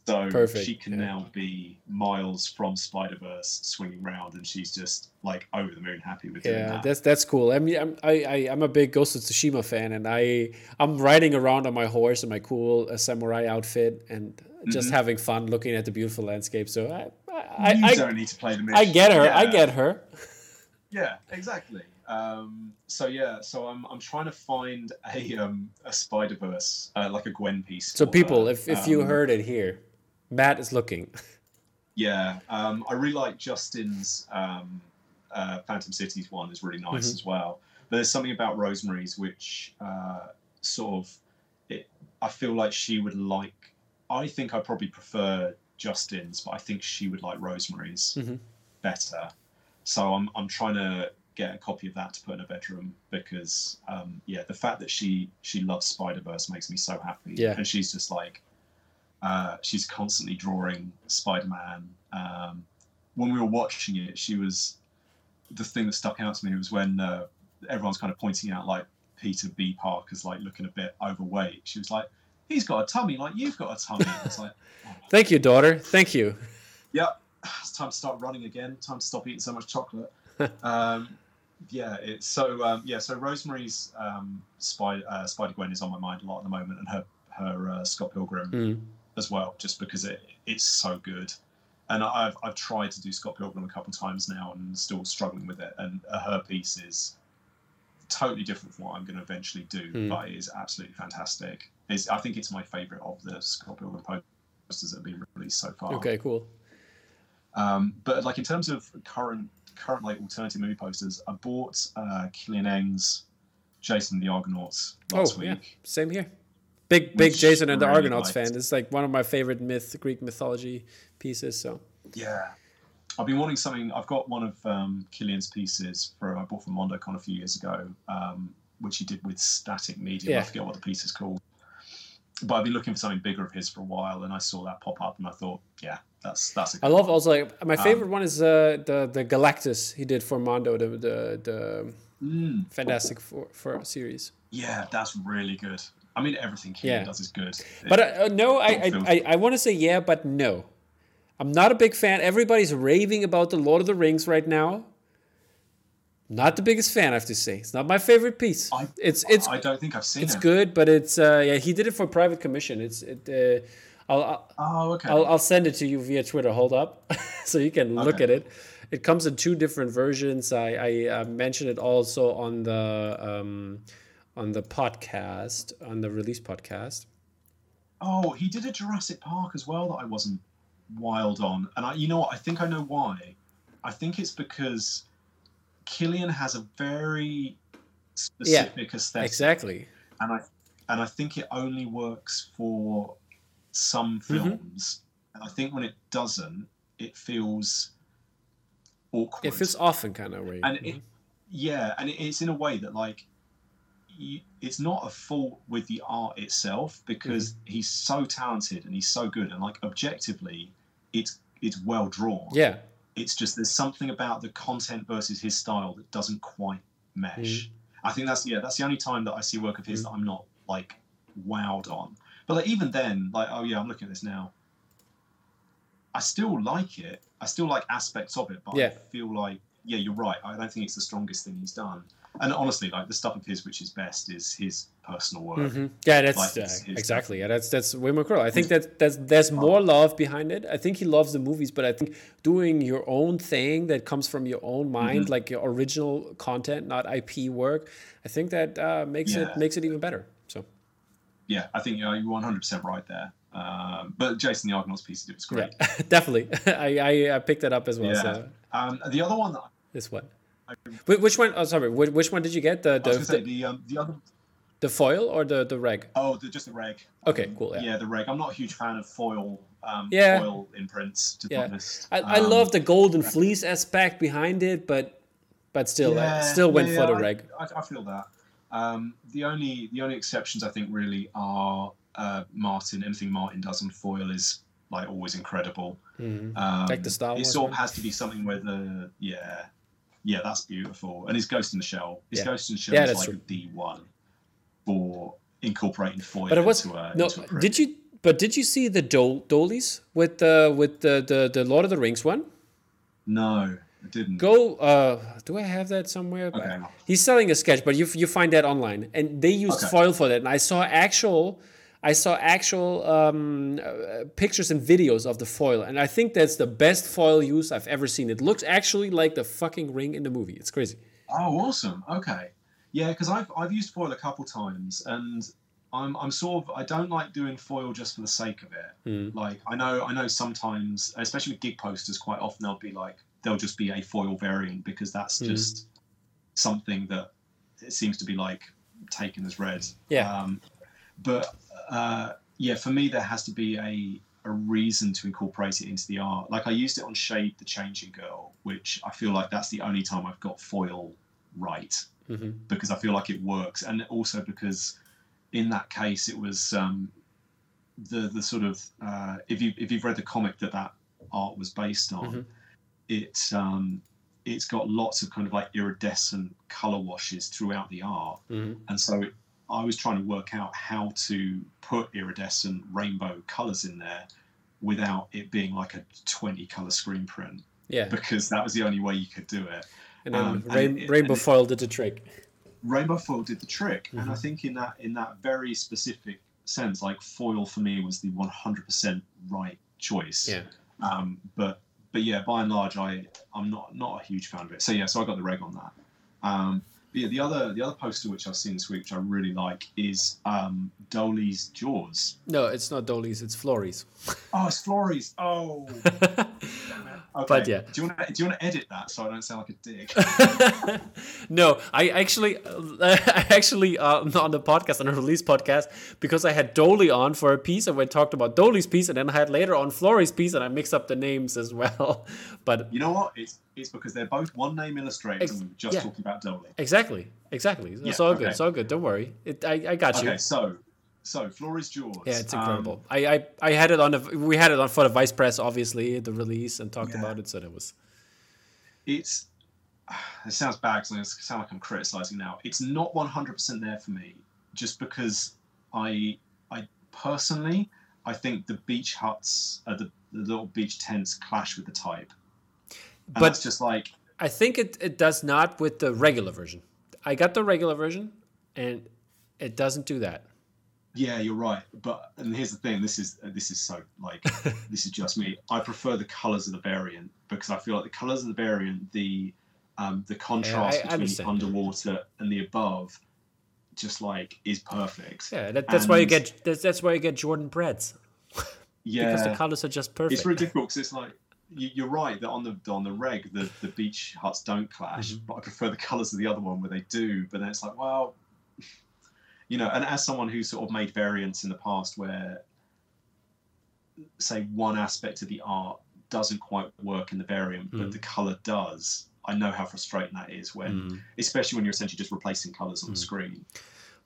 So Perfect. she can yeah. now be Miles from Spider Verse swinging around, and she's just like over the moon happy with yeah, that. that's that's cool. I mean, I'm I, I am a big Ghost of Tsushima fan, and I I'm riding around on my horse in my cool uh, samurai outfit, and just mm-hmm. having fun looking at the beautiful landscape. So I I, you I, don't need to play the mission. I get her. Yeah. I get her. yeah, exactly. Um, so yeah, so I'm I'm trying to find a um, a Spider Verse uh, like a Gwen piece. So people, her. if if um, you heard it here, Matt is looking. Yeah, um, I really like Justin's um, uh, Phantom Cities one is really nice mm-hmm. as well. But there's something about Rosemary's which uh, sort of it. I feel like she would like I think I probably prefer Justin's, but I think she would like Rosemary's mm-hmm. better. So I'm I'm trying to get a copy of that to put in her bedroom because um, yeah, the fact that she she loves Spider Verse makes me so happy. Yeah, and she's just like uh, she's constantly drawing Spider Man. Um, when we were watching it, she was the thing that stuck out to me was when uh, everyone's kind of pointing out like Peter B. Parker's like looking a bit overweight. She was like, he's got a tummy like you've got a tummy. It's like, oh. thank you, daughter. Thank you. Yep, it's time to start running again. Time to stop eating so much chocolate. um, yeah, it's so um, yeah. So Rosemary's um, Spider uh, Spider Gwen is on my mind a lot at the moment, and her her uh, Scott Pilgrim mm. As well, just because it it's so good. And I've I've tried to do Scott Pilgrim a couple of times now, and still struggling with it. And her piece is totally different from what I'm going to eventually do, mm. but it is absolutely fantastic. It's, I think it's my favorite of the Scott Pilgrim posters that have been released so far. Okay, cool. Um, but like in terms of current current like alternative movie posters, I bought uh, Kilian Eng's Jason the Argonauts last oh, week. Yeah. Same here. Big big Jason and the Argonauts liked. fan. It's like one of my favorite myth Greek mythology pieces. So yeah, I've been wanting something. I've got one of um, Kilian's pieces for I bought from MondoCon a few years ago, um, which he did with Static Media. Yeah. I forget what the piece is called but I've been looking for something bigger of his for a while, and I saw that pop up, and I thought, yeah, that's that's. I love also like my um, favorite um, one is uh, the the Galactus he did for Mondo, the the, the mm, Fantastic Four, for series. Yeah, that's really good. I mean, everything he yeah. does is good. But uh, no, I I, I, I want to say yeah, but no. I'm not a big fan. Everybody's raving about the Lord of the Rings right now. Not the biggest fan, I have to say. It's not my favorite piece. I, it's it's. I don't think I've seen it. it's it. good, but it's uh, yeah. He did it for private commission. It's it. Uh, I'll, I'll, oh, okay. I'll, I'll send it to you via Twitter. Hold up, so you can look okay. at it. It comes in two different versions. I, I uh, mentioned it also on the um, on the podcast on the release podcast. Oh, he did a Jurassic Park as well that I wasn't wild on, and I, you know what? I think I know why. I think it's because Kilian has a very specific yeah, aesthetic. Exactly. And I and I think it only works for some mm-hmm. films. Mm-hmm. and I think when it doesn't, it feels awkward. It feels often kind of weird. And it, yeah, and it's in a way that like you, it's not a fault with the art itself because mm-hmm. he's so talented and he's so good and like objectively it's it's well drawn. Yeah. It's just there's something about the content versus his style that doesn't quite mesh. Mm. I think that's yeah, that's the only time that I see work of his mm. that I'm not like wowed on. But like even then, like oh yeah, I'm looking at this now. I still like it. I still like aspects of it, but yeah. I feel like yeah, you're right. I don't think it's the strongest thing he's done and honestly, like the stuff of his which is best is his personal work. Mm-hmm. Yeah, that's like, uh, exactly. Yeah, that's that's way more cool. I think that that's there's more love behind it. I think he loves the movies, but I think doing your own thing that comes from your own mind, mm-hmm. like your original content, not IP work, I think that uh, makes yeah. it makes it even better. So. Yeah, I think you you're 100 percent right there. Um, but Jason the Argonauts piece he did was great. Yeah, definitely. I, I picked that up as well. Yeah. So. Um, the other one that this one. Which one? Oh, sorry. Which one did you get? The the say, the, um, the other. The foil or the the reg? Oh, the, just the reg. Okay, um, cool. Yeah. yeah. the reg. I'm not a huge fan of foil. Um, yeah. Foil imprints. To yeah. be honest, I, I love the golden fleece aspect behind it, but but still, yeah, still went for the reg. I, I feel that. Um, the only the only exceptions I think really are uh, Martin. Anything Martin does on foil is like always incredible. Mm-hmm. Um, like the Star Wars. It sort of has to be something where the yeah yeah, that's beautiful. And his Ghost in the Shell, his yeah. Ghost in the Shell yeah, is like true. the one for incorporating foil. But it was into a, no. Into did you? But did you see the Dol- Doalys with the with the, the the Lord of the Rings one? No, I didn't. Go. Uh, do I have that somewhere? Okay. He's selling a sketch, but you you find that online, and they used okay. foil for that. And I saw actual I saw actual um, uh, pictures and videos of the foil, and I think that's the best foil use I've ever seen. It looks actually like the fucking ring in the movie. It's crazy. Oh, awesome. Okay. Yeah, because I've, I've used foil a couple times, and I'm, I'm sort of I don't like doing foil just for the sake of it. Mm. Like I know I know sometimes, especially with gig posters, quite often they'll be like they'll just be a foil variant because that's mm. just something that it seems to be like taken as read. Yeah. Um, but uh, yeah, for me, there has to be a a reason to incorporate it into the art. Like I used it on Shade the Changing Girl, which I feel like that's the only time I've got foil right mm-hmm. because I feel like it works, and also because in that case it was um, the the sort of uh, if you if you've read the comic that that art was based on, mm-hmm. it um, it's got lots of kind of like iridescent color washes throughout the art, mm-hmm. and so it, I was trying to work out how to put iridescent rainbow colors in there without it being like a 20 color screen print. Yeah. Because that was the only way you could do it. And then um, rain, and Rainbow it, Foil did the trick. Rainbow Foil did the trick. Mm-hmm. And I think in that in that very specific sense, like foil for me was the 100% right choice. Yeah. Um, but but yeah, by and large, I I'm not not a huge fan of it. So yeah, so I got the reg on that. Um, yeah, the other the other poster which I've seen this week, which I really like, is um, Doaly's Jaws. No, it's not Doaly's. It's Florey's. Oh, it's Florey's. Oh. Okay. But yeah, do you want to do you want to edit that so I don't sound like a dick? no, I actually, I actually uh, on the podcast on a release podcast because I had Doaly on for a piece and we talked about Doaly's piece and then I had later on Florey's piece and I mixed up the names as well. But you know what? It's it's because they're both one name illustrators ex- and we're just yeah. talking about Doaly. Exactly, exactly. It's yeah, all okay. good. It's all good. Don't worry. It, I I got you. Okay, so so Florey's Jaws. Yeah, it's incredible. Um, I, I I had it on the we had it on for the Vice Press, obviously the release, and talked yeah. about it. So that was. It's. It sounds bad because I sound like I'm criticizing now. It's not 100% there for me, just because I I personally I think the beach huts, uh, the, the little beach tents, clash with the type. And but it's just like I think it it does not with the regular version. I got the regular version, and it doesn't do that. Yeah, you're right. But and here's the thing: this is this is so like this is just me. I prefer the colors of the variant because I feel like the colors of the variant, the um, the contrast yeah, between the underwater and the above, just like is perfect. Yeah, that, that's and, why you get that's, that's why you get Jordan breads. yeah, because the colors are just perfect. It's really difficult because it's like you're right that on the on the reg the, the beach huts don't clash, mm-hmm. but I prefer the colours of the other one where they do. But then it's like, well, you know, and as someone who sort of made variants in the past where say one aspect of the art doesn't quite work in the variant, mm. but the color does, I know how frustrating that is when, mm. especially when you're essentially just replacing colors on mm. the screen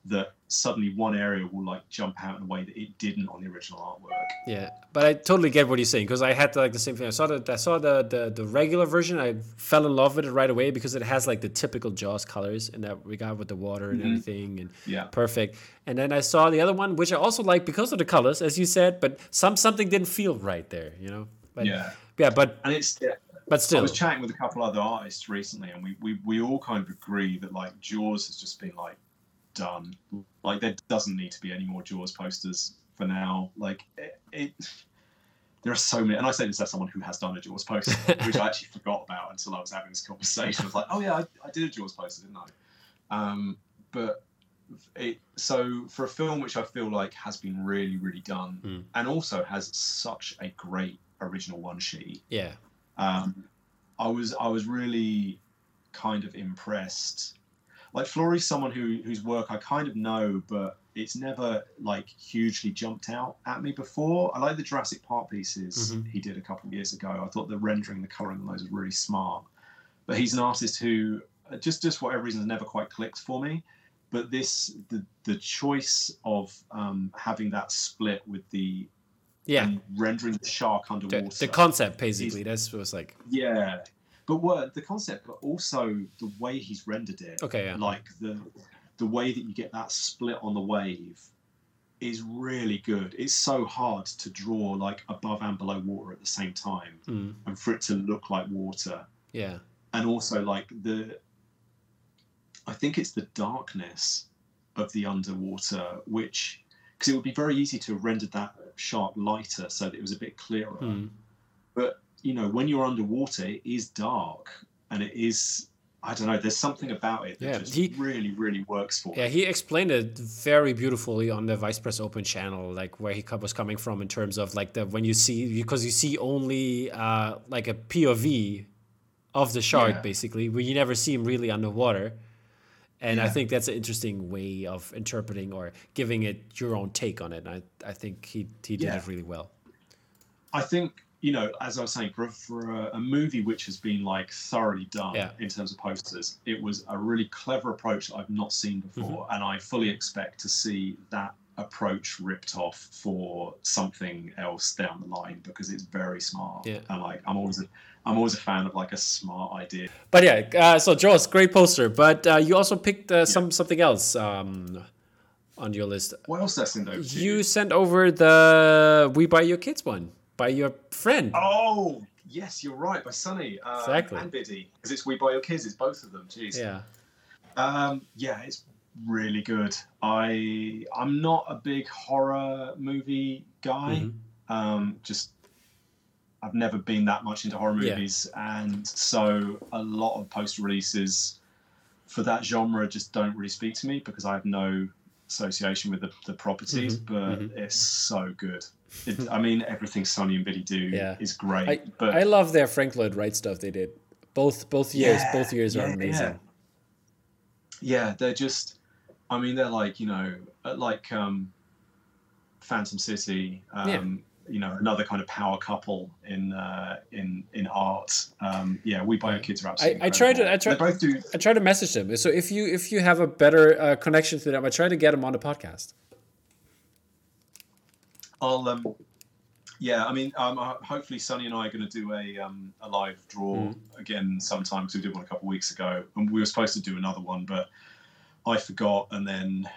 that suddenly one area will like jump out in a way that it didn't on the original artwork. Yeah, but I totally get what you're saying because I had like the same thing. I saw the I saw the, the the regular version. I fell in love with it right away because it has like the typical Jaws colors in that regard with the water and mm-hmm. everything and yeah, perfect. And then I saw the other one, which I also like because of the colors, as you said, but some something didn't feel right there, you know. But, yeah, yeah, but and it's. Yeah. But still, I was chatting with a couple other artists recently, and we, we, we all kind of agree that like Jaws has just been like done. Like there doesn't need to be any more Jaws posters for now. Like it, it there are so many, and I say this as someone who has done a Jaws poster, which I actually forgot about until I was having this conversation. I was like, oh yeah, I, I did a Jaws poster, didn't I? Um, but it, so for a film which I feel like has been really, really done, mm. and also has such a great original one sheet. Yeah. Um, I was I was really kind of impressed like Florey's someone who whose work I kind of know, but it's never like hugely jumped out at me before. I like the Jurassic Park pieces mm-hmm. he did a couple of years ago. I thought the rendering, the coloring on those was really smart. But he's an artist who uh, just just whatever reason has never quite clicked for me. But this the the choice of um, having that split with the yeah rendering the shark underwater. The, the concept basically. That's was like yeah but what the concept, but also the way he's rendered it. Okay, yeah. Like the the way that you get that split on the wave is really good. It's so hard to draw like above and below water at the same time, mm. and for it to look like water. Yeah. And also like the, I think it's the darkness of the underwater, which because it would be very easy to render that shark lighter so that it was a bit clearer. Mm. But you know, when you're underwater, it is dark and it is. I don't know. There's something about it that yeah, just he, really, really works for. Yeah, he explained it very beautifully on the Vice Press Open channel, like where he was coming from in terms of like the when you see because you see only uh, like a POV of the shark yeah. basically, where you never see him really underwater. And yeah. I think that's an interesting way of interpreting or giving it your own take on it. And I, I think he, he did it really well. I think you know, as I was saying, for, for a, a, movie which has been like thoroughly done yeah. in terms of posters, it was a really clever approach that I've not seen before, mm-hmm. and I fully expect to see that approach ripped off for something else down the line because it's very smart. Yeah. And like, I'm always a, I'm always a fan of like a smart idea. But yeah, uh, so Jaws, great poster, but uh, you also picked uh, yeah. some something else. Um, on your list. What else did I send over? You, you sent over the "We Buy Your Kids" one by your friend. Oh, yes, you're right, by Sonny. Um, exactly. And Biddy. Because it's We Buy Your Kids, it's both of them. Jeez. Yeah. Um, yeah, it's really good. I I'm not a big horror movie guy. Mm-hmm. Um, just I've never been that much into horror movies, yeah. and so a lot of post releases for that genre just don't really speak to me because I have no association with the, the properties. Mm-hmm. But mm-hmm. it's so good. It, I mean, everything Sonny and Biddy do yeah. is great. I, but I love their Frank Lloyd Wright stuff they did. Both both years, yeah, both years yeah, are amazing. Yeah. they're just. I mean, they're like you know, uh, like um, Phantom City. Um, you know, another kind of power couple in uh, in in art. Um, yeah, we buy our kids are absolutely. I, I try to. I try. Both do. I try to message them. So if you if you have a better uh, connection to them, I try to get them on the podcast. I'll um, yeah, I mean, um, uh, hopefully Sonny and I are going to do a um, a live draw mm. again sometime because we did one a couple of weeks ago, and we were supposed to do another one, but I forgot, and then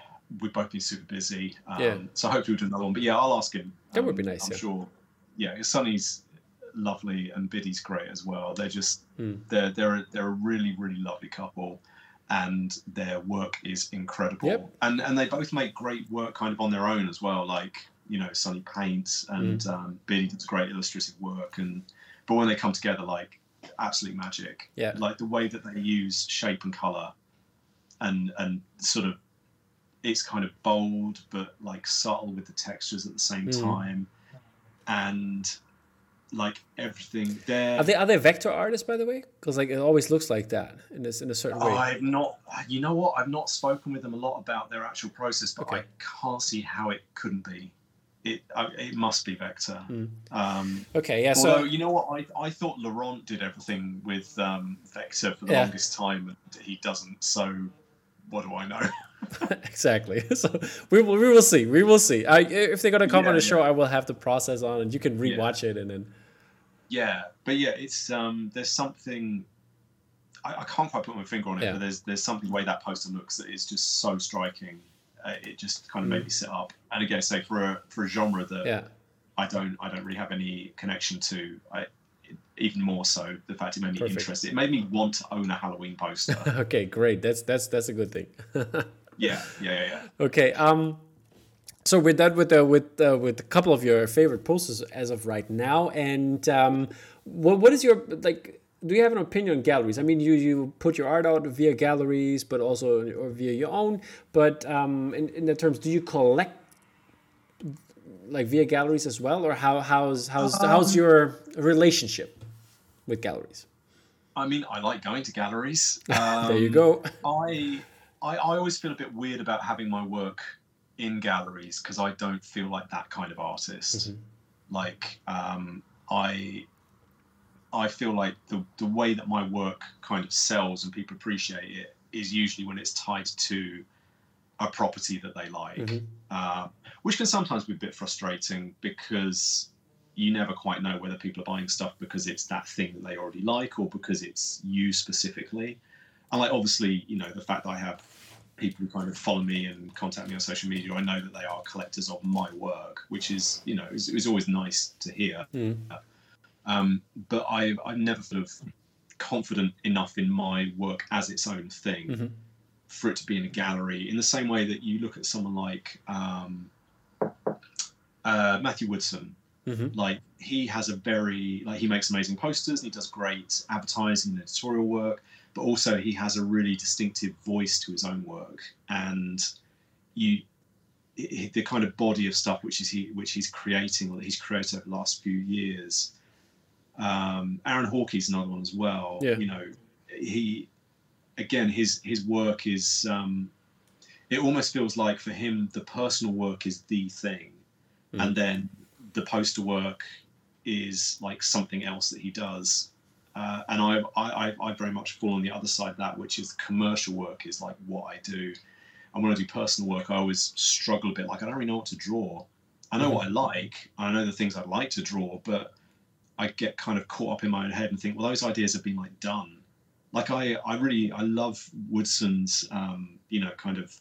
we've both been super busy. Um, yeah. So hopefully we'll do another one. But yeah, I'll ask him. That would be um, nice. I'm yeah. sure. Yeah, Sonny's lovely and Biddy's great as well. They're just mm. they're they're a, they're a really really lovely couple and their work is incredible. Yep. And and they both make great work kind of on their own as well. Like you know Sunny paints and mm. um, Biddy does great illustrative work, and but when they come together, like absolute magic. Yeah, like the way that they use shape and color, and and sort of it's kind of bold but like subtle with the textures at the same mm. time, and like everything there. Are they are they vector artists by the way? Because like it always looks like that in this in a certain way. I've not. You know what? I've not spoken with them a lot about their actual process, but okay. I can't see how it couldn't be it uh, it must be Vector. Mm. Um, okay, yeah. Although so you know what, I, I thought Laurent did everything with um, Vector for the yeah. longest time, and he doesn't. So what do I know? exactly. So we will we will see. We will see. I, if they're gonna come yeah, on the show, I will have the process on, and you can rewatch it, and then. Yeah, but yeah, it's um. There's something. I, I can't quite put my finger on it, but there's there's something the way that poster looks that is just so striking uh, it just kind of made me mm. sit up. And again, say for a for a genre that yeah. I don't I don't really have any connection to. I, even more so the fact it made me Perfect. interested. It made me want to own a Halloween poster. okay, great. That's that's that's a good thing. Yeah, yeah, yeah, yeah. Okay. Um. So we're done with the with uh, with a couple of your favorite posters as of right now, and um, what what is your like? do you have an opinion on galleries? I mean, you you put your art out via galleries, but also or via your own. But um, in in the terms, do you collect like via galleries as well, or how how's how's um, how's your relationship with galleries? I mean, I like going to galleries. Um, there you go. I, I I always feel a bit weird about having my work in galleries because I don't feel like that kind of artist. Mm -hmm. Like um, I I feel like the, the way that my work kind of sells and people appreciate it is usually when it's tied to a property that they like, mm-hmm. uh, which can sometimes be a bit frustrating because you never quite know whether people are buying stuff because it's that thing that they already like or because it's you specifically. And like obviously, you know, the fact that I have people who kind of follow me and contact me on social media, I know that they are collectors of my work, which is, you know, it's, it's always nice to hear. Mm. Um, but I, I'm never sort of confident enough in my work as its own thing mm-hmm. for it to be in a gallery. In the same way that you look at someone like um, uh, Matthew Woodson, mm-hmm. like he has a very like he makes amazing posters and he does great advertising and editorial work, but also he has a really distinctive voice to his own work and you the kind of body of stuff which is he which he's creating or that he's created over the last few years um, Aaron Horkey's another one as well. Yeah. You know, he again his his work is um, it almost feels like for him the personal work is the thing, mm. and then the poster work is like something else that he does. Uh, and I, I, I very much fall on the other side of that, which is commercial work is like what I do. And when I do personal work, I always struggle a bit. Like I don't really know what to draw. I know mm what I like. I know the things I'd like to draw, but I get kind of caught up in my own head and think, well, those ideas have been like done. Like I, I really, I love Woodson's, um, you know, kind of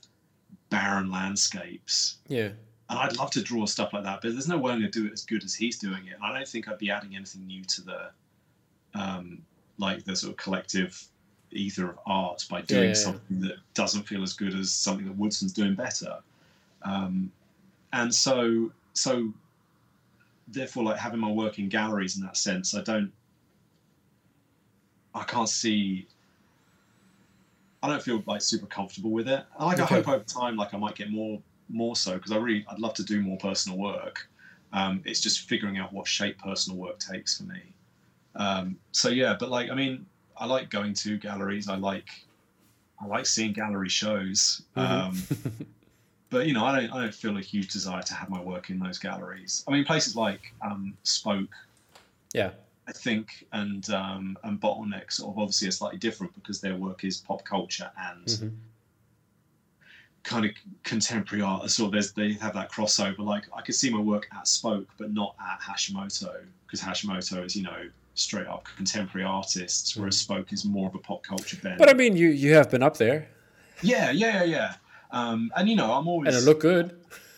barren landscapes. Yeah. And I'd love to draw stuff like that, but there's no way I'm going to do it as good as he's doing it. I don't think I'd be adding anything new to the, um, like the sort of collective ether of art by doing yeah, yeah, something that doesn't feel as good as something that Woodson's doing better. Um, and so, so therefore like having my work in galleries in that sense i don't i can't see i don't feel like super comfortable with it like okay. i hope over time like i might get more more so because i really i'd love to do more personal work um, it's just figuring out what shape personal work takes for me um, so yeah but like i mean i like going to galleries i like i like seeing gallery shows mm-hmm. um, but you know, I don't I don't feel a huge desire to have my work in those galleries. I mean, places like um, Spoke, yeah, I think, and um, and Bottleneck sort of obviously are slightly different because their work is pop culture and mm-hmm. kind of contemporary art. So there's they have that crossover. Like I could see my work at Spoke, but not at Hashimoto because Hashimoto is you know straight up contemporary artists, whereas mm-hmm. Spoke is more of a pop culture bend. But I mean, you you have been up there. Yeah, yeah, yeah, yeah. Um, and you know, I'm always and it look good.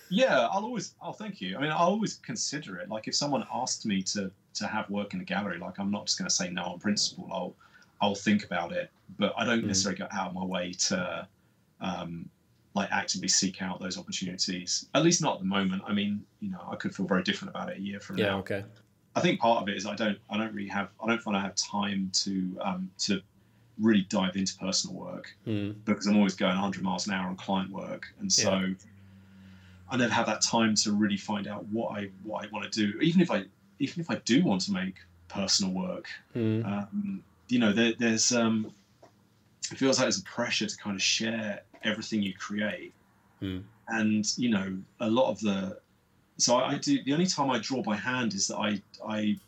Yeah, I'll always. Oh, thank you. I mean, I'll always consider it. Like if someone asked me to to have work in a gallery, like I'm not just going to say no on principle. I'll I'll think about it, but I don't mm. necessarily go out of my way to um, like actively seek out those opportunities. At least not at the moment. I mean, you know, I could feel very different about it a year from yeah, now. Yeah. Okay. I think part of it is I don't I don't really have I don't find I have time to um, to really dive into personal work mm. because I'm always going 100 miles an hour on client work, and so yeah. I never have that time to really find out what I what I want to do. Even if I even if I do want to make personal work, mm. um, you know, there, there's um, it feels like there's a pressure to kind of share everything you create, mm. and you know, a lot of the so I, I do. The only time I draw by hand is that I I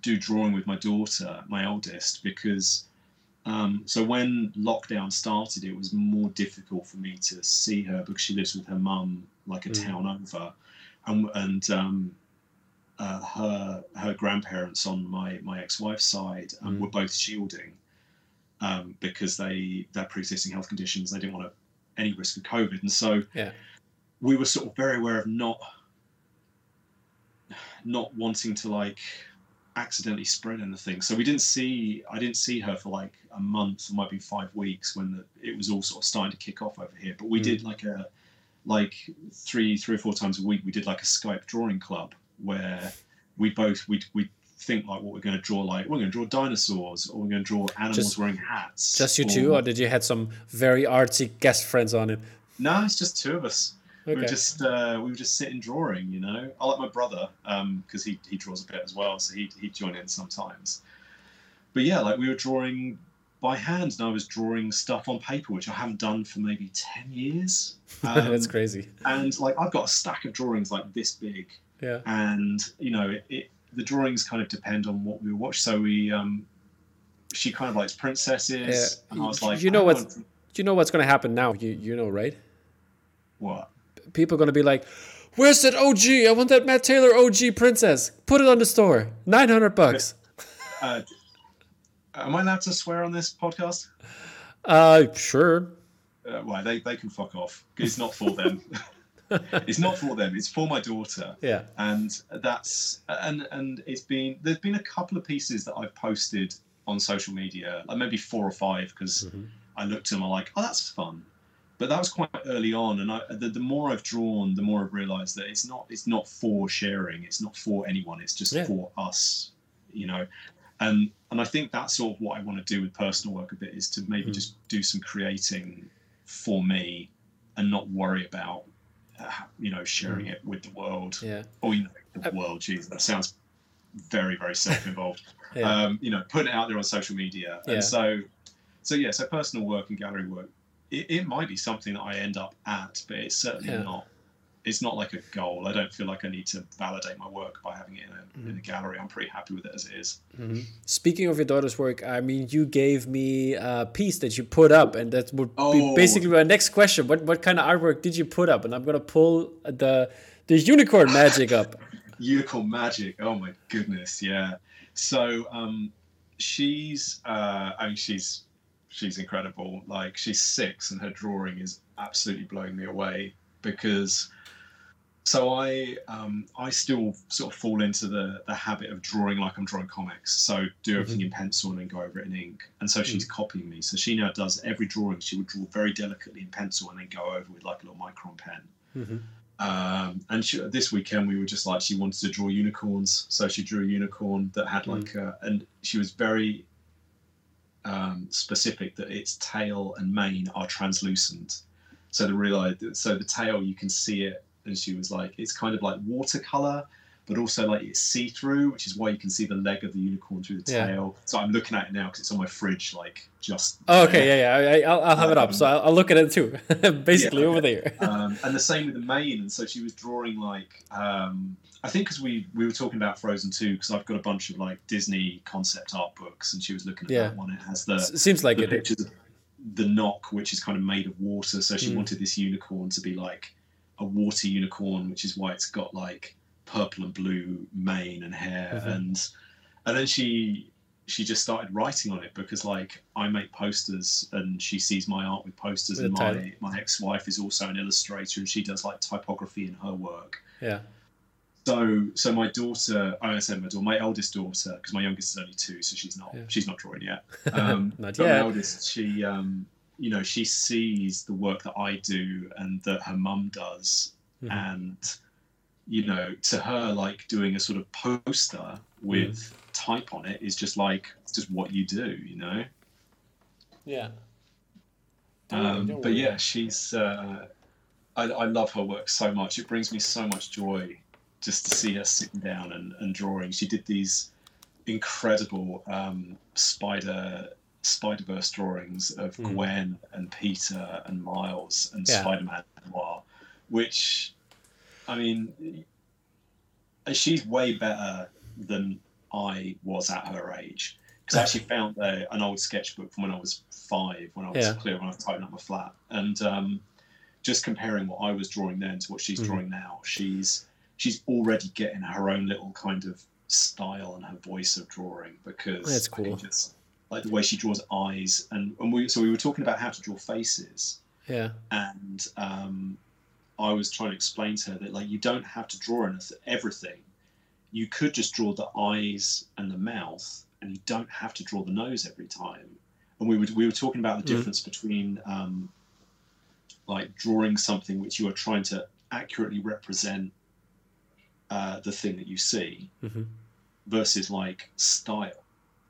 do drawing with my daughter, my eldest, because um, so when lockdown started, it was more difficult for me to see her because she lives with her mum like a mm. town over, and and um, uh, her her grandparents on my my ex wife's side um, mm. were both shielding um, because they their pre-existing health conditions they didn't want to, any risk of COVID, and so yeah. we were sort of very aware of not not wanting to like accidentally spread anything. So we didn't see I didn't see her for like a month, it might be five weeks when the, it was all sort of starting to kick off over here. But we mm. did like a like three three or four times a week. We did like a Skype drawing club where we both we we think like what we're going to draw like we're going to draw dinosaurs or we're going to draw animals just, wearing hats. Just you or, two, or did you had some very artsy guest friends on it? No, it's just two of us. Okay. We were just uh, we were just sitting drawing, you know. I like my brother because um, he he draws a bit as well, so he he'd join in sometimes. But yeah, like we were drawing by hand, and I was drawing stuff on paper, which I haven't done for maybe ten years. Um, That's crazy. And like I've got a stack of drawings like this big. Yeah. And you know, it, it the drawings kind of depend on what we watch. So we um, she kind of likes princesses, yeah. and I was like, you know what's, you know what's going to happen now? You you know, right? What? People are going to be like, "Where's that OG? I want that Matt Taylor OG princess. Put it on the store. 900 bucks." Uh, am I allowed to swear on this podcast? Uh, sure. Uh, why they they can fuck off. It's not for them. it's not for them. It's for my daughter. Yeah. And that's and and it's been there's been a couple of pieces that I've posted on social media, like maybe four or five, because mm-hmm. I looked at them. I'm like, oh, that's fun but that was quite early on and I, the, the more i've drawn the more i've realized that it's not it's not for sharing it's not for anyone it's just yeah. for us you know and and i think that's sort of what i want to do with personal work a bit is to maybe mm. just do some creating for me and not worry about uh, you know sharing mm. it with the world yeah or you know the uh, world Jesus, that sounds very very self-involved yeah. um, you know putting it out there on social media yeah. and so so yeah so personal work and gallery work it, it might be something that I end up at, but it's certainly yeah. not. It's not like a goal. I don't feel like I need to validate my work by having it in a, mm-hmm. in a gallery. I'm pretty happy with it as it is. Mm-hmm. Speaking of your daughter's work, I mean, you gave me a piece that you put up, and that would oh. be basically my next question. What what kind of artwork did you put up? And I'm gonna pull the the unicorn magic up. unicorn magic. Oh my goodness, yeah. So um, she's, uh, I mean, she's she's incredible. Like she's six, and her drawing is absolutely blowing me away because. So I um, I still sort of fall into the the habit of drawing like I'm drawing comics. So do everything mm-hmm. in pencil and then go over it in ink. And so she's mm-hmm. copying me. So she now does every drawing. She would draw very delicately in pencil and then go over with like a little micron pen. Mm-hmm. Um, and she, this weekend we were just like she wanted to draw unicorns, so she drew a unicorn that had like, mm. a, and she was very um, specific that its tail and mane are translucent. So the real, so the tail you can see it, and she was like, it's kind of like watercolor, but also like it's see through, which is why you can see the leg of the unicorn through the yeah. tail. So I'm looking at it now because it's on my fridge, like just. Oh, okay, yeah, yeah. I, will I'll have um, it up, so I'll, I'll, look at it too. Basically yeah, over there. um, and the same with the mane, and so she was drawing like um, I think because we we were talking about Frozen 2 because I've got a bunch of like Disney concept art books and she was looking at yeah. that one. It has the S- seems like the it. Pictures of the Nokk, which is kind of made of water. So she mm. wanted this unicorn to be like a water unicorn, which is why it's got like purple and blue mane and hair mm-hmm. and and then she she just started writing on it because like I make posters and she sees my art with posters with and my my ex-wife is also an illustrator and she does like typography in her work. Yeah. So, so my daughter, I said my daughter, my eldest daughter, because my youngest is only two, so she's not yeah. she's not drawing yet. Um, not yet. My eldest, she, um, you know, she sees the work that I do and that her mum does, mm-hmm. and you know, to her, like doing a sort of poster with mm. type on it is just like it's just what you do, you know. Yeah. Um, but yeah, she's. Uh, I, I love her work so much. It brings me so much joy just to see her sitting down and, and drawing. She did these incredible um, spider Spider Verse drawings of mm. Gwen and Peter and Miles and yeah. Spider Man Noir, which, I mean, she's way better than I was at her age. Because I actually found a, an old sketchbook from when I was five, when I was yeah. clear when I was typing up my flat, and um, just comparing what I was drawing then to what she's mm. drawing now, she's she's already getting her own little kind of style and her voice of drawing because that's cool. Just, like the way she draws eyes, and, and we so we were talking about how to draw faces. Yeah. And um, I was trying to explain to her that like you don't have to draw everything. You could just draw the eyes and the mouth, and you don't have to draw the nose every time. And we were we were talking about the mm. difference between um, like drawing something which you are trying to accurately represent uh, the thing that you see mm-hmm. versus like style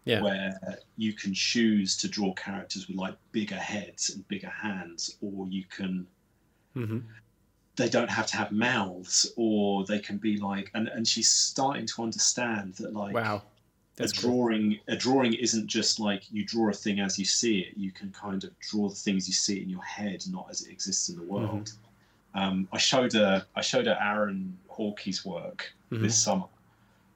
yeah. where you can choose to draw characters with like bigger heads and bigger hands or you can mm-hmm. They don't have to have mouths or they can be like and, and she's starting to understand that like wow That's a drawing cool. a drawing isn't just like you draw a thing as you see it you can kind of draw the things you see in your head not as it exists in the world mm-hmm. um, I showed her I showed her Aaron Horkey's work mm-hmm. this summer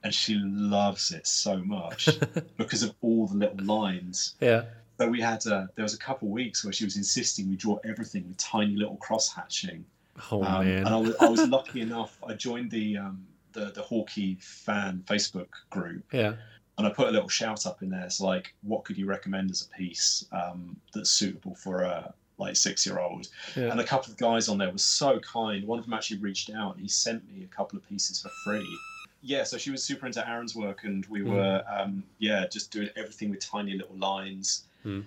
and she loves it so much because of all the little lines. Yeah. So we had uh, there was a couple of weeks where she was insisting we draw everything with tiny little cross hatching. Oh um, man! And I was, I was lucky enough. I joined the um, the the Horkey fan Facebook group. Yeah. And I put a little shout up in there. It's like, what could you recommend as a piece um, that's suitable for a like six year old? Yeah. And a couple of guys on there were so kind. One of them actually reached out and he sent me a couple of pieces for free yeah, so she was super into Aaron's work, and we mm. were, um, yeah, just doing everything with tiny little lines. Mm.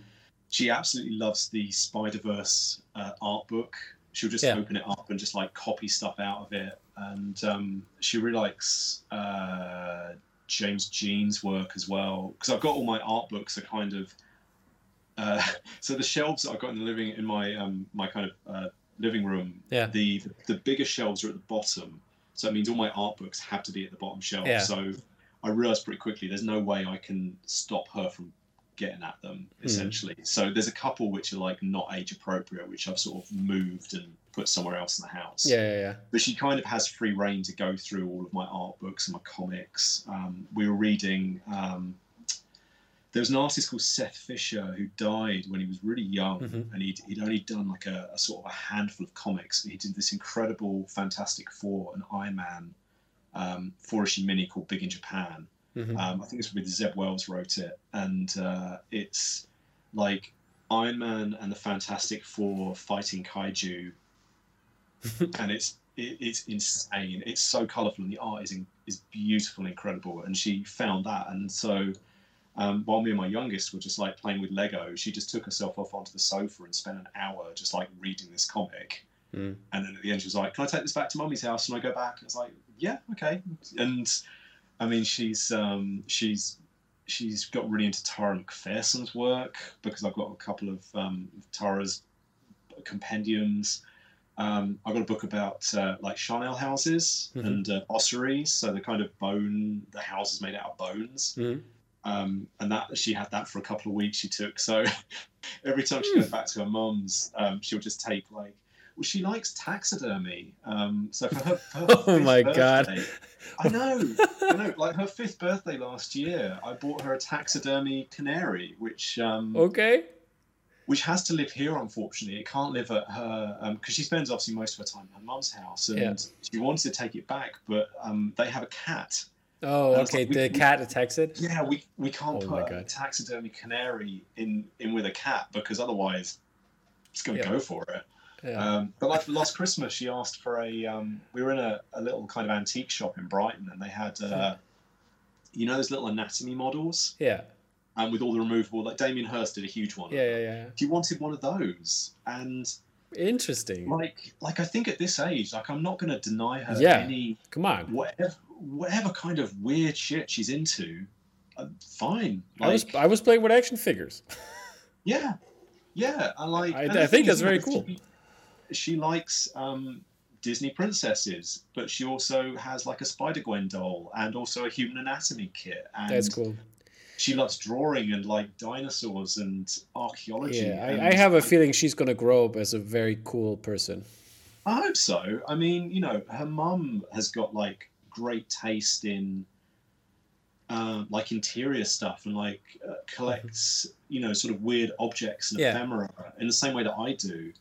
She absolutely loves the Spider Verse uh, art book. She'll just yeah. open it up and just like copy stuff out of it, and um, she really likes uh, James Jean's work as well. Because I've got all my art books are kind of, uh, so the shelves that I've got in the living in my um, my kind of uh, living room. Yeah. The, the bigger shelves are at the bottom so it means all my art books have to be at the bottom shelf. Yeah. So I realized pretty quickly there's no way I can stop her from getting at them hmm. essentially. Mm. So there's a couple which are like not age appropriate, which I've sort of moved and put somewhere else in the house. Yeah, yeah, yeah. But she kind of has free reign to go through all of my art books and my comics. Um, we were reading um, there was an artist called Seth Fisher who died when he was really young, mm-hmm. and he'd, he'd only done like a, a, sort of a handful of comics. He did this incredible Fantastic Four and Iron Man um, four issue mini called Big in Japan. Mm-hmm. Um, I think it's with Zeb Wells wrote it, and uh, it's like Iron Man and the Fantastic Four fighting kaiju, and it's it, it's insane. It's so colourful, and the art is in, is beautiful, and incredible. And she found that, and so um, while me and my youngest were just like playing with Lego, she just took herself off onto the sofa and spent an hour just like reading this comic. Mm. And then at the end, she was like, "Can I take this back to mummy's house?" And I go back, and I was like, "Yeah, okay." And I mean, she's um, she's she's got really into Tara McPherson's work because I've got a couple of um, Tara's compendiums. Um, I got a book about uh, like charnel houses mm-hmm. and uh, ossuaries, so the kind of bone, the houses made out of bones. Mm-hmm um, and that she had that for a couple of weeks. She took so every time she goes hmm. back to her mum's, um, she'll just take like. Well, she likes taxidermy. Um, so for her, her oh my birthday, god, I know, I know. Like her fifth birthday last year, I bought her a taxidermy canary, which um, okay, which has to live here. Unfortunately, it can't live at her because um, she spends obviously most of her time at her mum's house, and yeah. she wanted to take it back, but um, they have a cat Oh, okay. Like, the we, cat attacks it. Yeah, we we can't oh put a taxidermy canary in in with a cat because otherwise it's going to yeah. go for it. Yeah. Um, but like last Christmas, she asked for a. Um, we were in a, a, little kind of antique shop in Brighton, and they had, uh, you know, those little anatomy models. Yeah. And with all the removable, like Damien Hirst did a huge one. Yeah, yeah, yeah. She wanted one of those, and interesting. Like, like I think at this age, like I'm not going to deny her yeah. any. Come on. Whatever, whatever kind of weird shit she's into, uh, fine. Like, I was I was playing with action figures. yeah, yeah, I like. I, I think that's very cool. She, she likes um, Disney princesses, but she also has like a Spider Gwen doll and also a human anatomy kit. And that's cool. She loves drawing and like dinosaurs and archaeology. Yeah, I, I have a feeling she's going to grow up as a very cool person. I hope so. I mean, you know, her mum has got like great taste in um, like interior stuff and like uh, collects you know sort of weird objects and Yeah. ephemera in the same way that I do.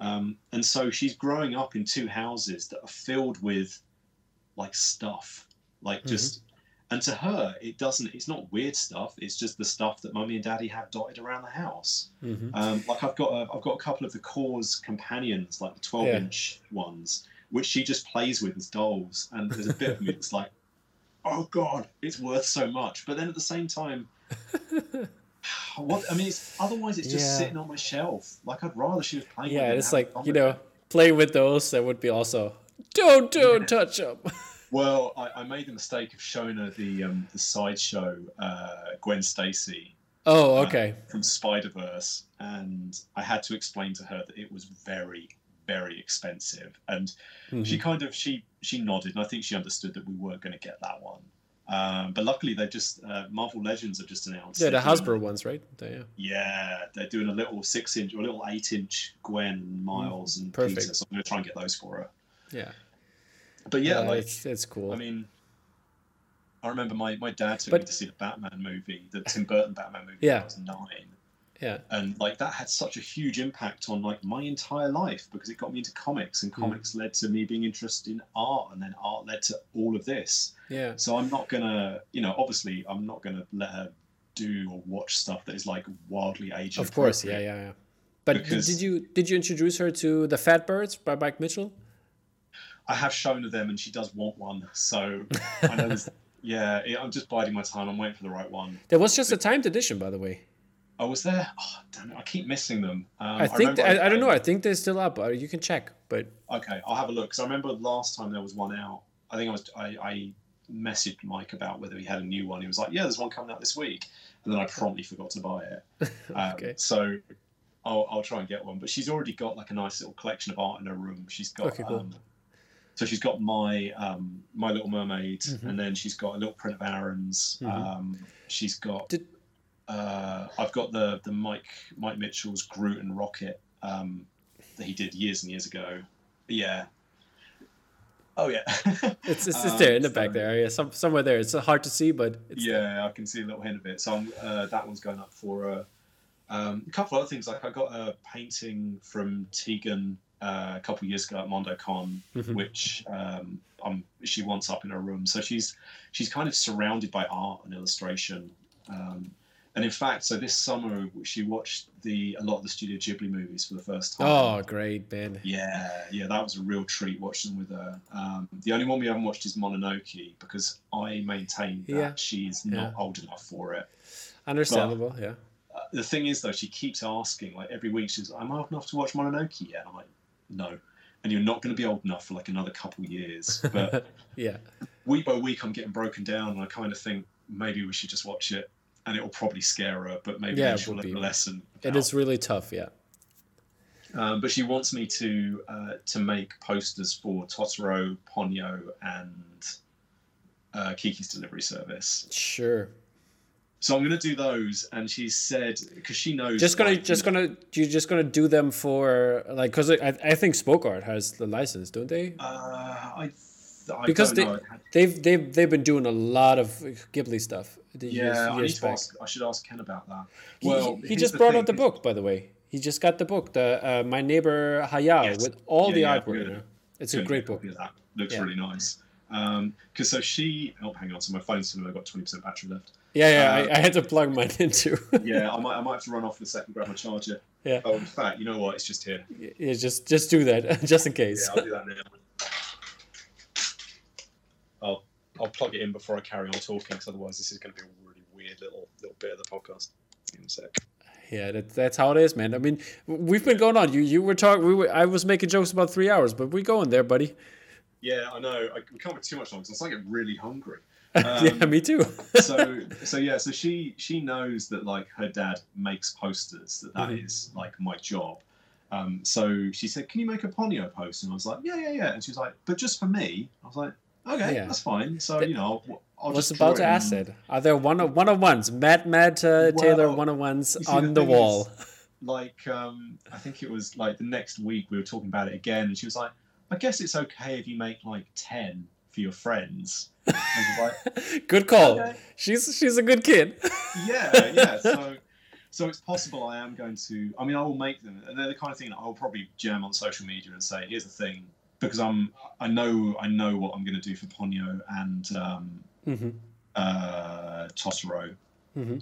Um, and so she's growing up in two houses that are filled with like stuff, like Mm-hmm. just. And to her, it doesn't. It's not weird stuff. It's just the stuff that mummy and daddy have dotted around the house. Mhm. Um, like I've got, a, I've got a couple of the KAWS companions, like the twelve-inch ones, which she just plays with as dolls. And there's a bit of me that's like, oh god, it's worth so much. But then at the same time, what? I mean, it's otherwise it's just Yeah. sitting on my shelf. Like I'd rather she was playing. Yeah, with it it's like you know, play with those that would be also. Don't don't touch them. Well, I, I made the mistake of showing her the um, the sideshow uh, Gwen Stacy Oh, okay. from Spider Verse, and I had to explain to her that it was very, very expensive. And Mhm. she kind of she she nodded, and I think she understood that we weren't going to get that one. Um, but luckily, they just uh, Marvel Legends have just announced. Yeah, the Hasbro ones, right? They- yeah. Yeah, they're doing a little six inch or a little eight inch Gwen, Miles, and perfect. Peter. So I'm going to try and get those for her. Yeah. But yeah, like it's, it's cool. I mean, I remember my, my dad took But- me to see the Batman movie, the Tim Burton Batman movie. Yeah. I was nine. Yeah. and like that had such a huge impact on like my entire life because it got me into comics and Hmm. comics led to me being interested in art and then art led to all of this Yeah. so i'm not gonna you know obviously i'm not gonna let her do or watch stuff that is like wildly age Of course. Yeah, yeah, yeah. But did- Because- did you did you introduce her to the Fat Birds by Mike Mitchell? i have shown her them and she does want one so i know yeah i'm just biding my time i'm waiting for the right one There was just a timed edition, by the way. I was there oh damn it i keep missing them um, I think remember I, I don't know. I think they're still up. You can check, but Okay, I'll have a look because I remember last time there was one out. I think I was I, I messaged Mike about whether he had a new one. He was like, "Yeah, there's one coming out this week," and then I promptly forgot to buy it. Um, Okay. So I'll, I'll try and get one. But she's already got like a nice little collection of art in her room. She's got Okay, cool. um, so she's got my um, my Little Mermaid, Mhm. and then she's got a little print of Aaron's. Mhm. Um, she's got. Did- uh, I've got the the Mike Mike Mitchell's Groot and Rocket um, that he did years and years ago. Yeah. Oh yeah. it's it's, it's Um, there in the back there. Yeah, some, somewhere there. It's hard to see, but it's there. yeah, I can see a little hint of it. So I'm, uh, that one's going up for uh, um, a couple of other things. Like I got a painting from Tegan uh, a couple of years ago at MondoCon, Mhm. which um, um, she wants up in her room. So she's she's kind of surrounded by art and illustration. Um, and in fact, so this summer she watched the a lot of the Studio Ghibli movies for the first time. Oh, great, man. Yeah, yeah, that was a real treat watching them with her. Um, the only one we haven't watched is Mononoke because I maintain that Yeah. she's not Yeah. old enough for it. Understandable. Yeah. Uh, the thing is, though, she keeps asking, like every week, she's, "I'm I old enough to watch Mononoke yet?" I'm like, "No," and you're not going to be old enough for like another couple of years. But yeah. week by week, I'm getting broken down, and I kind of think maybe we should just watch it, and it will probably scare her, but maybe Yeah, she'll learn a lesson. It is really tough. Yeah. Um, but she wants me to uh, to make posters for Totoro, Ponyo, and uh, Kiki's Delivery Service. Sure. So I'm going to do those, and she said because she knows. Just gonna, like, just gonna, you're just gonna do them for like, cause I, I think Spoke Art has the license, don't they? Uh, I, I Because they- know. They've, they've, they've been doing a lot of Ghibli stuff. The years, Yeah, I years ask. I should ask Ken about that. He- Well, he, he just brought thing, out the book, by the way. He just got the book, the uh, My Neighbor Hayao, Yes. with all Yeah, the yeah, artwork. good. It's Gonna a great book. That looks Yeah. really nice. Because so she. Oh, hang on. So my phone's still. I've got twenty percent battery left. Yeah, yeah. Uh, I, I had to plug mine into. Yeah, I might. I might have to run off in a second. Grab my charger. Yeah. Oh, in fact, you know what? It's just here. yeah, just just do that, just in case. Yeah, I'll do that now. I'll plug it in before I carry on talking, because otherwise this is going to be a really weird little little bit of the podcast. In a sec. Yeah, that, that's how it is, man. I mean, we've been going on. You you were talking. We were. I was making jokes about three hours, but we're going there, buddy. Yeah, I know. I, we can't be too much longer. I'm starting to get really hungry. yeah, Um, me too. so so yeah, so she she knows that like her dad makes posters. That that is Mhm. like my job. Um, so she said, "Can you make a Ponyo poster?" And I was like, "Yeah, yeah, yeah." And she was like, "But just for me." I was like, "Okay, Yeah. that's fine." So you know, I'll, I'll was just draw about to it ask that. Are there one of one of ones? Matt Matt uh, Taylor one of ones on the the wall. like um, I think it was like the next week we were talking about it again, and she was like, "I guess it's okay if you make like ten. for your friends. Like, good call. Okay. She's she's a good kid. yeah, yeah. So so it's possible I am going to. I mean, I will make them, and they're the kind of thing that I'll probably jam on social media and say, "Here's the thing," because I'm I know I know what I'm going to do for Ponyo and um, mm-hmm. uh, Totoro. Mm-hmm.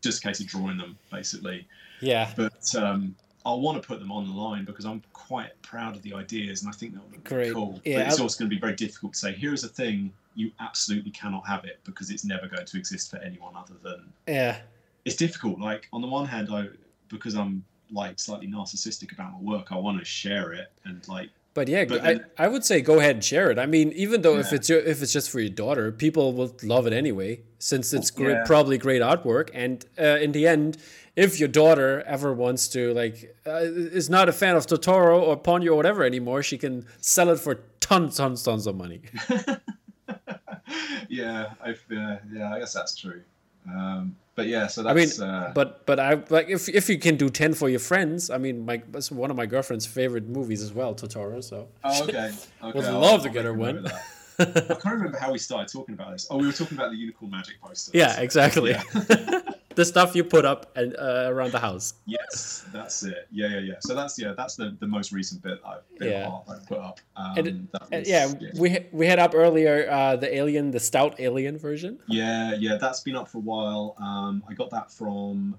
Just a case of drawing them, basically. Yeah. But um, I'll want to put them on the line because I'm quite proud of the ideas, and I think that would be Great. cool. Yeah, but it's also going to be very difficult to say, "Here's a thing you absolutely cannot have it because it's never going to exist for anyone other than." Yeah. It's difficult. Like on the one hand, I because I'm like slightly narcissistic about my work, I want to share it and like but yeah, but then, I, I would say go ahead and share it. I mean, even though yeah. if it's your, if it's just for your daughter, people will love it anyway, since it's great, yeah. probably great artwork. And uh, in the end, if your daughter ever wants to like uh, is not a fan of Totoro or Ponyo or whatever anymore, she can sell it for tons, tons, tons of money. yeah, I uh, yeah, I guess that's true. Um, but yeah, so that's. I mean, uh, but but I like if if you can do ten for your friends. I mean, my that's one of my girlfriend's favorite movies as well, Totoro. So. Oh okay. okay. Would love I'll, to get her one. I can't remember how we started talking about this. Oh, we were talking about the unicorn magic poster. Yeah, exactly. Yeah. the stuff you put up and uh, around the house. Yes, that's it. Yeah, yeah, yeah. So that's yeah, that's the, the most recent bit I've yeah. I've put up. Um, and, was, yeah, yeah, we we had up earlier uh, the alien, the Stout alien version. Yeah, yeah, that's been up for a while. Um, I got that from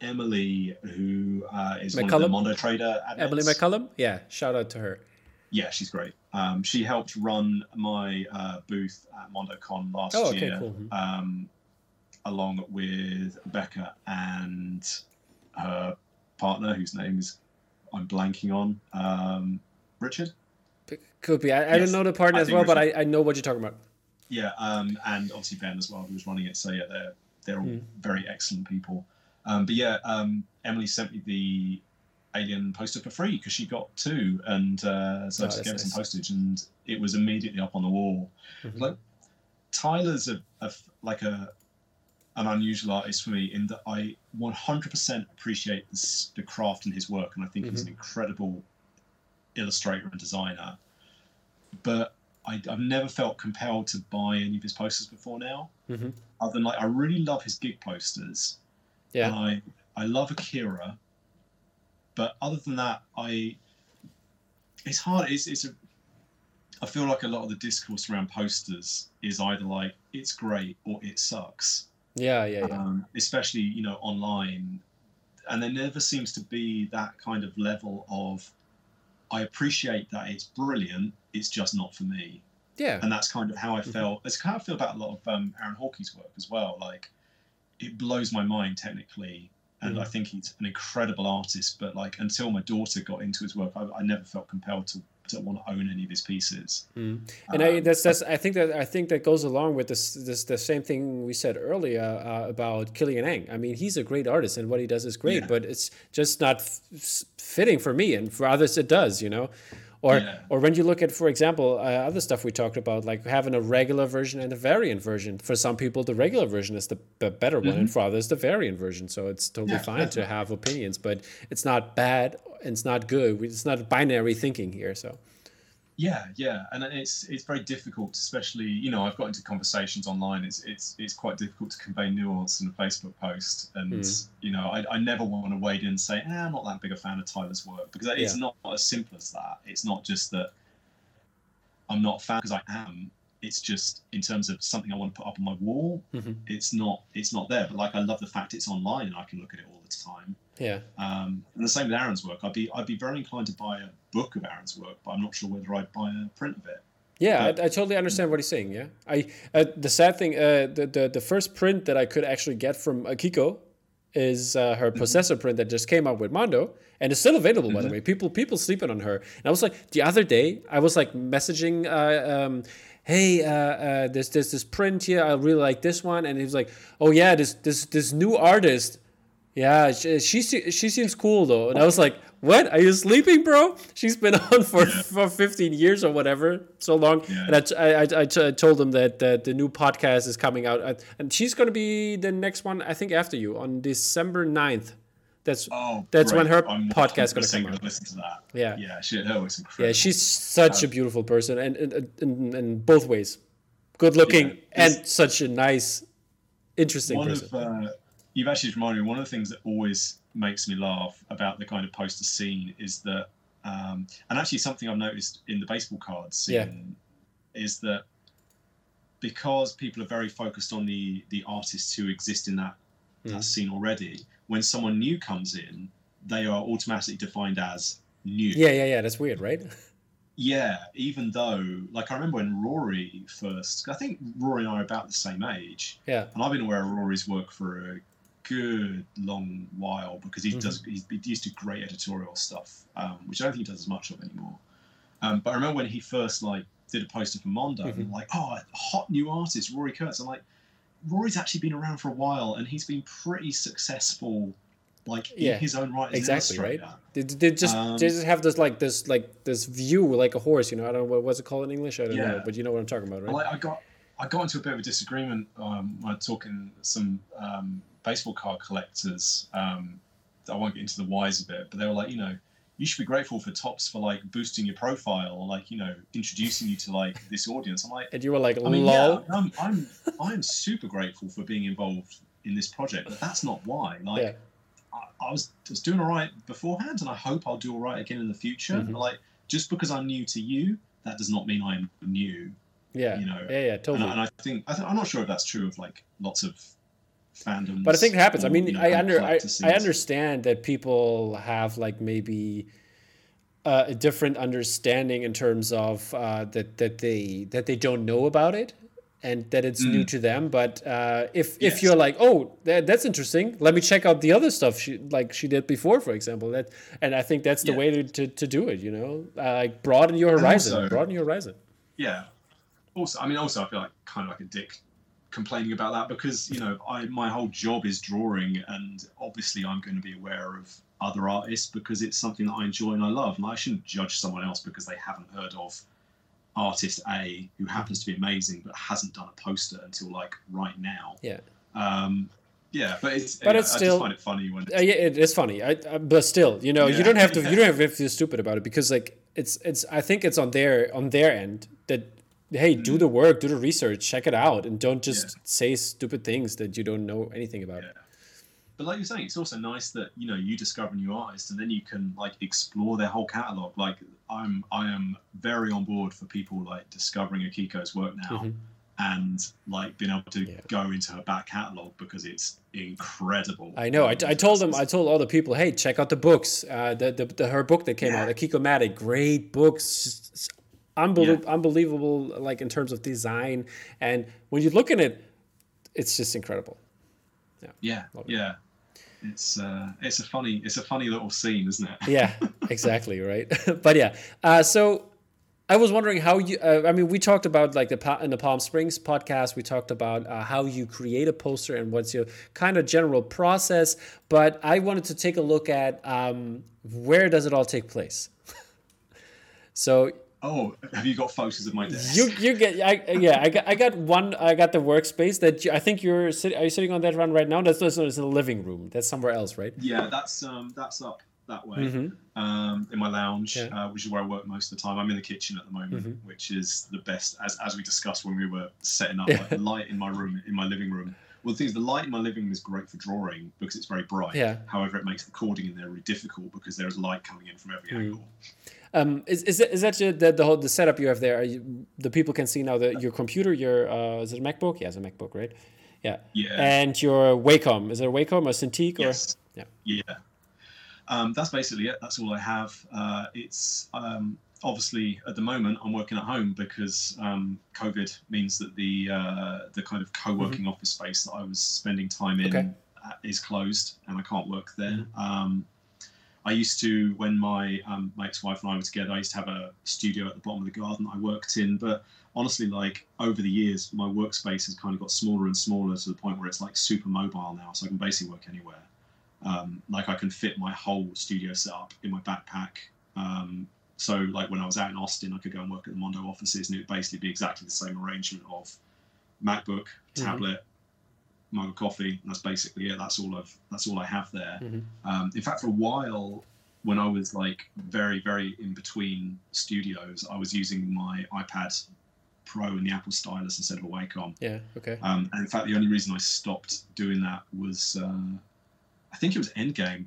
Emily, who uh, is McCullum? one of the Mondo Trader. Emily McCullum. Yeah, shout out to her. Yeah, she's great. Um, she helped run my uh, booth at MondoCon last oh, okay, year. Cool. Um, along with Becca and her partner, whose name is I'm blanking on, um, Richard. Could be. I, yes. I don't know the partner I as well, Richard. but I, I know what you're talking about. Yeah, um, and obviously Ben as well, who was running it. So yeah, they're they're all mm. very excellent people. Um, but yeah, um, Emily sent me the Alien poster for free because she got two, and uh, so oh, I just gave nice. some postage, and it was immediately up on the wall. Mm-hmm. Like Tyler's a, a like a an unusual artist for me in that I 100% appreciate the, the craft in his work, and I think mm-hmm. he's an incredible illustrator and designer. But I, have never felt compelled to buy any of his posters before now. Mm-hmm. Other than like, I really love his gig posters. Yeah. And I I love Akira. But other than that, I it's hard. It's it's a. I feel like a lot of the discourse around posters is either like it's great or it sucks. Yeah, yeah, yeah. Um, especially you know online, and there never seems to be that kind of level of. I appreciate that it's brilliant. It's just not for me. Yeah. And that's kind of how I mm-hmm. felt. It's kind of feel about a lot of um, Aaron Horkey's work as well. Like, it blows my mind technically, and mm. I think he's an incredible artist. But like, until my daughter got into his work, I, I never felt compelled to don't want to own any of his pieces. Mm. And um, I, that's that's I think that I think that goes along with this this the same thing we said earlier uh, about Kilian Eng. I mean, he's a great artist and what he does is great, yeah. but it's just not f- fitting for me, and for others it does. You know. Or, yeah. or when you look at, for example, uh, other stuff we talked about, like having a regular version and a variant version. For some people, the regular version is the, the better one, mm-hmm. and for others, the variant version. So it's totally yeah, fine definitely. to have opinions, but it's not bad and it's not good. It's not binary thinking here. So. Yeah, yeah, and it's it's very difficult, especially you know I've got into conversations online. It's it's it's quite difficult to convey nuance in a Facebook post, and mm. you know I, I never want to wade in and say eh, I'm not that big a fan of Tyler's work because it's yeah. not as simple as that. It's not just that I'm not a fan because I am. It's just in terms of something I want to put up on my wall. Mm-hmm. It's not it's not there. But like I love the fact it's online and I can look at it all the time. Yeah. Um, and the same with Aaron's work. I'd be I'd be very inclined to buy a book of Aaron's work, but I'm not sure whether I'd buy a print of it. Yeah, I, I, totally understand what he's saying. Yeah, I uh, the sad thing, uh, the, the the first print that I could actually get from Akiko is uh, her mm-hmm. possessor print that just came out with Mondo, and it's still available by the mm-hmm. way. People people sleeping on her, and I was like, the other day I was like messaging. Uh, um, hey, uh, uh, there's, there's this print here. I really like this one. And he was like, oh, yeah, this, this, this new artist yeah, she, she she seems cool though, and I was like, "What? Are you sleeping, bro?" She's been on for, for 15 years or whatever, so long. Yeah. And I, I, I, I told them that, that the new podcast is coming out, and she's gonna be the next one, I think, after you on December 9th. That's oh, that's great. when her I'm podcast going to come out. Listen to that. Yeah, yeah, she, her was incredible. Yeah, she's such um, a beautiful person, and in, in, both ways, good looking yeah, and such a nice, interesting one person. Of, uh, you've actually reminded me one of the things that always makes me laugh about the kind of poster scene is that, um, and actually something I've noticed in the baseball cards scene yeah. is that because people are very focused on the the artists who exist in that, mm. that scene already when someone new comes in, they are automatically defined as new. Yeah, yeah, yeah. That's weird, right? Yeah, even though, like, I remember when Rory first, I think Rory and I are about the same age. Yeah. And I've been aware of Rory's work for a good long while because he mm-hmm. does, he used to great editorial stuff, um, which I don't think he does as much of anymore. Um, but I remember when he first, like, did a poster for Mondo, mm-hmm. and like, oh, hot new artist, Rory Kurtz. I'm like, Rory's actually been around for a while, and he's been pretty successful, like yeah, in his own right. exactly right. They, they just um, they just have this like this like this view like a horse. You know, I don't know what, what's it called in English. I don't yeah. know, but you know what I'm talking about, right? Like, I got I got into a bit of a disagreement um, when I talking some um, baseball card collectors. Um, I won't get into the whys of it, but they were like, you know, you should be grateful for Topps for like boosting your profile or like you know introducing you to like this audience. I'm like, and you were like, I mean, lol. Yeah, I'm, I'm I'm super grateful for being involved in this project, but that's not why. Like, yeah. I, I, was was doing all right beforehand, and I hope I'll do all right again in the future. Mm-hmm. Like, just because I'm new to you, that does not mean I'm new. Yeah, you know. Yeah, yeah, totally. And, and I think I th- I'm not sure if that's true of like lots of fandoms. But I think it happens. Or, I mean, you know, I under I, I understand that people have like maybe uh, a different understanding in terms of uh, that that they that they don't know about it and that it's mm. new to them. But uh, if yes. if you're like, oh, that, that's interesting, let me check out the other stuff she like she did before, for example. That and I think that's the yeah. way to, to, to do it. You know, uh, like broaden your horizon. Also, broaden your horizon. Yeah. Also, I mean, also I feel like kind of like a dick complaining about that because you know I my whole job is drawing and obviously I'm going to be aware of other artists because it's something that I enjoy and I love and I shouldn't judge someone else because they haven't heard of artist A who happens to be amazing but hasn't done a poster until like right now. Yeah. Um, yeah, but it's but it's I still find it funny when uh, yeah, it is funny. I, uh, but still, you know, yeah. you don't have to you don't have to feel stupid about it because like it's it's I think it's on their on their end that hey, do mm. the work, do the research, check it out, and don't just yeah. say stupid things that you don't know anything about. Yeah. But like you're saying, it's also nice that you know you discover a new artist, and then you can like explore their whole catalog. Like I'm, I am very on board for people like discovering Akiko's work now. Mm-hmm. And like being able to yeah. go into her back catalog because it's incredible. I know. I, I told them. I told all the people, hey, check out the books. Uh, the, the, the her book that came out, Akikomatic, great books unbelievable, yeah. unbelievable like in terms of design and when you look at it it's just incredible yeah yeah yeah it's uh it's a funny it's a funny little scene isn't it yeah exactly right but yeah uh so I was wondering how you. Uh, I mean, we talked about like the in the Palm Springs podcast. We talked about uh, how you create a poster and what's your kind of general process. But I wanted to take a look at um, where does it all take place. so Oh, have you got photos of my desk? You you get I, yeah I got I got one I got the workspace that you, I think you're sitting are you sitting on that one right now? That's that's in the living room. That's somewhere else, right? Yeah, that's um that's up that way mm-hmm. um, in my lounge, yeah. uh, which is where I work most of the time. I'm in the kitchen at the moment, mm-hmm. which is the best as as we discussed when we were setting up like, light in my room in my living room. Well, the thing is, the light in my living room is great for drawing because it's very bright. Yeah. However, it makes recording in there really difficult because there's light coming in from every mm. angle. Um, is, is, that, is that the, the whole the setup you have there? You, the people can see now that your computer, your uh, is it a MacBook? Yeah, it's a MacBook, right? Yeah. Yeah. And your Wacom is it a Wacom or Cintiq yes. or yeah? Yeah. Um, that's basically it. That's all I have. Uh, it's um, obviously at the moment I'm working at home because um, COVID means that the uh, the kind of co-working mm-hmm. office space that I was spending time in okay. is closed and I can't work there. Mm-hmm. I used to, when my um, my ex-wife and I were together, I used to have a studio at the bottom of the garden I worked in. But honestly, like over the years, my workspace has kind of got smaller and smaller to the point where it's like super mobile now. So I can basically work anywhere. Um, like I can fit my whole studio setup in my backpack. Um, so like when I was out in Austin, I could go and work at the Mondo offices, and it would basically be exactly the same arrangement of MacBook, mm-hmm. Mug of coffee. That's basically it. That's all I've that's all I have there. Mm-hmm. Um, in fact, for a while, when I was like very very in between studios, I was using my iPad Pro and the Apple stylus instead of a Wacom. Yeah. Okay. Um, and in fact, the only reason I stopped doing that was uh, I think it was Endgame.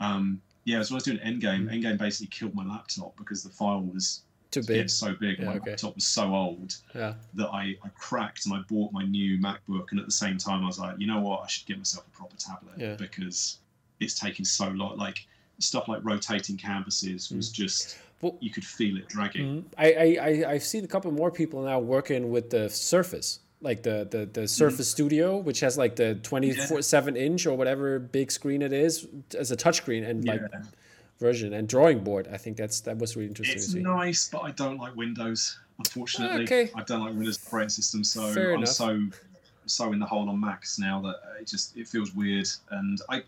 Um, yeah, so when I was doing Endgame, mm. Endgame basically killed my laptop because the file was too big. so big, and yeah, my okay. laptop was so old yeah. that I, I cracked and I bought my new MacBook. And at the same time, I was like, you know what, I should get myself a proper tablet yeah. because it's taking so long. Like stuff like rotating canvases was mm. just. Well, you could feel it dragging. Mm. I, I, I've seen a couple more people now working with the Surface like the the the Surface mm. Studio, which has like the twenty four seven inch or whatever big screen it is as a touchscreen and yeah. like version and drawing board. I think that's that was really interesting. It's nice, but I don't like Windows. Unfortunately, okay. I don't like Windows operating system, so Fair I'm enough. so so in the hole on Macs now that it just it feels weird, and I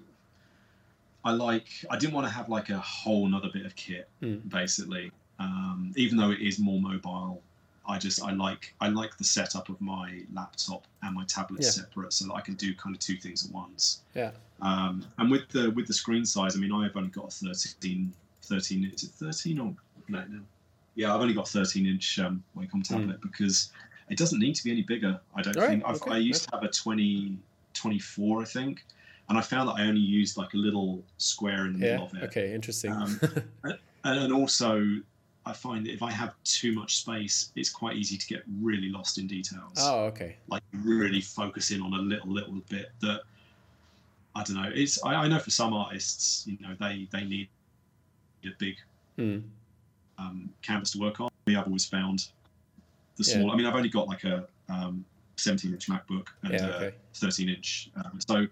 I like I didn't want to have like a whole another bit of kit mm. basically, um, even though it is more mobile I just I like I like the setup of my laptop and my tablet yeah. separate so that I can do kind of two things at once. Yeah. Um, and with the with the screen size, I mean, I've only got a 13, 13 is it 13 or no, no. Yeah, I've only got 13 inch um, Wacom hmm. tablet mm. because it doesn't need to be any bigger. I don't think. Okay. i used to have a 20, 24, I think, and I found that I only used like a little square in the yeah. middle of it. Okay, interesting. Um, and also I find that if I have too much space, it's quite easy to get really lost in details. Oh, okay. Like really focus in on a little little bit that I don't know. It's I, I know for some artists, you know, they they need a big mm. um, canvas to work on. Me, I've always found the small. Yeah. I mean, I've only got like a um, 17 inch MacBook and yeah, okay. a 13 inch. Um, so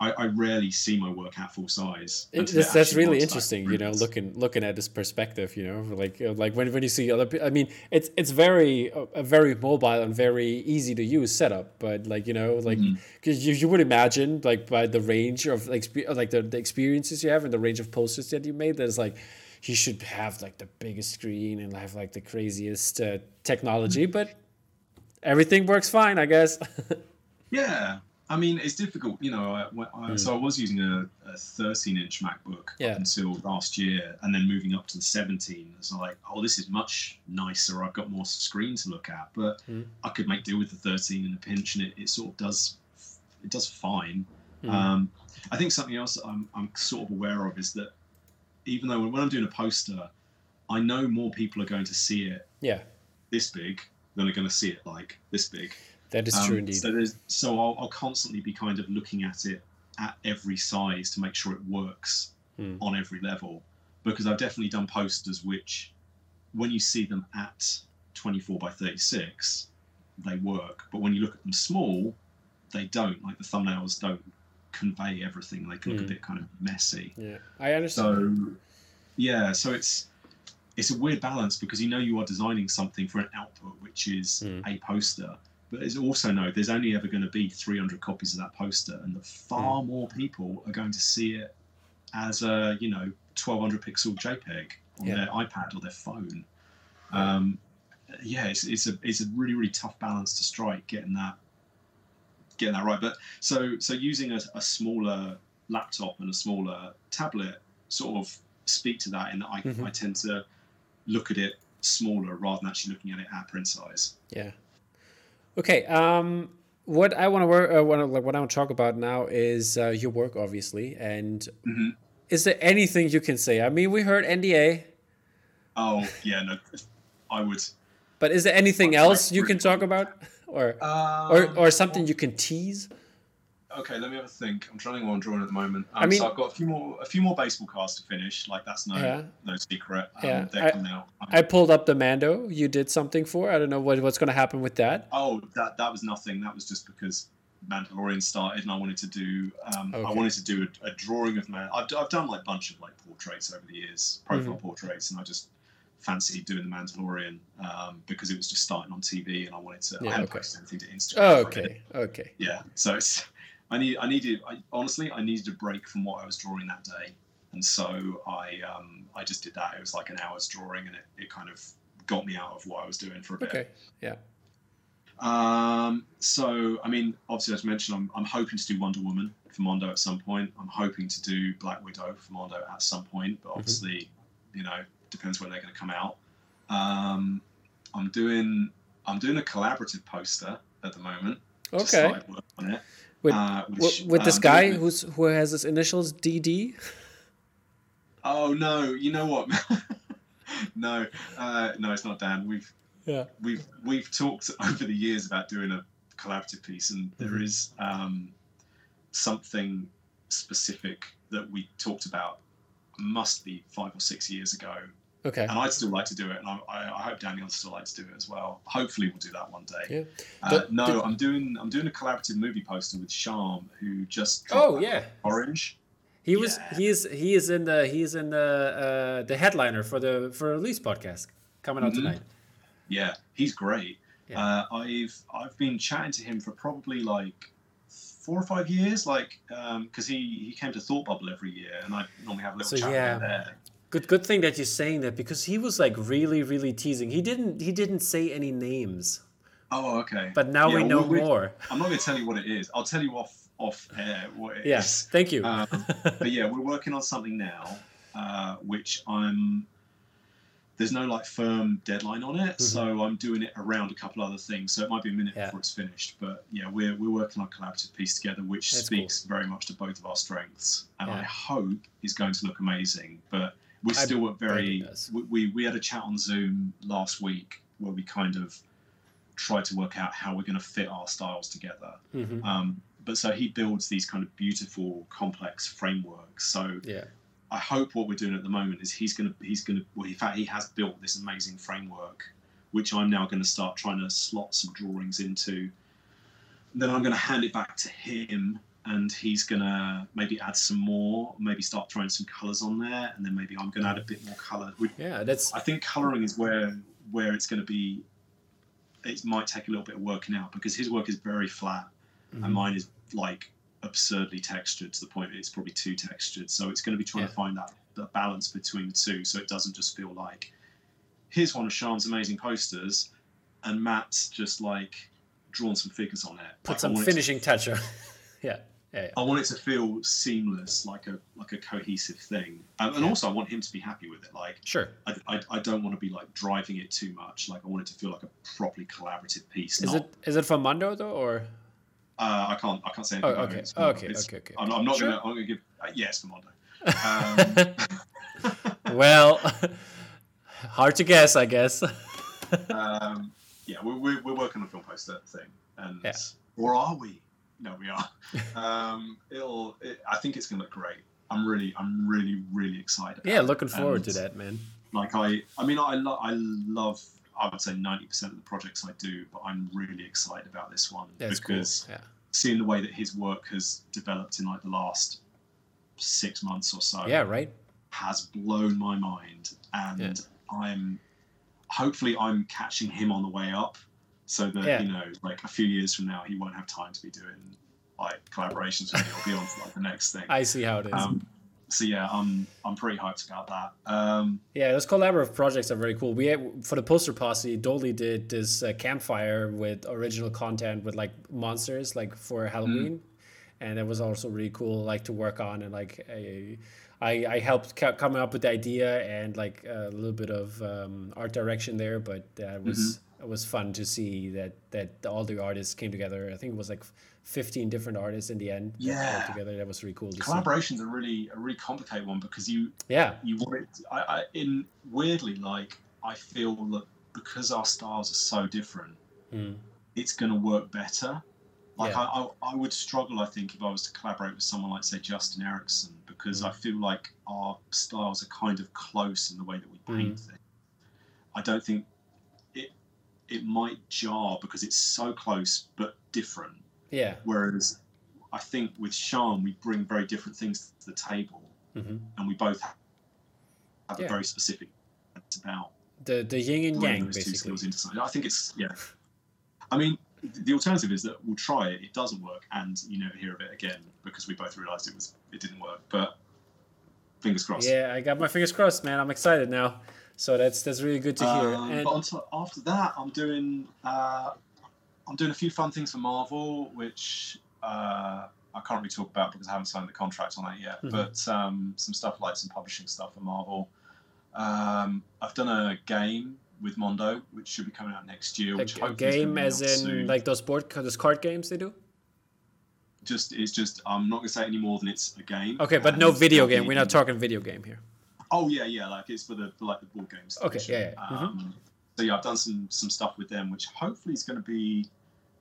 I, I, rarely see my work at full size. That's, that's really interesting, you know, looking looking at this perspective, you know, like uh, like when, when you see other people. I mean, it's it's very uh, a very mobile and very easy to use setup, but like you know, like because mm-hmm. you, you would imagine like by the range of like like the, the experiences you have and the range of posters that you made, that is like he should have like the biggest screen and have like the craziest uh, technology, mm-hmm. but everything works fine, I guess. yeah, I mean, it's difficult, you know. I, I, mm. So I was using a, a 13-inch MacBook yeah. until last year, and then moving up to the 17. It's like, oh, this is much nicer. I've got more screen to look at, but mm. I could make do with the 13 in a pinch, and it, it sort of does it does fine. Mm. Um, I think something else I'm, I'm sort of aware of is that even though when I'm doing a poster, I know more people are going to see it yeah this big than are going to see it like this big. That is um, true indeed. So, so I'll, I'll, constantly be kind of looking at it at every size to make sure it works hmm. on every level. Because I've definitely done posters which, when you see them at 24 by 36, they work. But when you look at them small, they don't. Like the thumbnails don't convey everything. They can look a hmm. bit kind of messy. Yeah, I understand. So, yeah, so it's it's a weird balance because you know you are designing something for an output which is mm. a poster but there's also no, there's only ever going to be 300 copies of that poster, and the far mm. more people are going to see it as a you know 1200 pixel JPEG on yeah. their iPad or their phone. Um, yeah, it's, it's a it's a really really tough balance to strike getting that getting that right. But so so using a, a smaller laptop and a smaller tablet sort of speak to that in that I, mm-hmm. I tend to look at it smaller rather than actually looking at it at print size. Yeah. Okay. Um, what I want to work, uh, what, like, what I want to talk about now is uh, your work, obviously. And mm-hmm. is there anything you can say? I mean, we heard NDA. Oh yeah, no, I would. But is there anything else you can talk about, or um, or or something you can tease? Okay, let me have a think. I'm trying to go on drawing at the moment. Um, I mean, so I've got a few more, a few more baseball cards to finish. Like that's no, yeah. no secret. Um, yeah, they're I, out. I pulled up the Mando. You did something for. I don't know what, what's going to happen with that. Oh, that that was nothing. That was just because Mandalorian started, and I wanted to do. Um, okay. I wanted to do a, a drawing of man. I've, I've done like a bunch of like portraits over the years, profile mm-hmm. portraits, and I just fancied doing the Mandalorian um, because it was just starting on TV, and I wanted to. Yeah, I hadn't okay. posted anything to Instagram. Oh, okay, okay. Yeah, so it's I need I needed I, honestly I needed a break from what I was drawing that day, and so I um, I just did that. It was like an hour's drawing, and it, it kind of got me out of what I was doing for a bit. Okay. Yeah. Um, so, I mean, obviously, as mentioned, I'm, I'm hoping to do Wonder Woman for Mondo at some point. I'm hoping to do Black Widow for Mondo at some point, but mm-hmm. obviously, mm-hmm. you know, depends when they're going to come out. Um, I'm doing I'm doing a collaborative poster at the moment. Okay. With, uh, which, with this um, guy who's who has his initials DD. Oh no! You know what? no, uh, no, it's not Dan. We've yeah we've we've talked over the years about doing a collaborative piece, and there mm-hmm. is um, something specific that we talked about. Must be five or six years ago. Okay. And I'd still like to do it, and I, I hope Daniel still like to do it as well. Hopefully, we'll do that one day. Yeah. Uh, no, I'm doing I'm doing a collaborative movie poster with Sham, who just oh yeah Orange. He was yeah. he is he is in the he is in the uh, the headliner for the for release podcast coming out mm-hmm. tonight. Yeah, he's great. Yeah. Uh, I've I've been chatting to him for probably like four or five years, like because um, he he came to Thought Bubble every year, and I normally have a little so, chat yeah. there. Good good thing that you're saying that because he was like really really teasing. He didn't he didn't say any names. Oh, okay. But now yeah, we know more. I'm not going to tell you what it is. I'll tell you off off air what it yes, is. thank you. Um, but yeah, we're working on something now, uh, which I'm. There's no like firm deadline on it, mm-hmm. so I'm doing it around a couple other things. So it might be a minute yeah. before it's finished, but yeah, we're we're working on a collaborative piece together, which That's speaks cool. very much to both of our strengths, and yeah. I hope is going to look amazing. But we're I still very. We, we we had a chat on Zoom last week where we kind of tried to work out how we're going to fit our styles together. Mm-hmm. Um, but so he builds these kind of beautiful, complex frameworks. So yeah. I hope what we're doing at the moment is he's gonna he's gonna well in fact he has built this amazing framework, which I'm now going to start trying to slot some drawings into. Then I'm going to hand it back to him, and he's going to maybe add some more, maybe start throwing some colours on there, and then maybe I'm going to add a bit more colour. Yeah, that's. I think colouring is where where it's going to be. It might take a little bit of working out because his work is very flat, mm-hmm. and mine is like absurdly textured to the point that it's probably too textured. So it's going to be trying yeah. to find that, that balance between the two, so it doesn't just feel like here's one of Sean's amazing posters, and Matt's just like drawn some figures on it. Put like, some finishing to, touch on. Yeah. Yeah, yeah. I want it to feel seamless, like a like a cohesive thing, um, and yeah. also I want him to be happy with it. Like, sure, I, I, I, don't want to be like driving it too much. Like, I want it to feel like a properly collaborative piece. Is not... it is it from Mondo though, or uh, I can't. I can't say anything. Oh, okay. Oh, okay. okay. Okay. I'm, I'm not sure. gonna. I'm gonna give. Uh, yes, Mondo. Um, well, hard to guess, I guess. um, yeah, we're, we're, we're, working on a film poster thing, and yeah. or are we? No, we are. Um, it'll. It, I think it's gonna look great. I'm really, I'm really, really excited. Yeah, looking forward and, to that, man. Like I, I mean, I, lo- I love I would say 90% of the projects I do, but I'm really excited about this one That's because cool. yeah. seeing the way that his work has developed in like the last six months or so. Yeah, right. Has blown my mind. And yeah. I'm hopefully I'm catching him on the way up so that, yeah. you know, like a few years from now, he won't have time to be doing like collaborations with me or be on to like the next thing. I see how it is. Um, so yeah, I'm I'm pretty hyped about that. Um, yeah, those collaborative projects are very cool. We had, for the poster posse, Doaly did this uh, campfire with original content with like monsters, like for Halloween, mm. and it was also really cool, like to work on and like I I, I helped come up with the idea and like a little bit of um, art direction there, but it was. Mm-hmm it was fun to see that that all the artists came together. I think it was like 15 different artists in the end. Yeah, together. That was really cool. Collaborations see. are really a really complicated one because you yeah you want it. I, I in weirdly like I feel that because our styles are so different, mm. it's going to work better. Like yeah. I, I, I would struggle, I think, if I was to collaborate with someone like say Justin Erickson, because mm. I feel like our styles are kind of close in the way that we paint mm. things. I don't think it might jar because it's so close but different. Yeah. Whereas I think with Sean, we bring very different things to the table, mm-hmm. and we both have yeah. a very specific about the the yin and yang basically. I think it's yeah. I mean, the alternative is that we'll try it, it doesn't work, and you never hear of it again because we both realised it was it didn't work. But fingers crossed. Yeah, I got my fingers crossed, man. I'm excited now. So that's that's really good to hear. Um, and but after that, I'm doing uh, I'm doing a few fun things for Marvel, which uh, I can't really talk about because I haven't signed the contract on that yet. Mm-hmm. But um, some stuff like some publishing stuff for Marvel. Um, I've done a game with Mondo, which should be coming out next year. Which a, a game, as in soon. like those board, those card games they do. Just it's just I'm not gonna say any more than it's a game. Okay, but no video game. We're not talking video game here. Oh yeah, yeah, like it's for the for like the board games. Okay, yeah. yeah. Um, mm-hmm. So yeah, I've done some some stuff with them, which hopefully is going to be.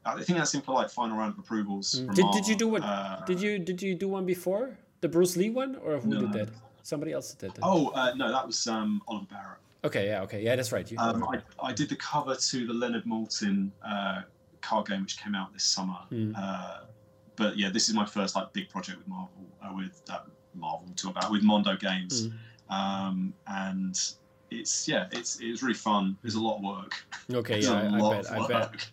I think that's in for like final round of approvals. Mm. Did, did you do one? Uh, did you did you do one before the Bruce Lee one, or who no. did that? Somebody else did that. Oh uh, no, that was um, Oliver Barrett. Okay, yeah, okay, yeah, that's right. You, um, I, I did the cover to the Leonard Maltin uh, card game, which came out this summer. Mm. Uh, but yeah, this is my first like big project with Marvel, uh, with uh, Marvel talk about with Mondo Games, mm. Um, and it's yeah, it's it's really fun. There's a lot of work. Okay, yeah, I, I, bet, I bet,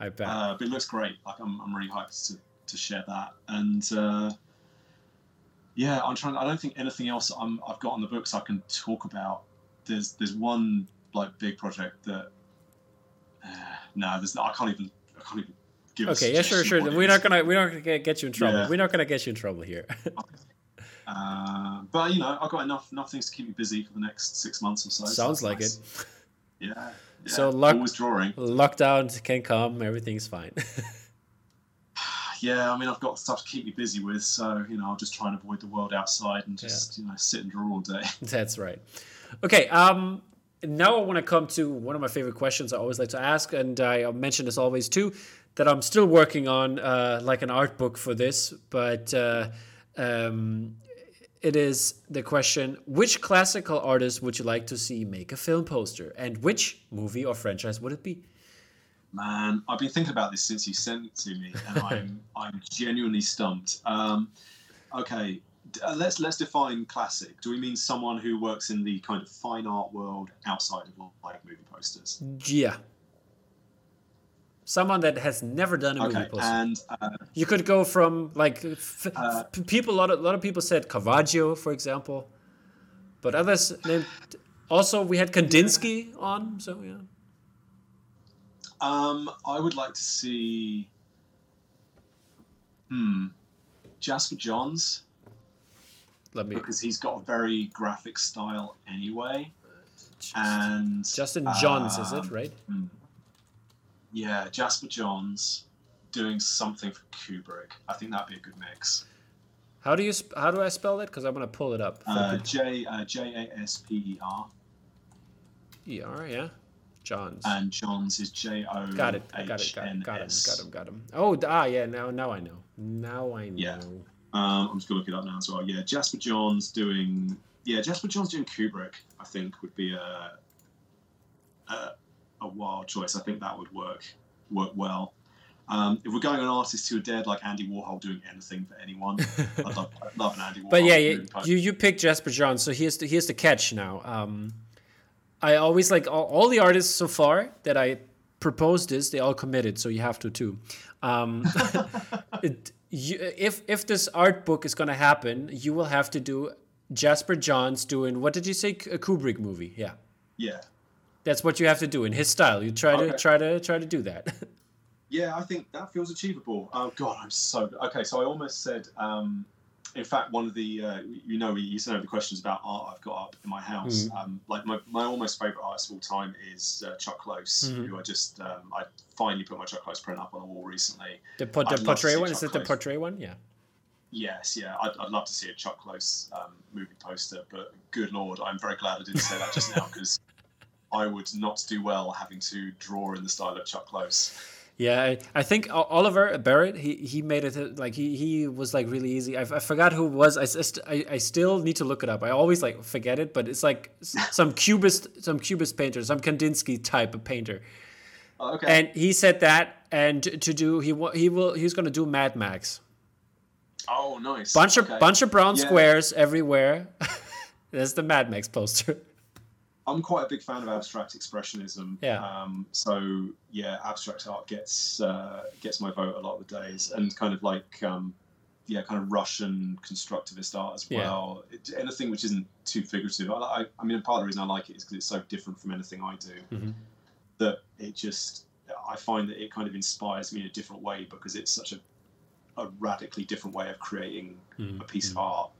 I bet, uh, but it looks great. Like I'm, I'm really hyped to, to share that, and uh, yeah, I'm trying. I don't think anything else I'm, I've got on the books I can talk about there's there's one like big project that uh, no, there's I can't even I can't even give. Okay, yeah, sure, sure. We're not gonna we're not gonna get you in trouble. Yeah. We're not gonna get you in trouble here. uh, but you know, I've got enough enough things to keep me busy for the next six months or so. Sounds so like nice. it. Yeah. yeah. So lock, always drawing. Lockdown can come. Everything's fine. yeah, I mean, I've got stuff to keep me busy with, so you know, I'll just try and avoid the world outside and just yeah. you know sit and draw all day. That's right. Okay. Um, now I want to come to one of my favorite questions I always like to ask, and I mentioned this always too, that I'm still working on uh, like an art book for this, but uh, um, it is the question: Which classical artist would you like to see make a film poster, and which movie or franchise would it be? Man, I've been thinking about this since you sent it to me, and I'm I'm genuinely stumped. Um, okay, uh, let's let's define classic. Do we mean someone who works in the kind of fine art world outside of like movie posters? Yeah. Someone that has never done a okay, movie poster. And uh, you could go from like f- uh, people. A lot of a lot of people said Caravaggio, for example, but others named. Also, we had Kandinsky on, so yeah. Um, I would like to see. Hmm. Jasper Johns. Let me because he's got a very graphic style anyway. And Justin Johns, is it um, right? Hmm. Yeah, Jasper Johns doing something for Kubrick. I think that'd be a good mix. How do you sp- how do I spell it? Because I'm gonna pull it up. Uh, J uh, J A S P E R. E R, yeah. Johns. And Johns is J O. Got it. Got it. Got, it, got him. Got him. Got him. Oh, ah, yeah. Now, now I know. Now I know. Yeah. Um, I'm just gonna look it up now as well. Yeah, Jasper Johns doing. Yeah, Jasper Johns doing Kubrick. I think would be a a, a wild choice. I think that would work work well. Um, if we're going on artists who are dead, like Andy Warhol doing anything for anyone, I'd love, I'd love an Andy Warhol. But yeah, you you, you picked Jasper Johns, so here's the here's the catch now. Um, I always like all, all, the artists so far that I proposed this, they all committed, so you have to too. Um, it, you, if if this art book is going to happen, you will have to do Jasper Johns doing what did you say a Kubrick movie? Yeah. Yeah. That's what you have to do in his style. You try okay. to try to try to do that. yeah, I think that feels achievable. Oh God, I'm so okay. So I almost said um, in fact, one of the uh, you know you sent over the questions about art I've got up in my house. Mm. Um, like my, my almost favorite artist of all time is uh, Chuck Close, mm-hmm. who I just um, I finally put my Chuck Close print up on the wall recently. The, po- the portrait one is it the portrait one? Yeah. Yes, yeah, I'd, I'd love to see a Chuck Close um, movie poster, but good lord, I'm very glad I didn't say that just now because I would not do well having to draw in the style of Chuck Close. Yeah, I, think Oliver Barrett he, he made it uh, like he, he was like really easy. I, I forgot who it was. I, I, I still need to look it up. I always like forget it, but it's like some cubist some cubist painter, some Kandinsky type of painter. Oh, okay. And he said that, and to do he he will he's gonna do Mad Max. Oh, nice. Bunch of okay. bunch of brown yeah. squares everywhere. That's the Mad Max poster. I'm quite a big fan of abstract expressionism. Yeah. Um, so yeah, abstract art gets uh, gets my vote a lot of the days, and kind of like um, yeah, kind of Russian constructivist art as well. Yeah. It, anything which isn't too figurative. I, I, I, mean, part of the reason I like it is because it's so different from anything I do. Mm-hmm. That it just I find that it kind of inspires me in a different way because it's such a, a radically different way of creating mm. a piece of art.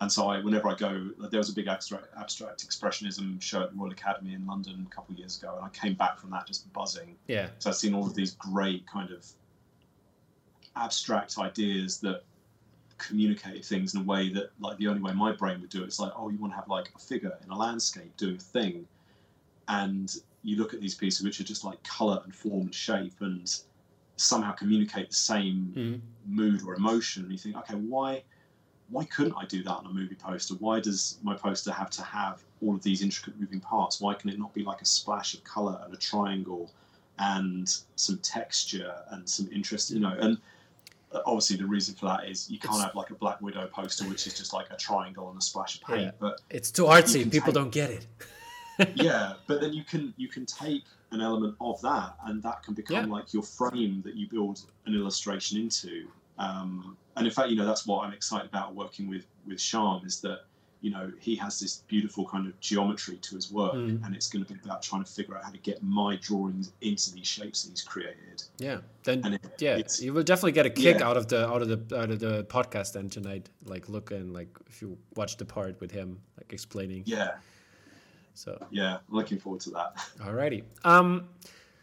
And so I, whenever I go, there was a big abstract, abstract expressionism show at the Royal Academy in London a couple of years ago, and I came back from that just buzzing. Yeah. So I've seen all of these great kind of abstract ideas that communicate things in a way that, like, the only way my brain would do it is like, oh, you want to have like a figure in a landscape doing a thing, and you look at these pieces which are just like color and form and shape and somehow communicate the same mm. mood or emotion and you think okay why why couldn't i do that on a movie poster why does my poster have to have all of these intricate moving parts why can it not be like a splash of color and a triangle and some texture and some interest you know and obviously the reason for that is you can't it's, have like a black widow poster which is just like a triangle and a splash of paint yeah, but it's too artsy people take, don't get it yeah, but then you can you can take an element of that, and that can become yeah. like your frame that you build an illustration into. Um, and in fact, you know that's what I'm excited about working with with Shyam is that you know he has this beautiful kind of geometry to his work, mm. and it's going to be about trying to figure out how to get my drawings into these shapes that he's created. Yeah, then it, yeah, you will definitely get a kick yeah. out of the out of the out of the podcast then tonight. Like look and like if you watch the part with him, like explaining. Yeah so yeah, looking forward to that. Alrighty. Um,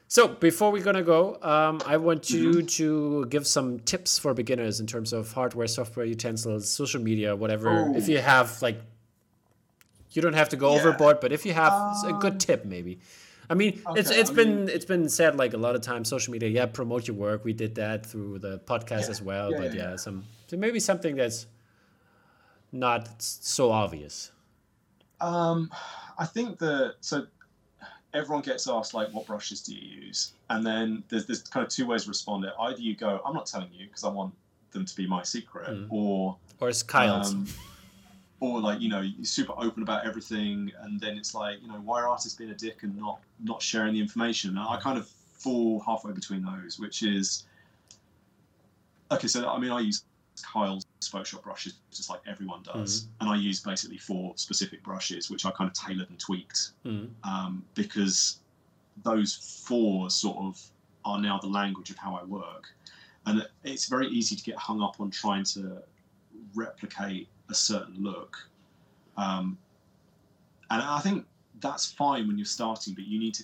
so before we're gonna go, um, I want you mm-hmm. to give some tips for beginners in terms of hardware, software, utensils, social media, whatever. Oh. If you have like, you don't have to go yeah. overboard, but if you have um, a good um, tip, maybe. I mean, okay, it's it's I been it's been said like a lot of times. Social media, yeah, promote your work. We did that through the podcast yeah. as well, yeah, but yeah, some so maybe something that's not so obvious. Um, I think the so everyone gets asked like what brushes do you use? And then there's there's kind of two ways to respond it. Either you go i'm not telling you because i want them to be my secret mm. or or it's Kyle's. um, or like you know you're super open about everything and then it's like you know why are artists being a dick and not not sharing the information? And i kind of fall halfway between those which is okay so i mean i use Kyle's Photoshop brushes just like everyone does, mm. and I use basically four specific brushes which I kind of tailored and tweaked mm. um, because those four sort of are now the language of how I work, and it's very easy to get hung up on trying to replicate a certain look, um, and I think that's fine when you're starting, but you need to.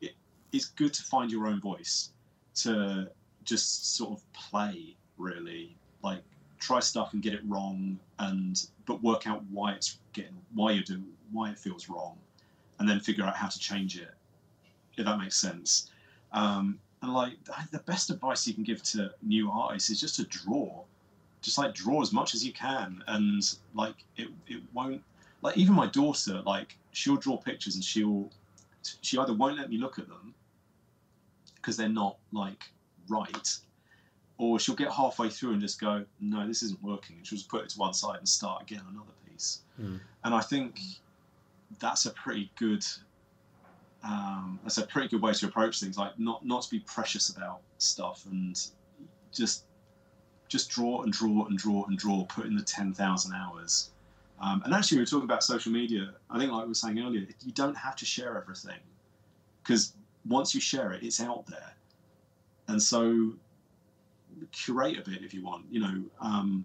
It, it's good to find your own voice, to just sort of play really like try stuff and get it wrong, and but work out why it's getting why you're doing why it feels wrong, and then figure out how to change it. If that makes sense. Um, and like the best advice you can give to new artists is just to draw, just like draw as much as you can, and like it it won't like even my daughter like she'll draw pictures and she'll she either won't let me look at them because they're not like right or she'll get halfway through and just go, "No, this isn't working," and she'll just put it to one side and start again another piece. Mm. And I think that's a pretty good um, that's a pretty good way to approach things. Like not not to be precious about stuff and just just draw and draw and draw and draw. Put in the ten thousand hours. Um, and actually, we were talking about social media. I think, like we were saying earlier, you don't have to share everything because once you share it, it's out there. And so curate a bit if you want. You know, um,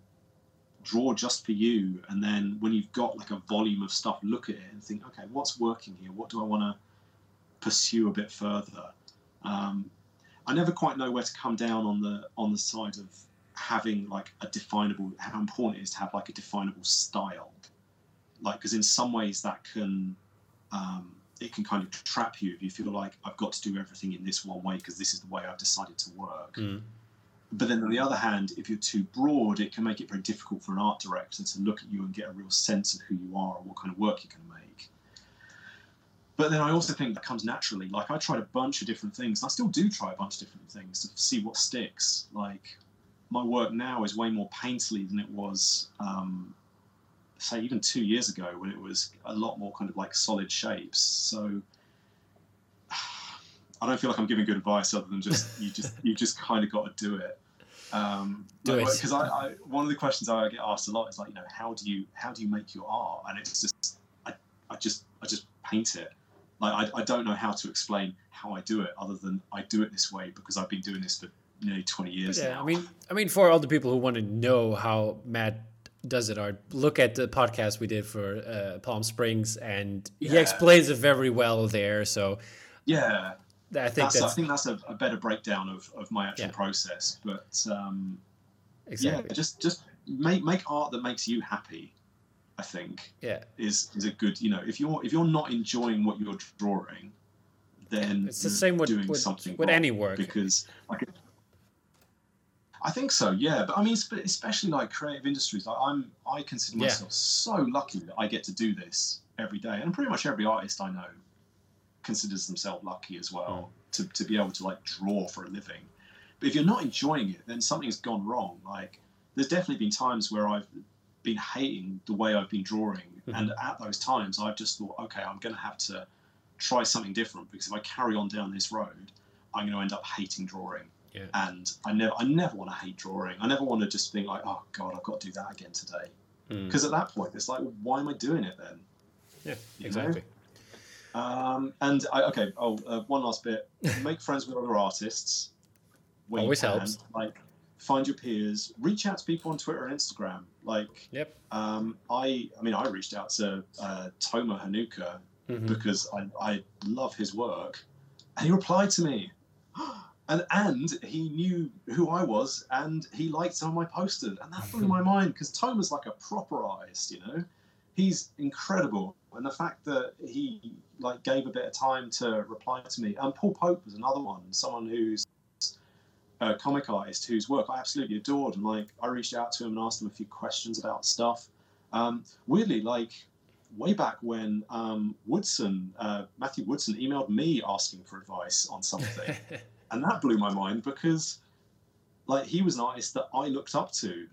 draw just for you, and then when you've got like a volume of stuff, look at it and think, okay, what's working here? What do I want to pursue a bit further? Um, I never quite know where to come down on the on the side of having like a definable how important it is to have like a definable style like because in some ways that can um, it can kind of trap you if you feel like I've got to do everything in this one way because this is the way I've decided to work. Mm. But then on the other hand, if you're too broad, it can make it very difficult for an art director to look at you and get a real sense of who you are and what kind of work you're going to make. But then I also think that comes naturally. Like I tried a bunch of different things, and I still do try a bunch of different things to see what sticks. Like my work now is way more painterly than it was, um, say, even two years ago when it was a lot more kind of like solid shapes. So I don't feel like I'm giving good advice other than just you just you just kind of got to do it. Um, do like, it because I, I, one of the questions I get asked a lot is like you know how do you how do you make your art and it's just I, I just I just paint it like I, I don't know how to explain how I do it other than I do it this way because I've been doing this for nearly 20 years yeah, now. I mean, I mean, for all the people who want to know how Matt does it, or look at the podcast we did for uh, Palm Springs, and yeah. he explains it very well there. So, yeah, I think that's, that's I think that's a, a, better breakdown of, of my actual yeah. process. But um, exactly. yeah, just just make make art that makes you happy. I think yeah is is a good you know if you're if you're not enjoying what you're drawing, then it's the same with, doing with, something with any work because like I think so, yeah. But I mean, especially like creative industries, like I'm, I consider myself yeah. so lucky that I get to do this every day, and pretty much every artist I know considers themselves lucky as well mm. to, to be able to like draw for a living. But if you're not enjoying it, then something's gone wrong. Like, there's definitely been times where I've been hating the way I've been drawing, mm-hmm. and at those times, I've just thought, okay, I'm going to have to try something different because if I carry on down this road, I'm going to end up hating drawing yeah. And I never, I never want to hate drawing. I never want to just think like, oh god, I've got to do that again today. Because mm. at that point, it's like, well, why am I doing it then? Yeah, exactly. Um, and I, okay, oh, uh, one last bit: make friends with other artists. Always helps. Like, find your peers. Reach out to people on Twitter and Instagram. Like, yep. Um, I, I mean, I reached out to uh, Tomer Hanuka mm-hmm. because I, I love his work, and he replied to me and and he knew who I was, and he liked some of my posters, and that blew my mind because Tomer's like a proper artist, you know. He's incredible, and the fact that he like gave a bit of time to reply to me. And Paul Pope was another one, someone who's a comic artist whose work I absolutely adored, and like I reached out to him and asked him a few questions about stuff. Um, weirdly, like way back when um, Woodson, uh, Matthew Woodson, emailed me asking for advice on something. and that blew my mind because like he was an artist that I looked up to.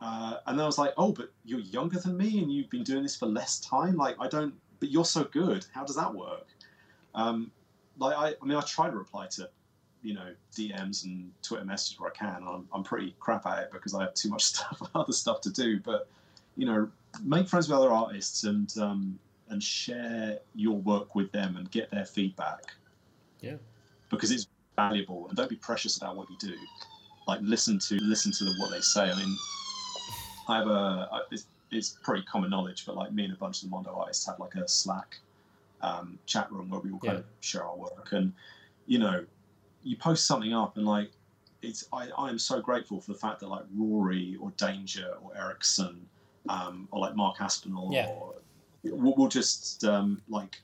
Uh, and then I was like, oh, but you're younger than me and you've been doing this for less time. Like, I don't, but you're so good. How does that work? Um, like, I, I mean, I try to reply to, you know, DMs and Twitter messages where I can. I'm, I'm pretty crap at it because I have too much stuff, other stuff to do. But, you know, make friends with other artists and, um, and share your work with them and get their feedback. Yeah. Because it's valuable and don't be precious about what you do. Like listen to listen to the, what they say. I mean, I have a it's, it's pretty common knowledge, but like me and a bunch of the Mondo artists have like a Slack um, chat room where we all kind yeah. of share our work, and you know, you post something up and like it's I, I am so grateful for the fact that like Rory or Danger or Erickson um, or like Marc Aspinall yeah. or we'll, we'll just um, like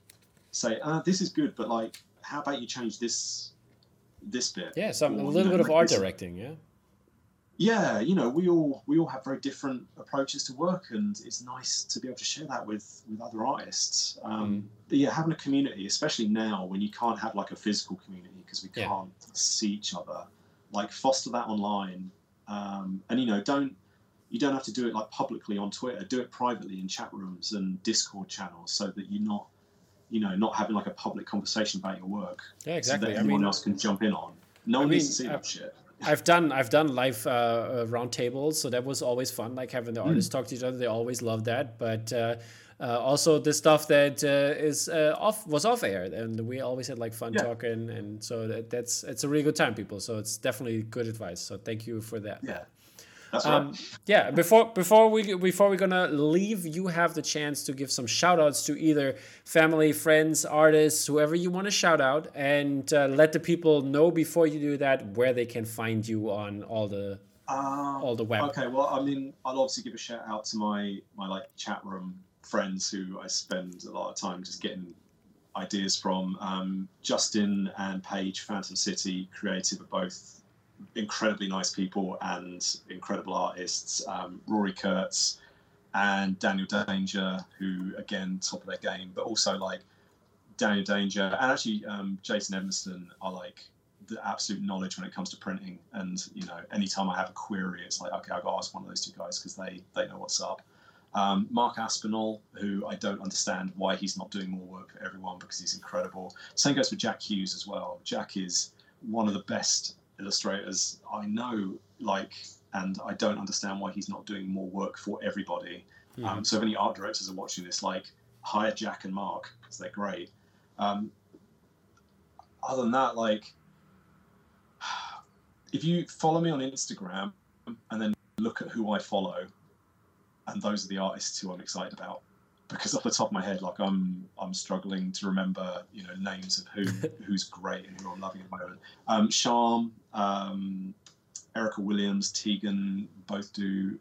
say ah, this is good, but like how about you change this this bit. Yeah, some or, a little know, bit of art directing. Yeah. Yeah, you know, we all we all have very different approaches to work, and it's nice to be able to share that with with other artists. Um, mm. yeah, having a community, especially now when you can't have like a physical community because we can't see each other, like foster that online, um, and you know, don't you don't have to do it like publicly on Twitter. Do it privately in chat rooms and Discord channels, so that you're not you know, not having like a public conversation about your work. Yeah, exactly. So that anyone I mean, else can jump in on. No one I mean, needs to see I've, that shit. I've done I've done live uh, uh, roundtables, so that was always fun. Like having the artists mm. talk to each other, they always love that. But uh, uh, also the stuff that uh, is uh, off was off air, and we always had like fun yeah. talking, and so that, that's it's a really good time, people. So it's definitely good advice. So thank you for that. Yeah. Um, yeah, before before we before we're gonna leave, you have the chance to give some shout outs to either family, friends, artists, whoever you want to shout out, and uh, let the people know before you do that where they can find you on all the uh, all the web. Okay, well, I mean, I'll obviously give a shout out to my my like chat room friends who I spend a lot of time just getting ideas from. Um, Justin and Paige, Phantom City Creative, are both incredibly nice people and incredible artists. Um, Rory Kurtz and Daniel Danger, who again top of their game, but also like Daniel Danger and actually um, Jason Evanston are like the absolute knowledge when it comes to printing. And you know, anytime I have a query, it's like okay, I've got to ask one of those two guys because they they know what's up. Um, Marc Aspinall, who I don't understand why he's not doing more work for everyone because he's incredible. Same goes for Jack Hughes as well. Jack is one of the best illustrators I know like, and I don't understand why he's not doing more work for everybody. Mm-hmm. Um, so if any art directors are watching this, like hire Jack and Mark because they're great. Um, other than that, like, if you follow me on Instagram and then look at who I follow, and those are the artists who I'm excited about. Because off the top of my head, like I'm, I'm struggling to remember, you know, names of who who's great and who I'm loving at the moment. Um, Charm, um, Erica Williams, Tegan, both do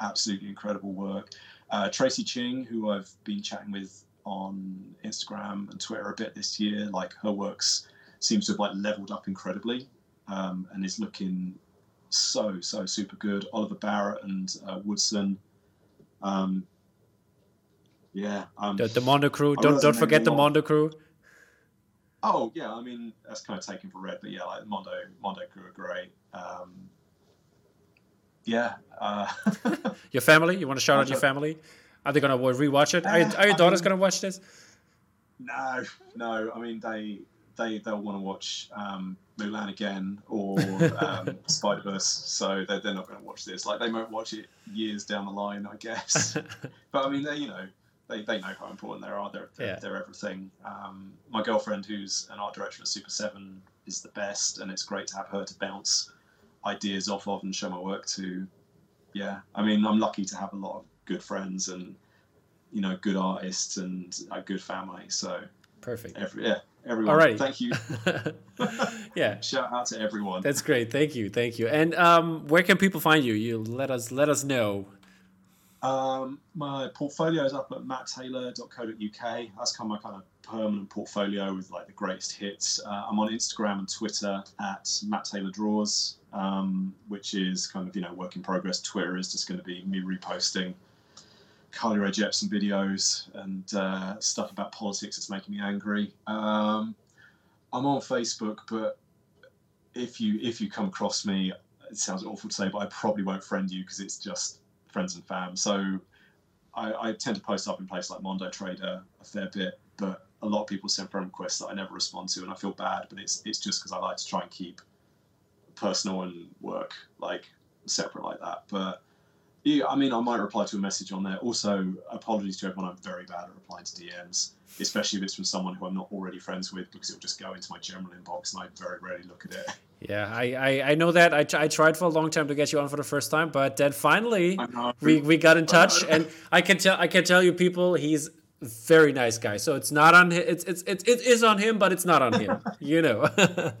absolutely incredible work. Uh, Tracie Ching, who I've been chatting with on Instagram and Twitter a bit this year, like her works seems to have like leveled up incredibly um, and is looking so so super good. Oliver Barrett and uh, Woodson. Um, yeah, um, the, the Mondo crew. Don't don't forget the Mondo crew. Oh yeah, I mean that's kind of taken for red, but yeah, like Mondo Mondo crew are great. Um, yeah. Uh, your family? You want to shout out your family? Are they gonna rewatch it? Are, are your daughters gonna watch this? No, no. I mean, they they they'll want to watch um, Mulan again or um, Spider Verse, so they're, they're not going to watch this. Like they might watch it years down the line, I guess. but I mean, they you know they, they know how important they are. They're they're, yeah. they're everything. Um, my girlfriend, who's an art director at Super Seven, is the best, and it's great to have her to bounce ideas off of and show my work to. Yeah, I mean, I'm lucky to have a lot of good friends and you know good artists and a good family. So perfect. Every, yeah, everyone. All right. Thank you. yeah. Shout out to everyone. That's great. Thank you. Thank you. And um, where can people find you? You let us let us know. Um, my portfolio is up at matttaylor.co.uk. That's kind of my kind of permanent portfolio with like the greatest hits. Uh, I'm on Instagram and Twitter at Matt Taylor Draws, um, which is kind of you know work in progress. Twitter is just going to be me reposting Carly Rae Jepsen videos and uh, stuff about politics that's making me angry. Um, I'm on Facebook, but if you if you come across me, it sounds awful to say, but I probably won't friend you because it's just friends and fam. So I, I, tend to post up in places like Mondo Trader a fair bit, but a lot of people send friend requests that I never respond to, and I feel bad. But it's it's just because I like to try and keep personal and work like separate like that. But yeah, I mean, I might reply to a message on there. Also, apologies to everyone. I'm very bad at replying to DMs, especially if it's from someone who I'm not already friends with, because it'll just go into my general inbox, and I very rarely look at it. Yeah, I, I, I know that. I, I tried for a long time to get you on for the first time, but then finally we, we got in touch, and I can tell I can tell you people he's very nice guy. So it's not on it's it's it's it is on him, but it's not on him. you know.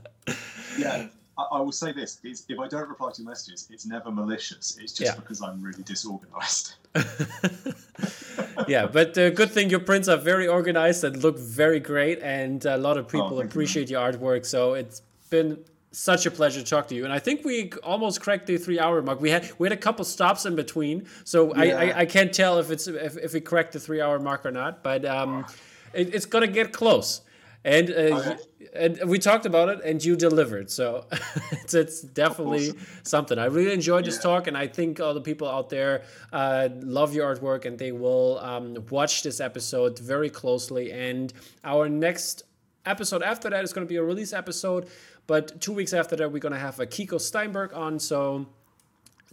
yeah, I, I, will say this: if I don't reply to messages, it's never malicious. It's just yeah. because I'm really disorganized. yeah, but the good thing your prints are very organized and look very great, and a lot of oh, people oh, appreciate you, your artwork. So it's been such a pleasure to talk to you. And I think we almost cracked the three hour mark. We had we had a couple stops in between, so yeah. I, I, I can't tell if it's if, if we cracked the three hour mark or not. But um, it, it's gonna get close. And uh, okay. and we talked about it, and you delivered. So it's, it's definitely something. I really enjoyed this yeah. talk, and I think all the people out there uh, love your artwork, and they will um, watch this episode very closely. And our next episode after that is going to be a release episode but two weeks after that, we're going to have a Kiko Steinberg on. So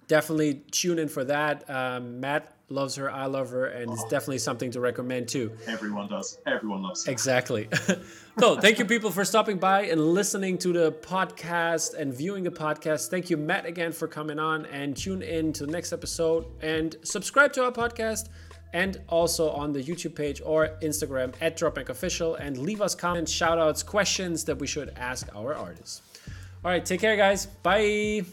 definitely tune in for that. Um, Matt loves her. I love her. And oh. it's definitely something to recommend too. Everyone does. Everyone loves her. Exactly. so thank you, people, for stopping by and listening to the podcast and viewing the podcast. Thank you, Matt, again, for coming on and tune in to the next episode and subscribe to our podcast and also on the YouTube page or Instagram at Dropbank Official and leave us comments, shout outs, questions that we should ask our artists. All right, take care, guys. Bye.